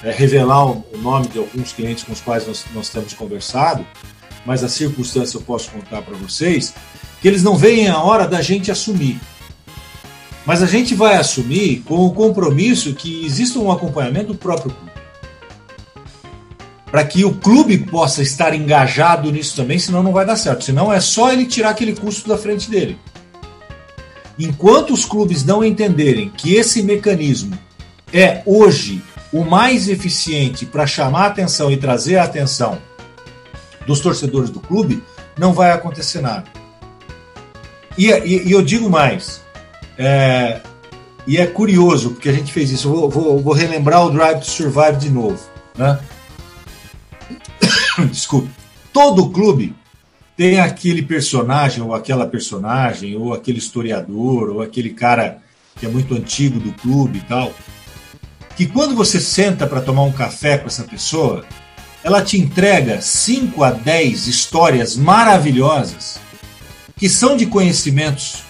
é, revelar o, o, nome de alguns clientes com os quais nós, nós temos conversado, mas a circunstância eu posso contar para vocês que eles não veem a hora da gente assumir. Mas a gente vai assumir com o compromisso que exista um acompanhamento do próprio clube. Para que o clube possa estar engajado nisso também, senão não vai dar certo. Senão é só ele tirar aquele custo da frente dele. Enquanto os clubes não entenderem que esse mecanismo é hoje o mais eficiente para chamar a atenção e trazer a atenção dos torcedores do clube, não vai acontecer nada. E, e, e eu digo mais, é, e é curioso, porque a gente fez isso. Vou, vou, vou relembrar o Drive to Survive de novo. Né? Desculpe. Todo clube tem aquele personagem, ou aquela personagem, ou aquele historiador, ou aquele cara que é muito antigo do clube e tal, que quando você senta para tomar um café com essa pessoa, ela te entrega 5 a 10 histórias maravilhosas que são de conhecimentos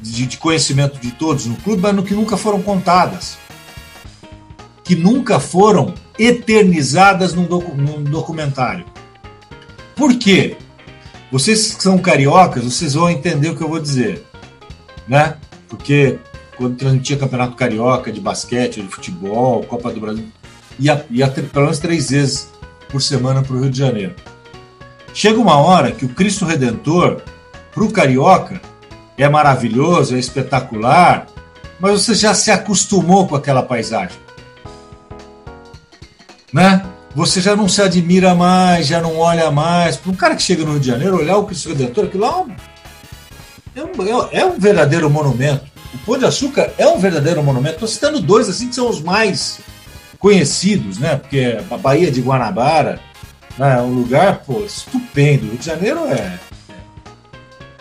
de, de, conhecimento de todos no clube, mas no que nunca foram contadas, que nunca foram eternizadas num, docu, num documentário. Por quê? Vocês que são cariocas, vocês vão entender o que eu vou dizer, né? Porque quando transmitia campeonato carioca de basquete, de futebol, Copa do Brasil, ia, ia pelo menos três vezes por semana para o Rio de Janeiro. Chega uma hora que o Cristo Redentor, para o carioca, é maravilhoso, é espetacular, mas você já se acostumou com aquela paisagem. Né? Você já não se admira mais, já não olha mais. Para um cara que chega no Rio de Janeiro, olhar o Cristo Redentor, aquilo lá é um, é um verdadeiro monumento. O Pão de Açúcar é um verdadeiro monumento. Estou citando dois assim que são os mais conhecidos, né? Porque a Baía de Guanabara né? é um lugar pô, estupendo. O Rio de Janeiro é,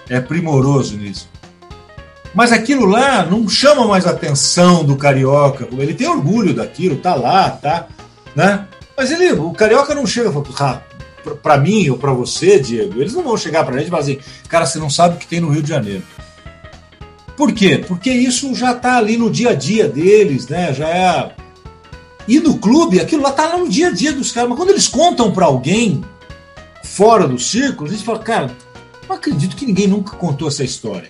é primoroso nisso. Mas aquilo lá não chama mais a atenção do carioca. Ele tem orgulho daquilo, tá lá, tá, né? Mas ele, o carioca não chega ah, para mim ou para você, Diego, eles não vão chegar para gente e falar assim, cara, você não sabe o que tem no Rio de Janeiro. Por quê? Porque isso já está ali no dia a dia deles, né? Já é. E no clube, aquilo lá está no dia a dia dos caras. Mas quando eles contam para alguém fora do círculo, eles falam, cara, não acredito que ninguém nunca contou essa história.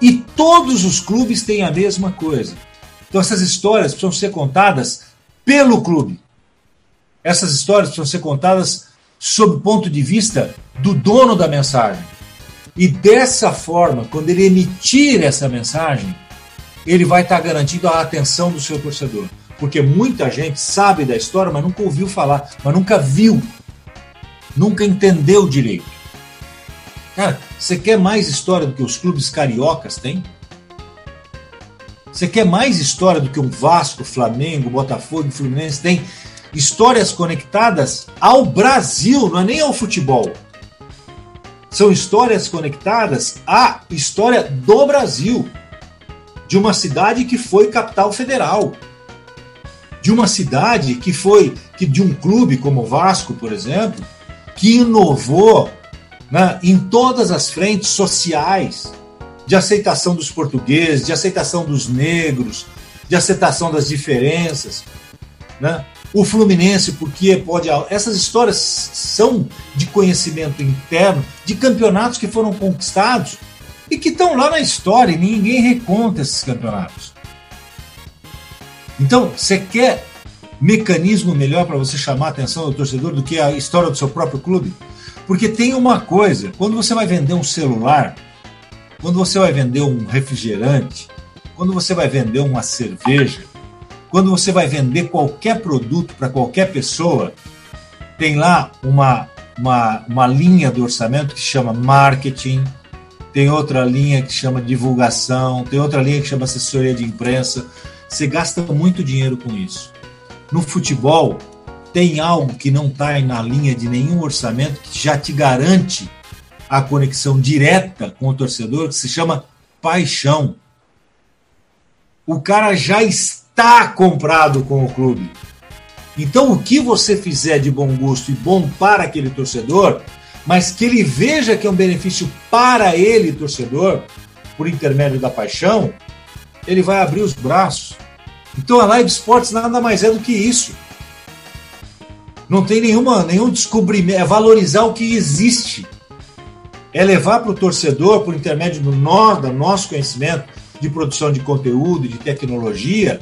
E todos os clubes têm a mesma coisa. Então essas histórias precisam ser contadas pelo clube. Essas histórias precisam ser contadas sob o ponto de vista do dono da mensagem. E dessa forma, quando ele emitir essa mensagem, ele vai estar garantindo a atenção do seu torcedor. Porque muita gente sabe da história, mas nunca ouviu falar, mas nunca viu, nunca entendeu direito. Cara, você quer mais história do que os clubes cariocas têm? Você quer mais história do que um Vasco, Flamengo, Botafogo Fluminense tem? Histórias conectadas ao Brasil, não é nem ao futebol. São histórias conectadas à história do Brasil, de uma cidade que foi capital federal, de uma cidade que foi, que de um clube como o Vasco, por exemplo, que inovou né, em todas as frentes sociais, de aceitação dos portugueses, de aceitação dos negros, de aceitação das diferenças. Né? O Fluminense, porque pode. Essas histórias são de conhecimento interno, de campeonatos que foram conquistados e que estão lá na história e ninguém reconta esses campeonatos. Então, você quer mecanismo melhor para você chamar a atenção do torcedor do que a história do seu próprio clube? Porque tem uma coisa, quando você vai vender um celular, quando você vai vender um refrigerante, quando você vai vender uma cerveja, quando você vai vender qualquer produto para qualquer pessoa, tem lá uma, uma, uma linha do orçamento que chama marketing, tem outra linha que chama divulgação, tem outra linha que chama assessoria de imprensa. Você gasta muito dinheiro com isso. No futebol, tem algo que não está na linha de nenhum orçamento que já te garante a conexão direta com o torcedor, que se chama paixão. O cara já está comprado com o clube. Então, o que você fizer de bom gosto e bom para aquele torcedor, mas que ele veja que é um benefício para ele, torcedor, por intermédio da paixão, ele vai abrir os braços. Então, a Live Sports nada mais é do que isso não tem nenhuma, nenhum descobrimento, é valorizar o que existe. É levar para o torcedor, por intermédio do, no, do nosso conhecimento de produção de conteúdo, de tecnologia,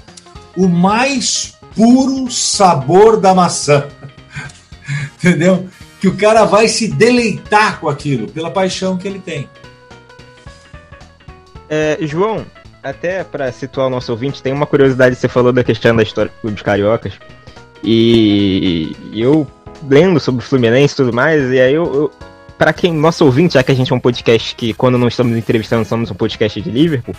o mais puro sabor da maçã. Entendeu? Que o cara vai se deleitar com aquilo, pela paixão que ele tem. É, João, até para situar o nosso ouvinte, tem uma curiosidade, você falou da questão da história dos cariocas. E eu lendo sobre o Fluminense e tudo mais, e aí eu, eu, para quem, nosso ouvinte, já que a gente é um podcast que, quando não estamos entrevistando, somos um podcast de Liverpool,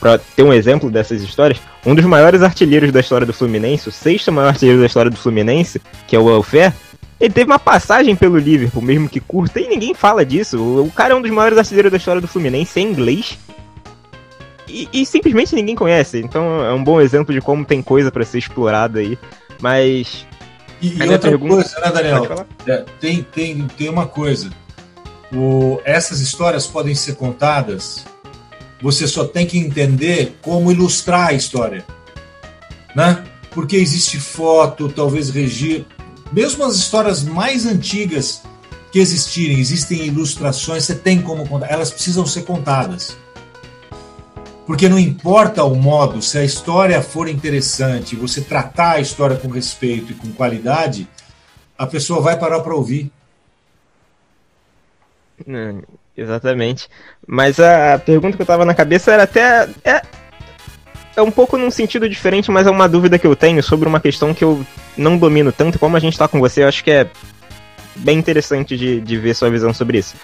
para ter um exemplo dessas histórias, um dos maiores artilheiros da história do Fluminense, o sexto maior artilheiro da história do Fluminense, que é o Welfare, ele teve uma passagem pelo Liverpool, mesmo que curta, e ninguém fala disso. O cara é um dos maiores artilheiros da história do Fluminense, em inglês. E, e simplesmente ninguém conhece. Então é um bom exemplo de como tem coisa para ser explorada aí. Mas. E, e outra pergunta... coisa, né, Daniel? É, tem, tem, tem uma coisa. O, essas histórias podem ser contadas. Você só tem que entender como ilustrar a história. Né? Porque existe foto, talvez regir mesmo as histórias mais antigas que existirem, existem ilustrações, você tem como contar, elas precisam ser contadas. Porque não importa o modo, se a história for interessante, você tratar a história com respeito e com qualidade, a pessoa vai parar para ouvir. Exatamente. Mas a pergunta que eu tava na cabeça era até. É, é um pouco num sentido diferente, mas é uma dúvida que eu tenho sobre uma questão que eu não domino tanto. Como a gente tá com você, eu acho que é bem interessante de, de ver sua visão sobre isso.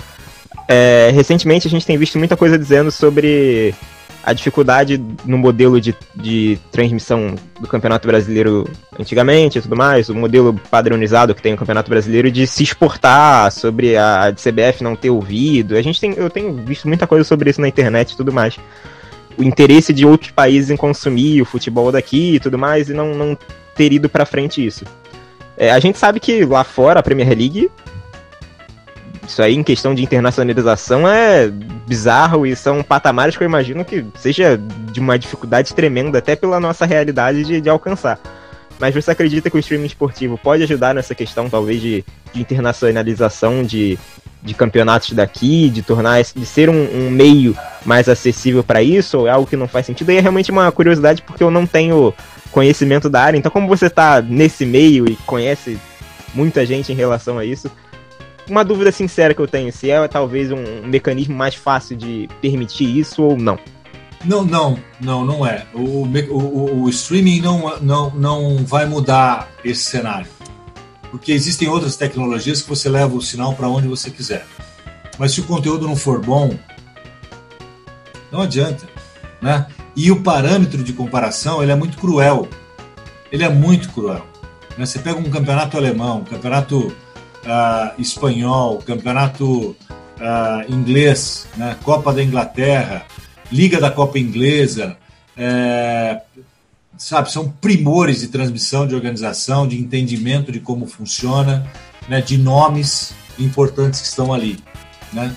É, recentemente a gente tem visto muita coisa dizendo sobre a dificuldade no modelo de, de transmissão do Campeonato Brasileiro antigamente e tudo mais, o modelo padronizado que tem o Campeonato Brasileiro de se exportar, sobre a, a CBF não ter ouvido. A gente tem, eu tenho visto muita coisa sobre isso na internet e tudo mais o interesse de outros países em consumir o futebol daqui e tudo mais, e não, não ter ido pra frente isso. É, a gente sabe que lá fora, a Premier League, isso aí em questão de internacionalização é bizarro e são patamares que eu imagino que seja de uma dificuldade tremenda, até pela nossa realidade de, de alcançar. Mas você acredita que o streaming esportivo pode ajudar nessa questão, talvez, de, de internacionalização de, de campeonatos daqui, de tornar de ser um, um meio mais acessível para isso, ou é algo que não faz sentido? E é realmente uma curiosidade porque eu não tenho conhecimento da área. Então, como você está nesse meio e conhece muita gente em relação a isso, uma dúvida sincera que eu tenho, se é talvez um, mecanismo mais fácil de permitir isso ou não. Não, não, não, não é. O, o, o streaming não, não, não vai mudar esse cenário porque existem outras tecnologias que você leva o sinal para onde você quiser. Mas se o conteúdo não for bom, não adianta, né? E o parâmetro de comparação ele é muito cruel. Ele é muito cruel. Né? Você pega um campeonato alemão, um campeonato uh, espanhol, campeonato uh, inglês, né? Copa da Inglaterra, Liga da Copa Inglesa, é, sabe, são primores de transmissão, de organização, de entendimento de como funciona, né, de nomes importantes que estão ali. Né?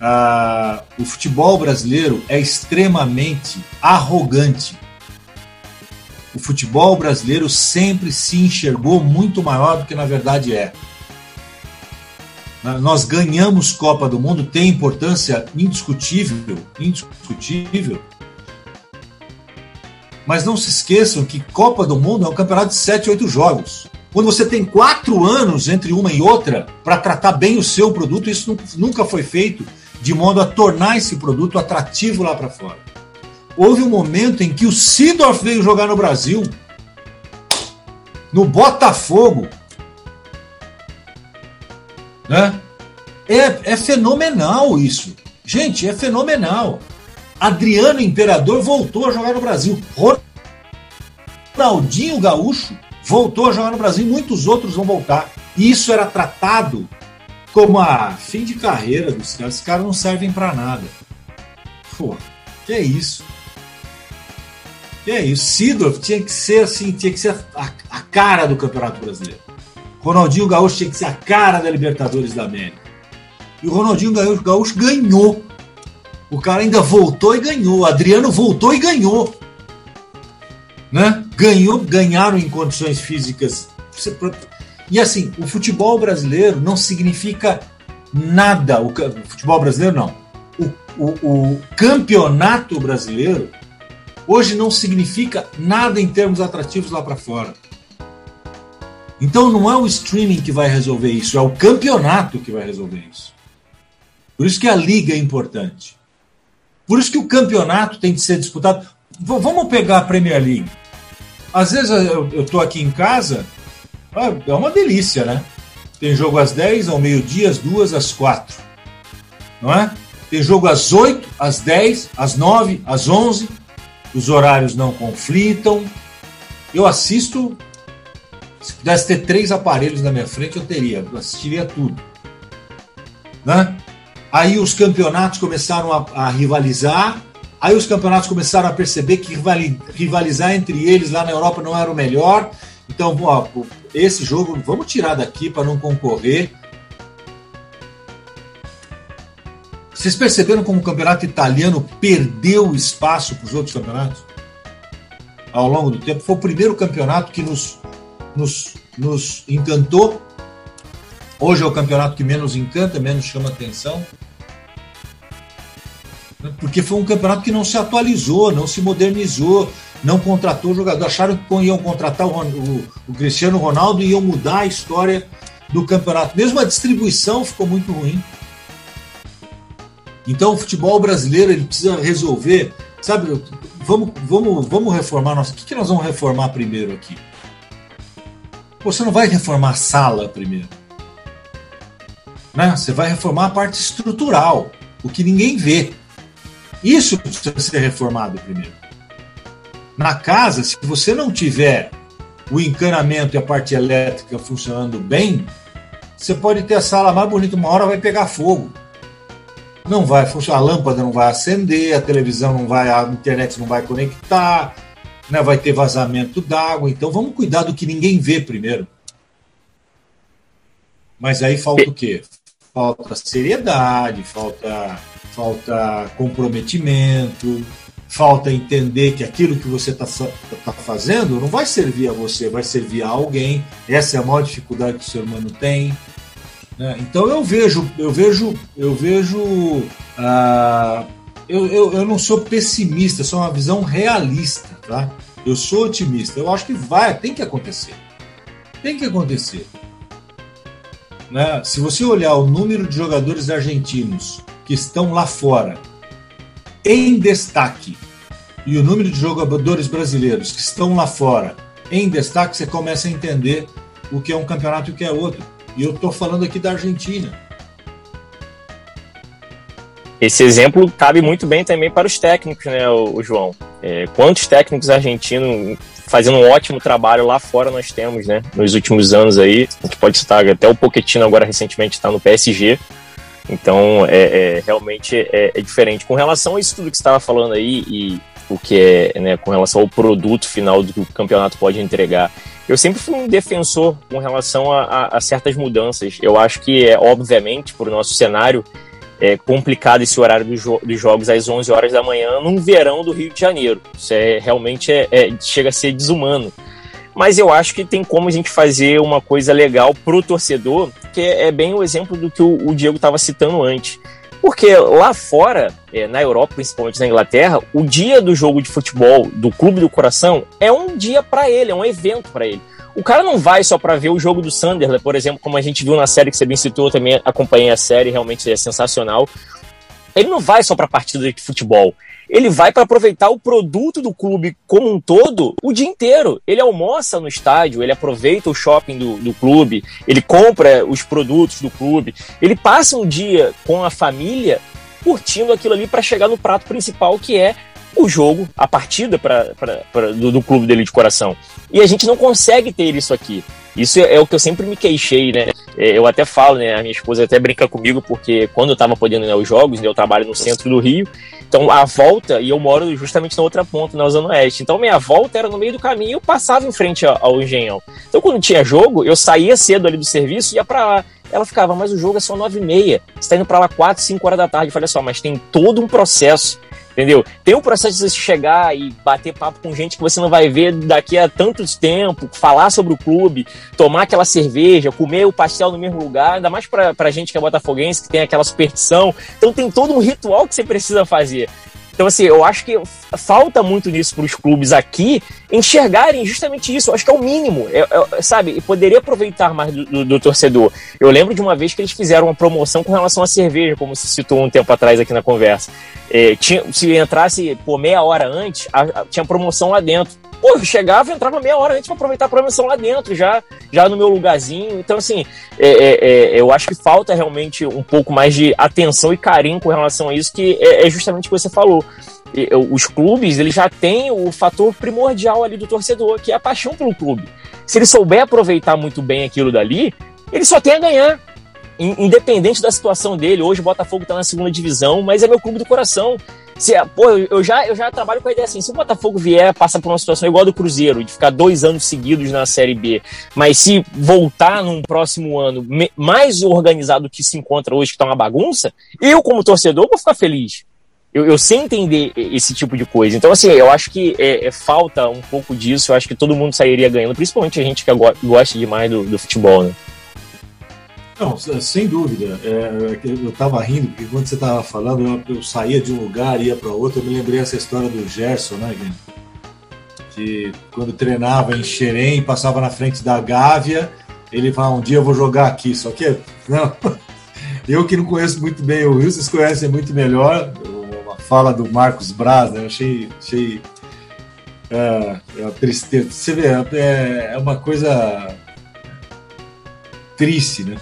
Ah, o futebol brasileiro é extremamente arrogante. O futebol brasileiro sempre se enxergou muito maior do que na verdade é. Nós ganhamos Copa do Mundo, tem importância indiscutível, indiscutível, mas não se esqueçam que Copa do Mundo é um campeonato de 7, 8 jogos. Quando você tem quatro anos entre uma e outra para tratar bem o seu produto, isso nunca foi feito de modo a tornar esse produto atrativo lá para fora. Houve um momento em que o Sidorf veio jogar no Brasil, no Botafogo. Né? É, é fenomenal isso. Gente, é fenomenal. Adriano Imperador voltou a jogar no Brasil. Ronaldinho Gaúcho voltou a jogar no Brasil. Muitos outros vão voltar. E isso era tratado como a fim de carreira dos caras. Os caras não servem para nada. Pô, que é isso? Que é isso? Sidorf tinha que ser assim, tinha que ser a, a cara do Campeonato Brasileiro. Ronaldinho Gaúcho tinha que ser a cara da Libertadores da América. E o Ronaldinho Gaúcho, ganhou o cara ainda voltou e ganhou. O Adriano voltou e ganhou. Né? Ganhou, ganharam em condições físicas. E assim, o futebol brasileiro não significa nada. O, futebol brasileiro não. O, o, o campeonato brasileiro hoje não significa nada em termos atrativos lá para fora. Então não é o streaming que vai resolver isso, é o campeonato que vai resolver isso. Por isso que a liga é importante. Por isso que o campeonato tem que ser disputado. V vamos pegar a Premier League. Às vezes eu estou aqui em casa, ah, é uma delícia, né? Tem jogo às 10, ao meio-dia, às 2, às 4. Não é? Tem jogo às 8, às 10, às 9, às 11. Os horários não conflitam. Eu assisto. Se pudesse ter três aparelhos na minha frente, eu teria. Eu assistiria tudo. Né? Aí os campeonatos começaram a, a rivalizar. Aí os campeonatos começaram a perceber que rivalizar entre eles lá na Europa não era o melhor. Então, ó, esse jogo vamos tirar daqui para não concorrer. Vocês perceberam como o campeonato italiano perdeu espaço para os outros campeonatos? Ao longo do tempo. Foi o primeiro campeonato que nos, nos, nos encantou. Hoje é o campeonato que menos encanta, menos chama atenção. Porque foi um campeonato que não se atualizou, não se modernizou, não contratou jogador. Acharam que iam contratar o, o, o, Cristiano Ronaldo e iam mudar a história do campeonato. Mesmo a distribuição ficou muito ruim. Então o futebol brasileiro ele precisa resolver. Sabe, vamos, vamos, vamos reformar nossa. O que, que nós vamos reformar primeiro aqui? Você não vai reformar a sala primeiro. Né? Você vai reformar a parte estrutural, o que ninguém vê. Isso precisa ser reformado primeiro. Na casa, se você não tiver o encanamento e a parte elétrica funcionando bem, você pode ter a sala mais bonita, uma hora vai pegar fogo. Não vai funcionar, a lâmpada não vai acender, a televisão não vai, a internet não vai conectar, né, vai ter vazamento d'água. Então vamos cuidar do que ninguém vê primeiro. Mas aí falta o quê? Falta seriedade, falta, falta comprometimento, falta entender que aquilo que você está tá fazendo não vai servir a você, vai servir a alguém. Essa é a maior dificuldade que o ser humano tem. Né? Então eu vejo, eu vejo, eu vejo. Uh, eu, eu, eu não sou pessimista, sou uma visão realista, tá? Eu sou otimista. Eu acho que vai, tem que acontecer. Tem que acontecer. Né? Se você olhar o número de jogadores argentinos que estão lá fora em destaque e o número de jogadores brasileiros que estão lá fora em destaque, você começa a entender o que é um campeonato e o que é outro. E eu estou falando aqui da Argentina. Esse exemplo cabe muito bem também para os técnicos, né, o, o João? É, quantos técnicos argentinos fazendo um ótimo trabalho lá fora nós temos, né? Nos últimos anos aí, a gente pode citar até o Pochettino agora recentemente está no PSG, então, é, é realmente é, é, diferente. Com relação a isso tudo que você estava falando aí, e o que é né, com relação ao produto final do que o campeonato pode entregar, eu sempre fui um defensor com relação a, a, a certas mudanças. Eu acho que, é obviamente, para o nosso cenário, é complicado esse horário do jo dos jogos às 11 horas da manhã num verão do Rio de Janeiro. Isso é realmente é, é, chega a ser desumano mas eu acho que tem como a gente fazer uma coisa legal pro torcedor, que é, é bem o exemplo do que o, o Diego estava citando antes. Porque lá fora, é, na Europa, principalmente na Inglaterra, o dia do jogo de futebol do Clube do Coração é um dia para ele, é um evento para ele. O cara não vai só para ver o jogo do Sunderland, por exemplo, como a gente viu na série que você bem citou, também acompanhei a série, realmente é sensacional. Ele não vai só para partida de futebol ele vai para aproveitar o produto do clube como um todo o dia inteiro. Ele almoça no estádio, ele aproveita o shopping do, do clube, ele compra os produtos do clube, ele passa um dia com a família curtindo aquilo ali para chegar no prato principal que é o jogo, a partida pra, pra, pra do, do, clube dele de coração. E a gente não consegue ter isso aqui. Isso é, é o que eu sempre me queixei, né? É, eu até falo, né? A minha esposa até brinca comigo, porque quando eu tava podendo ir aos jogos, né, eu trabalho no centro do Rio, então a volta, e eu moro justamente na outra ponta, na Zona Oeste. Então minha volta era no meio do caminho e eu passava em frente ao Engenhão. Então quando tinha jogo, eu saía cedo ali do serviço e ia para lá. Ela ficava, mas o jogo é só nove e meia. Você tá indo para lá quatro, cinco horas da tarde. Eu falei só, mas tem todo um processo entendeu? Tem o processo de você chegar e bater papo com gente que você não vai ver daqui a tanto tempo, falar sobre o clube, tomar aquela cerveja, comer o pastel no mesmo lugar, ainda mais pra, pra gente que é botafoguense, que tem aquela superstição. Então tem todo um ritual que você precisa fazer. Então, assim, eu acho que falta muito nisso para os clubes aqui enxergarem justamente isso. Eu acho que é o mínimo, é, é, sabe? E poderia aproveitar mais do, do, do, torcedor. Eu lembro de uma vez que eles fizeram uma promoção com relação à cerveja, como se citou um tempo atrás aqui na conversa. É, tinha, se entrasse por meia hora antes, a, a, tinha promoção lá dentro. Pô, eu chegava e entrava meia hora antes para aproveitar a programação lá dentro, já, já no meu lugarzinho. Então, assim, é, é, é, eu acho que falta realmente um pouco mais de atenção e carinho com relação a isso, que é, é justamente o que você falou. Os clubes, eles já têm o fator primordial ali do torcedor, que é a paixão pelo clube. Se ele souber aproveitar muito bem aquilo dali, ele só tem a ganhar independente da situação dele, hoje o Botafogo está na segunda divisão, mas é meu clube do coração. Se, pô, eu já, eu já trabalho com a ideia assim: se o Botafogo vier, passa por uma situação igual a do Cruzeiro, de ficar dois anos seguidos na Série B, mas se voltar num próximo ano mais organizado que se encontra hoje, que está uma bagunça, eu, como torcedor, vou ficar feliz. Eu, eu sei entender esse tipo de coisa. Então, assim, eu acho que é, é, falta um pouco disso. Eu acho que todo mundo sairia ganhando, principalmente a gente que gosta demais do, do futebol, né? Não, sem dúvida. É, eu estava rindo, porque quando você estava falando, eu, eu, saía de um lugar e ia para outro. Eu me lembrei essa história do Gerson, né? Que quando treinava em Xerém, passava na frente da Gávea, ele falava: Um dia eu vou jogar aqui. Só que, não, eu que não conheço muito bem o Rio, vocês conhecem muito melhor. Uma fala do Marcos Braz, né? Eu achei. achei é, é tristeza. Você vê, é, é uma coisa triste, né?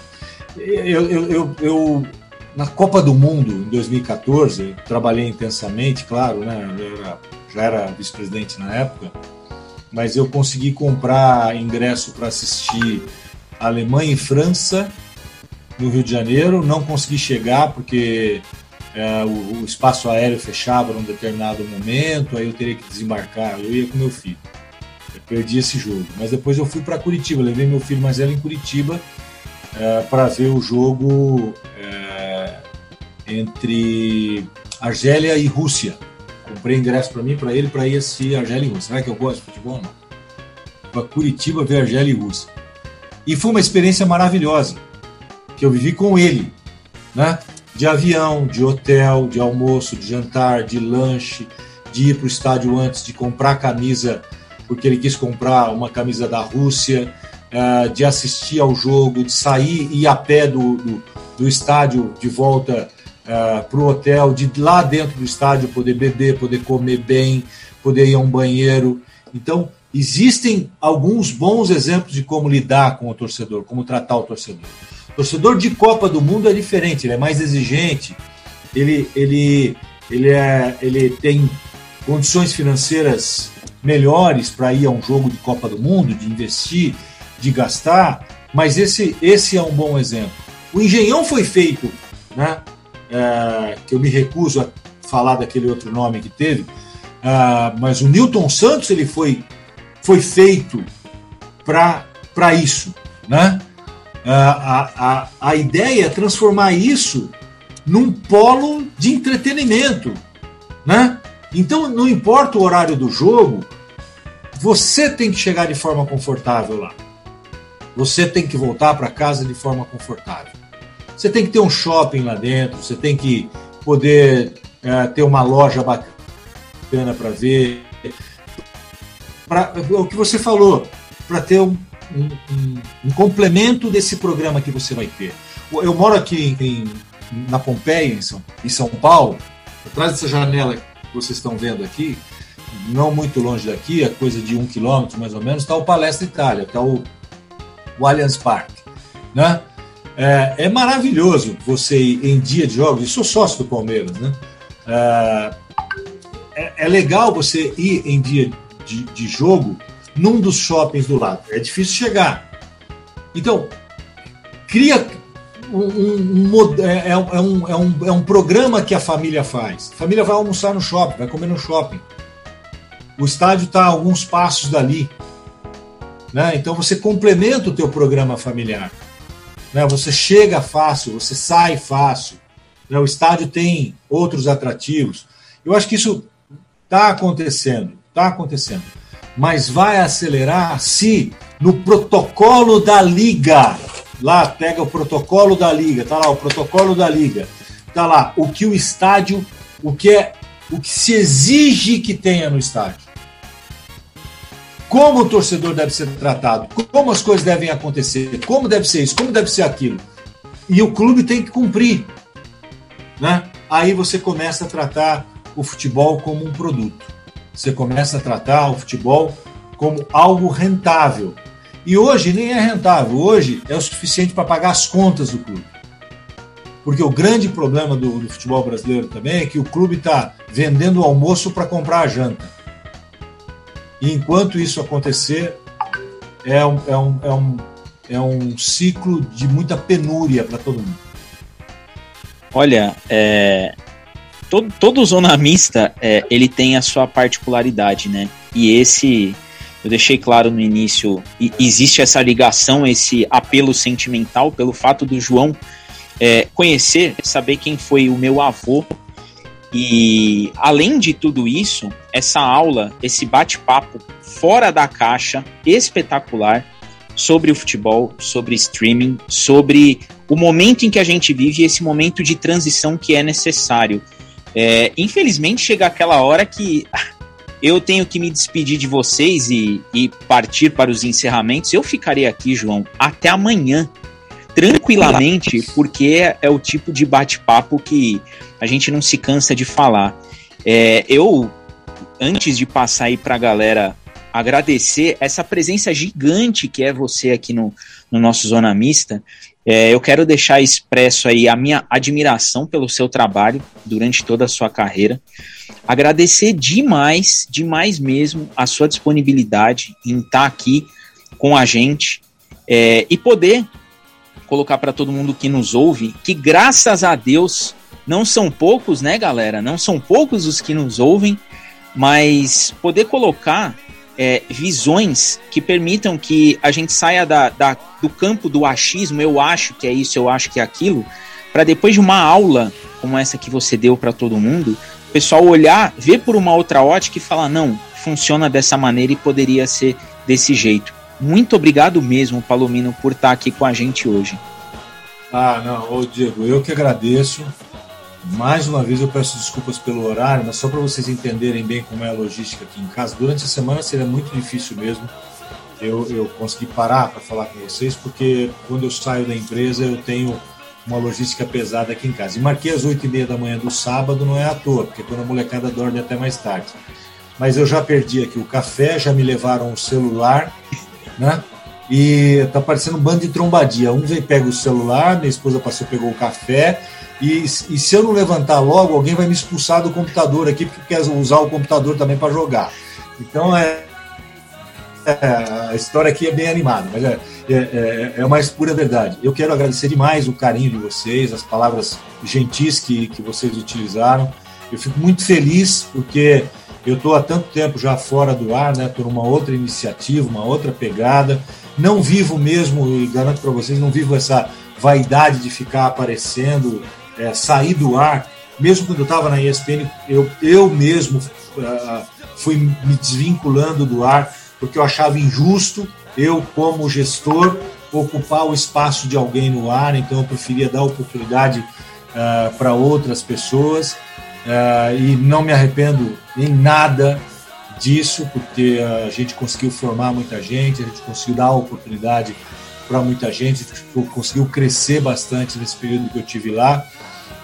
Eu, eu, eu, eu, na Copa do Mundo, em 2014, trabalhei intensamente, claro, né? Era, já era vice-presidente na época, mas eu consegui comprar ingresso para assistir Alemanha e França no Rio de Janeiro. Não consegui chegar porque é, o, o, espaço aéreo fechava num determinado momento, aí eu teria que desembarcar. Eu ia com meu filho. Eu perdi esse jogo. Mas depois eu fui para Curitiba, levei meu filho mais velho em Curitiba é, para ver o jogo é, entre Argélia e Rússia. Comprei ingresso para mim, para ele, para ir assistir Argélia e Rússia. Será que eu gosto de futebol? Não. Para Curitiba ver Argélia e Rússia. E foi uma experiência maravilhosa que eu vivi com ele, né? De avião, de hotel, de almoço, de jantar, de lanche, de ir para o estádio antes, de comprar camisa, porque ele quis comprar uma camisa da Rússia, uh, de assistir ao jogo, de sair e ir a pé do, do, do estádio de volta uh, é, para o hotel, de lá dentro do estádio poder beber, poder comer bem, poder ir a um banheiro. Então, existem alguns bons exemplos de como lidar com o torcedor, como tratar o torcedor. O torcedor de Copa do Mundo é diferente, ele é mais exigente, ele, ele, ele, é, ele tem condições financeiras melhores para ir a um jogo de Copa do Mundo, de investir, de gastar, mas esse, esse é um bom exemplo. O Engenhão foi feito, né? É, que eu me recuso a falar daquele outro nome que teve, é, mas o Newton Santos ele foi, foi feito para isso, né? É, a, a, a ideia é transformar isso num polo de entretenimento, né? Então não importa o horário do jogo, você tem que chegar de forma confortável lá. Você tem que voltar para casa de forma confortável. Você tem que ter um shopping lá dentro, você tem que poder é, ter uma loja bacana para ver. Pra, o que você falou, para ter um, um, um, um, complemento desse programa que você vai ter. Eu moro aqui em, na Pompeia, em São, em São Paulo, atrás dessa janela que vocês estão vendo aqui, não muito longe daqui, a coisa de um quilômetro mais ou menos, está o Palestra Itália, está o o Allianz Parque. Né? É, é, maravilhoso você ir em dia de jogos, eu sou sócio do Palmeiras, né? É, é, é legal você ir em dia de, de, jogo num dos shoppings do lado. É difícil chegar. Então, cria um, um, um é, é, um, é, um, é um programa que a família faz. A família vai almoçar no shopping, vai comer no shopping. O estádio está a alguns passos dali. Né? Então você complementa o teu programa familiar. Né? Você chega fácil, você sai fácil. Né? O estádio tem outros atrativos. Eu acho que isso está acontecendo, está acontecendo. Mas vai acelerar se no protocolo da liga, lá pega o protocolo da liga, tá lá o protocolo da liga, tá lá o que o estádio, o que é, o que se exige que tenha no estádio como o torcedor deve ser tratado, como as coisas devem acontecer, como deve ser isso, como deve ser aquilo. E o clube tem que cumprir. Né? Aí você começa a tratar o futebol como um produto. Você começa a tratar o futebol como algo rentável. E hoje nem é rentável, hoje é o suficiente para pagar as contas do clube. Porque o grande problema do, do futebol brasileiro também é que o clube está vendendo o almoço para comprar a janta. E enquanto isso acontecer, é um, é um, é um, é um ciclo de muita penúria para todo mundo. Olha, é, todo, todo zona é, ele tem a sua particularidade, né? E esse eu deixei claro no início, existe essa ligação, esse apelo sentimental pelo fato do João é, conhecer, saber quem foi o meu avô. E além de tudo isso, essa aula, esse bate-papo fora da caixa, espetacular, sobre o futebol, sobre streaming, sobre o momento em que a gente vive, esse momento de transição que é necessário. É, infelizmente chega aquela hora que eu tenho que me despedir de vocês e, e partir para os encerramentos. Eu ficarei aqui, João, até amanhã, tranquilamente, porque é, é o tipo de bate-papo que a gente não se cansa de falar. É, eu, antes de passar aí para a galera agradecer essa presença gigante que é você aqui no, no nosso Zona Mista, é, eu quero deixar expresso aí a minha admiração pelo seu trabalho durante toda a sua carreira. Agradecer demais, demais mesmo, a sua disponibilidade em estar aqui com a gente é, e poder colocar para todo mundo que nos ouve que, graças a Deus, não são poucos, né, galera? Não são poucos os que nos ouvem, mas poder colocar é, visões que permitam que a gente saia da, da, do campo do achismo, eu acho que é isso, eu acho que é aquilo, para depois de uma aula como essa que você deu para todo mundo, o pessoal olhar, ver por uma outra ótica e falar: não, funciona dessa maneira e poderia ser desse jeito. Muito obrigado mesmo, Palomino, por estar aqui com a gente hoje. Ah, não, ô Diego, eu que agradeço. Mais uma vez eu peço desculpas pelo horário, mas só para vocês entenderem bem como é a logística aqui em casa. Durante a semana seria muito difícil mesmo eu, eu conseguir parar para falar com vocês, porque quando eu saio da empresa eu tenho uma logística pesada aqui em casa. E marquei às oito e meia da manhã do sábado, não é à toa, porque quando a molecada dorme até mais tarde. Mas eu já perdi aqui o café, já me levaram o celular, né? E tá parecendo um bando de trombadia. Um vem pega o celular, minha esposa passou, pegou o café, e, e, se eu não levantar logo, alguém vai me expulsar do computador aqui, porque quer usar o computador também para jogar. Então é, é, a história aqui é bem animada, mas é, é, é, é mais pura verdade. Eu quero agradecer demais o carinho de vocês, as palavras gentis que, que vocês utilizaram. Eu fico muito feliz porque eu estou há tanto tempo já fora do ar, né? Estou numa outra iniciativa, uma outra pegada. Não vivo mesmo, e garanto para vocês, não vivo essa vaidade de ficar aparecendo é, sair do ar. Mesmo quando eu estava na ESPN, eu, eu mesmo uh, fui me desvinculando do ar, porque eu achava injusto eu, como gestor, ocupar o espaço de alguém no ar, então eu preferia dar oportunidade uh, para outras pessoas. Uh, e não me arrependo em nada disso, porque a gente conseguiu formar muita gente, a gente conseguiu dar oportunidade para muita gente, conseguiu crescer bastante nesse período que eu tive lá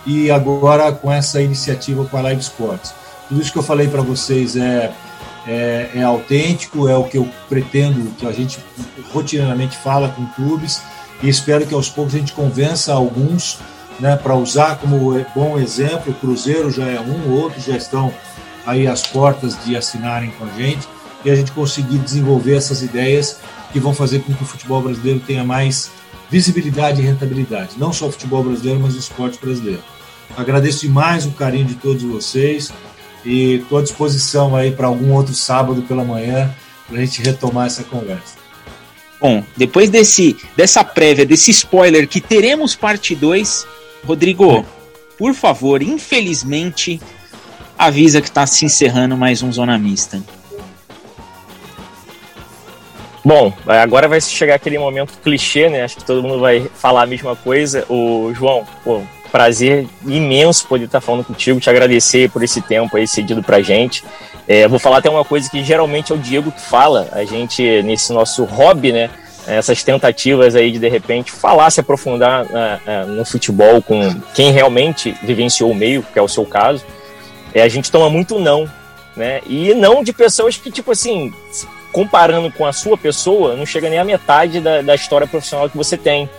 e agora com essa iniciativa com a Live Sports. Tudo isso que eu falei para vocês é, é, é, autêntico, é o que eu pretendo que a gente rotineiramente fala com clubes e espero que aos poucos a gente convença alguns né, para usar como bom exemplo. O Cruzeiro já é um, outros já estão aí às portas de assinarem com a gente e a gente conseguir desenvolver essas ideias que vão fazer com que o futebol brasileiro tenha mais visibilidade e rentabilidade, não só o futebol brasileiro, mas o esporte brasileiro. Agradeço demais o carinho de todos vocês e estou à disposição aí para algum outro sábado pela manhã para a gente retomar essa conversa. Bom, depois desse dessa prévia, desse spoiler que teremos parte 2, Rodrigo, por favor, infelizmente, avisa que está se encerrando mais um Zona Mista. Bom, agora vai chegar aquele momento clichê, né? Acho que todo mundo vai falar a mesma coisa. O João, pô, prazer imenso poder estar falando contigo, te agradecer por esse tempo aí cedido pra gente. É, vou falar até uma coisa que geralmente é o Diego que fala, a gente, nesse nosso hobby, né? Essas tentativas aí de de repente falar, se aprofundar no futebol com quem realmente vivenciou o meio, que é o seu caso, é, a gente toma muito não, né? E não de pessoas que, tipo assim, comparando com a sua pessoa, não chega nem a metade da, da história profissional que você tem.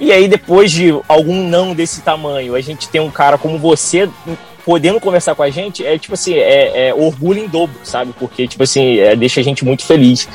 E aí, depois de algum não desse tamanho, a gente tem um cara como você podendo conversar com a gente, é tipo assim, é, é orgulho em dobro, sabe? Porque, tipo assim, é, deixa a gente muito feliz.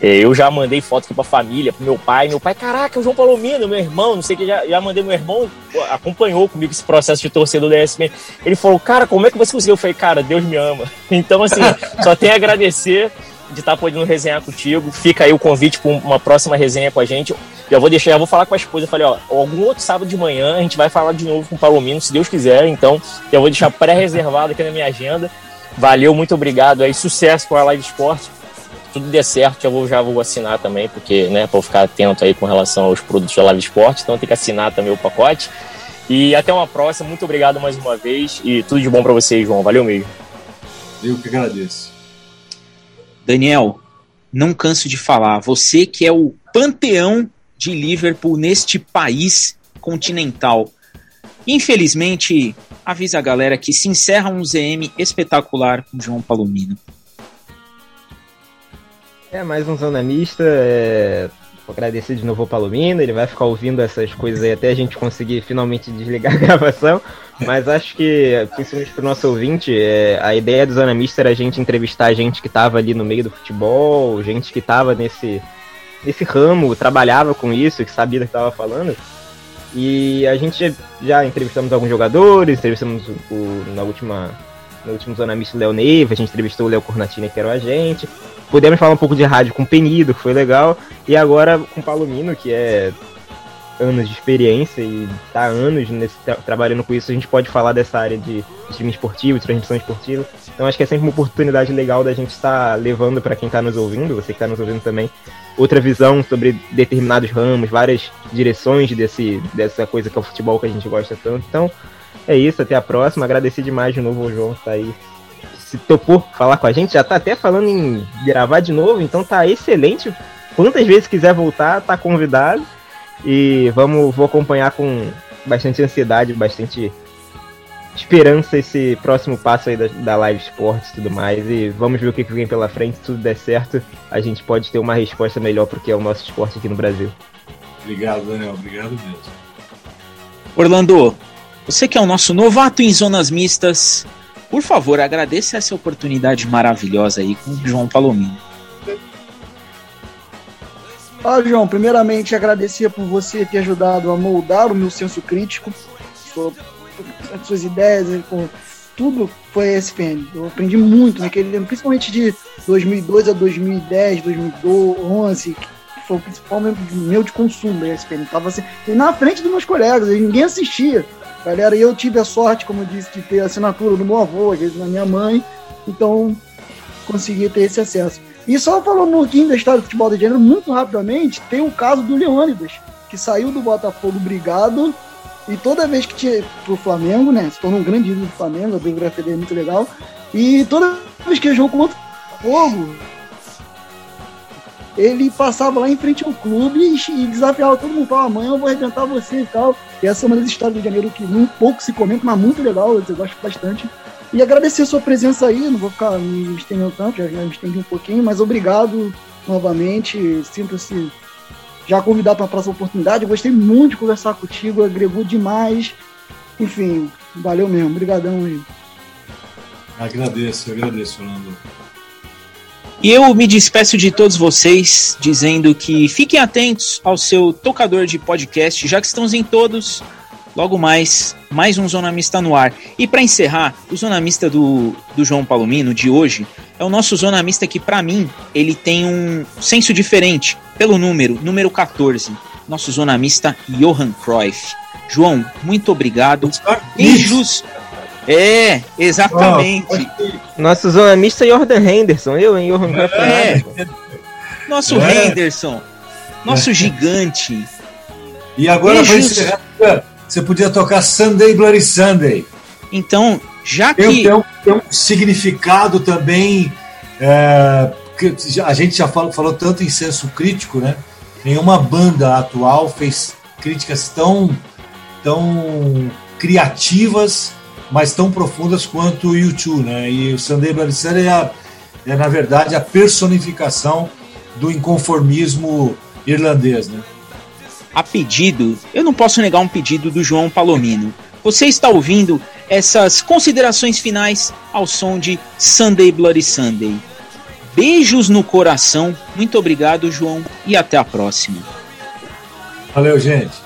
É, eu já mandei foto aqui pra família, pro meu pai. Meu pai, caraca, o João Palomino, meu irmão, não sei o que, já, já mandei meu irmão, acompanhou comigo esse processo de torcedor da ESPN. Ele falou, cara, como é que você conseguiu? Eu falei, cara, Deus me ama. Então, assim, só tenho a agradecer de estar podendo resenhar contigo. Fica aí o convite para uma próxima resenha com a gente. Já vou deixar, já vou falar com a esposa. Eu falei, ó, algum outro sábado de manhã a gente vai falar de novo com o Palomino, se Deus quiser. Então, já vou deixar pré-reservado aqui na minha agenda. Valeu, muito obrigado aí. Sucesso com a Live Esporte tudo der certo, já vou, já vou assinar também, porque, né, para ficar atento aí com relação aos produtos da Live Esporte, então tem que assinar também o pacote. E até uma próxima, muito obrigado mais uma vez e tudo de bom para vocês, João. Valeu mesmo. Eu que agradeço. Daniel, não canso de falar, você que é o panteão de Liverpool neste país continental. Infelizmente, avisa a galera que se encerra um ZM espetacular com João Palomino. É, mais um Zona Mista. É... Vou agradecer de novo ao Palomino, ele vai ficar ouvindo essas coisas aí até a gente conseguir finalmente desligar a gravação. Mas acho que, principalmente para o nosso ouvinte, é, a ideia do Zona Mista era a gente entrevistar gente que estava ali no meio do futebol, gente que estava nesse, nesse ramo, trabalhava com isso, que sabia do que estava falando. E a gente já, entrevistamos alguns jogadores, entrevistamos o, na última, no último Zona Mista o Léo Neiva, a gente entrevistou o Léo Cornatina, que era o agente. Pudemos falar um pouco de rádio com o Penido, que foi legal. E agora com Palomino, que é anos de experiência e tá anos nesse, tra trabalhando com isso, a gente pode falar dessa área de streaming esportivo, transmissão esportiva. Então acho que é sempre uma oportunidade legal da gente estar tá levando para quem está nos ouvindo, você que está nos ouvindo também, outra visão sobre determinados ramos, várias direções desse, dessa coisa que é o futebol que a gente gosta tanto. Então é isso, até a próxima. Agradecer demais de novo ao João que tá aí se topou falar com a gente, já tá até falando em gravar de novo, então tá excelente. Quantas vezes quiser voltar, tá convidado. E vamos, vou acompanhar com bastante ansiedade, bastante esperança esse próximo passo aí da, da Live Sports e tudo mais. E vamos ver o que, que vem pela frente. Se tudo der certo, a gente pode ter uma resposta melhor porque é o nosso esporte aqui no Brasil. Obrigado, Daniel. Obrigado mesmo. Orlando, você que é o nosso novato em zonas mistas, por favor, agradeça essa oportunidade maravilhosa aí com o João Palomino. Ah, João, primeiramente agradecer por você ter ajudado a moldar o meu senso crítico, sua, suas ideias, por tudo foi ESPN. Eu aprendi muito naquele ano, principalmente de 2002 a 2010, 2011, que foi o principal meu de consumo da ESPN. Tava assim, na frente dos meus colegas, ninguém assistia. Galera, eu tive a sorte, como eu disse, de ter a assinatura do meu avô, às vezes da minha mãe, então consegui ter esse acesso. E só falando um pouquinho da história do futebol de gênero, muito rapidamente, tem o caso do Leônidas, que saiu do Botafogo brigado, e toda vez que tinha pro Flamengo, né, se tornou um grande ídolo do Flamengo, a biografia dele é muito legal, e toda vez que jogou contra o Botafogo, ele passava lá em frente ao clube e, desafiava todo mundo, falava, amanhã eu vou arrebentar você e tal. E essa é uma das histórias do Janeiro que um pouco se comenta, mas muito legal, eu gosto bastante. E agradecer a sua presença aí, não vou ficar me estendendo tanto, já, já me estendi um pouquinho, mas obrigado novamente, sinto-se já convidado para a próxima oportunidade. Eu gostei muito de conversar contigo, agregou demais. Enfim, valeu mesmo, obrigadão aí. Agradeço, agradeço, Fernando. E eu me despeço de todos vocês dizendo que fiquem atentos ao seu tocador de podcast, já que estamos em todos. Logo mais, mais um Zona Mista no ar. E para encerrar, o Zona Mista do, do João Palomino de hoje é o nosso Zona Mista que, para mim, ele tem um senso diferente, pelo número, número 14. Nosso Zona Mista Johan Cruyff. João, muito obrigado. Beijos. É, exatamente. Oh, Nosso zona mista é Jordan Henderson, eu, hein? Cruyff. É. Nosso é. Henderson. Nosso é. gigante. E agora, para encerrar, você podia tocar Sunday Bloody Sunday. Então, já que. Tem, um, tem um significado também. É, a gente já falou, falou tanto em senso crítico, né? Nenhuma banda atual fez críticas tão, tão criativas mas tão profundas quanto o YouTube, né? E o Sunday Bloody Sunday é, é, na verdade, a personificação do inconformismo irlandês. Né? A pedido, eu não posso negar um pedido do João Palomino. Você está ouvindo essas considerações finais ao som de Sunday Bloody Sunday. Beijos no coração, muito obrigado, João, e até a próxima. Valeu, gente.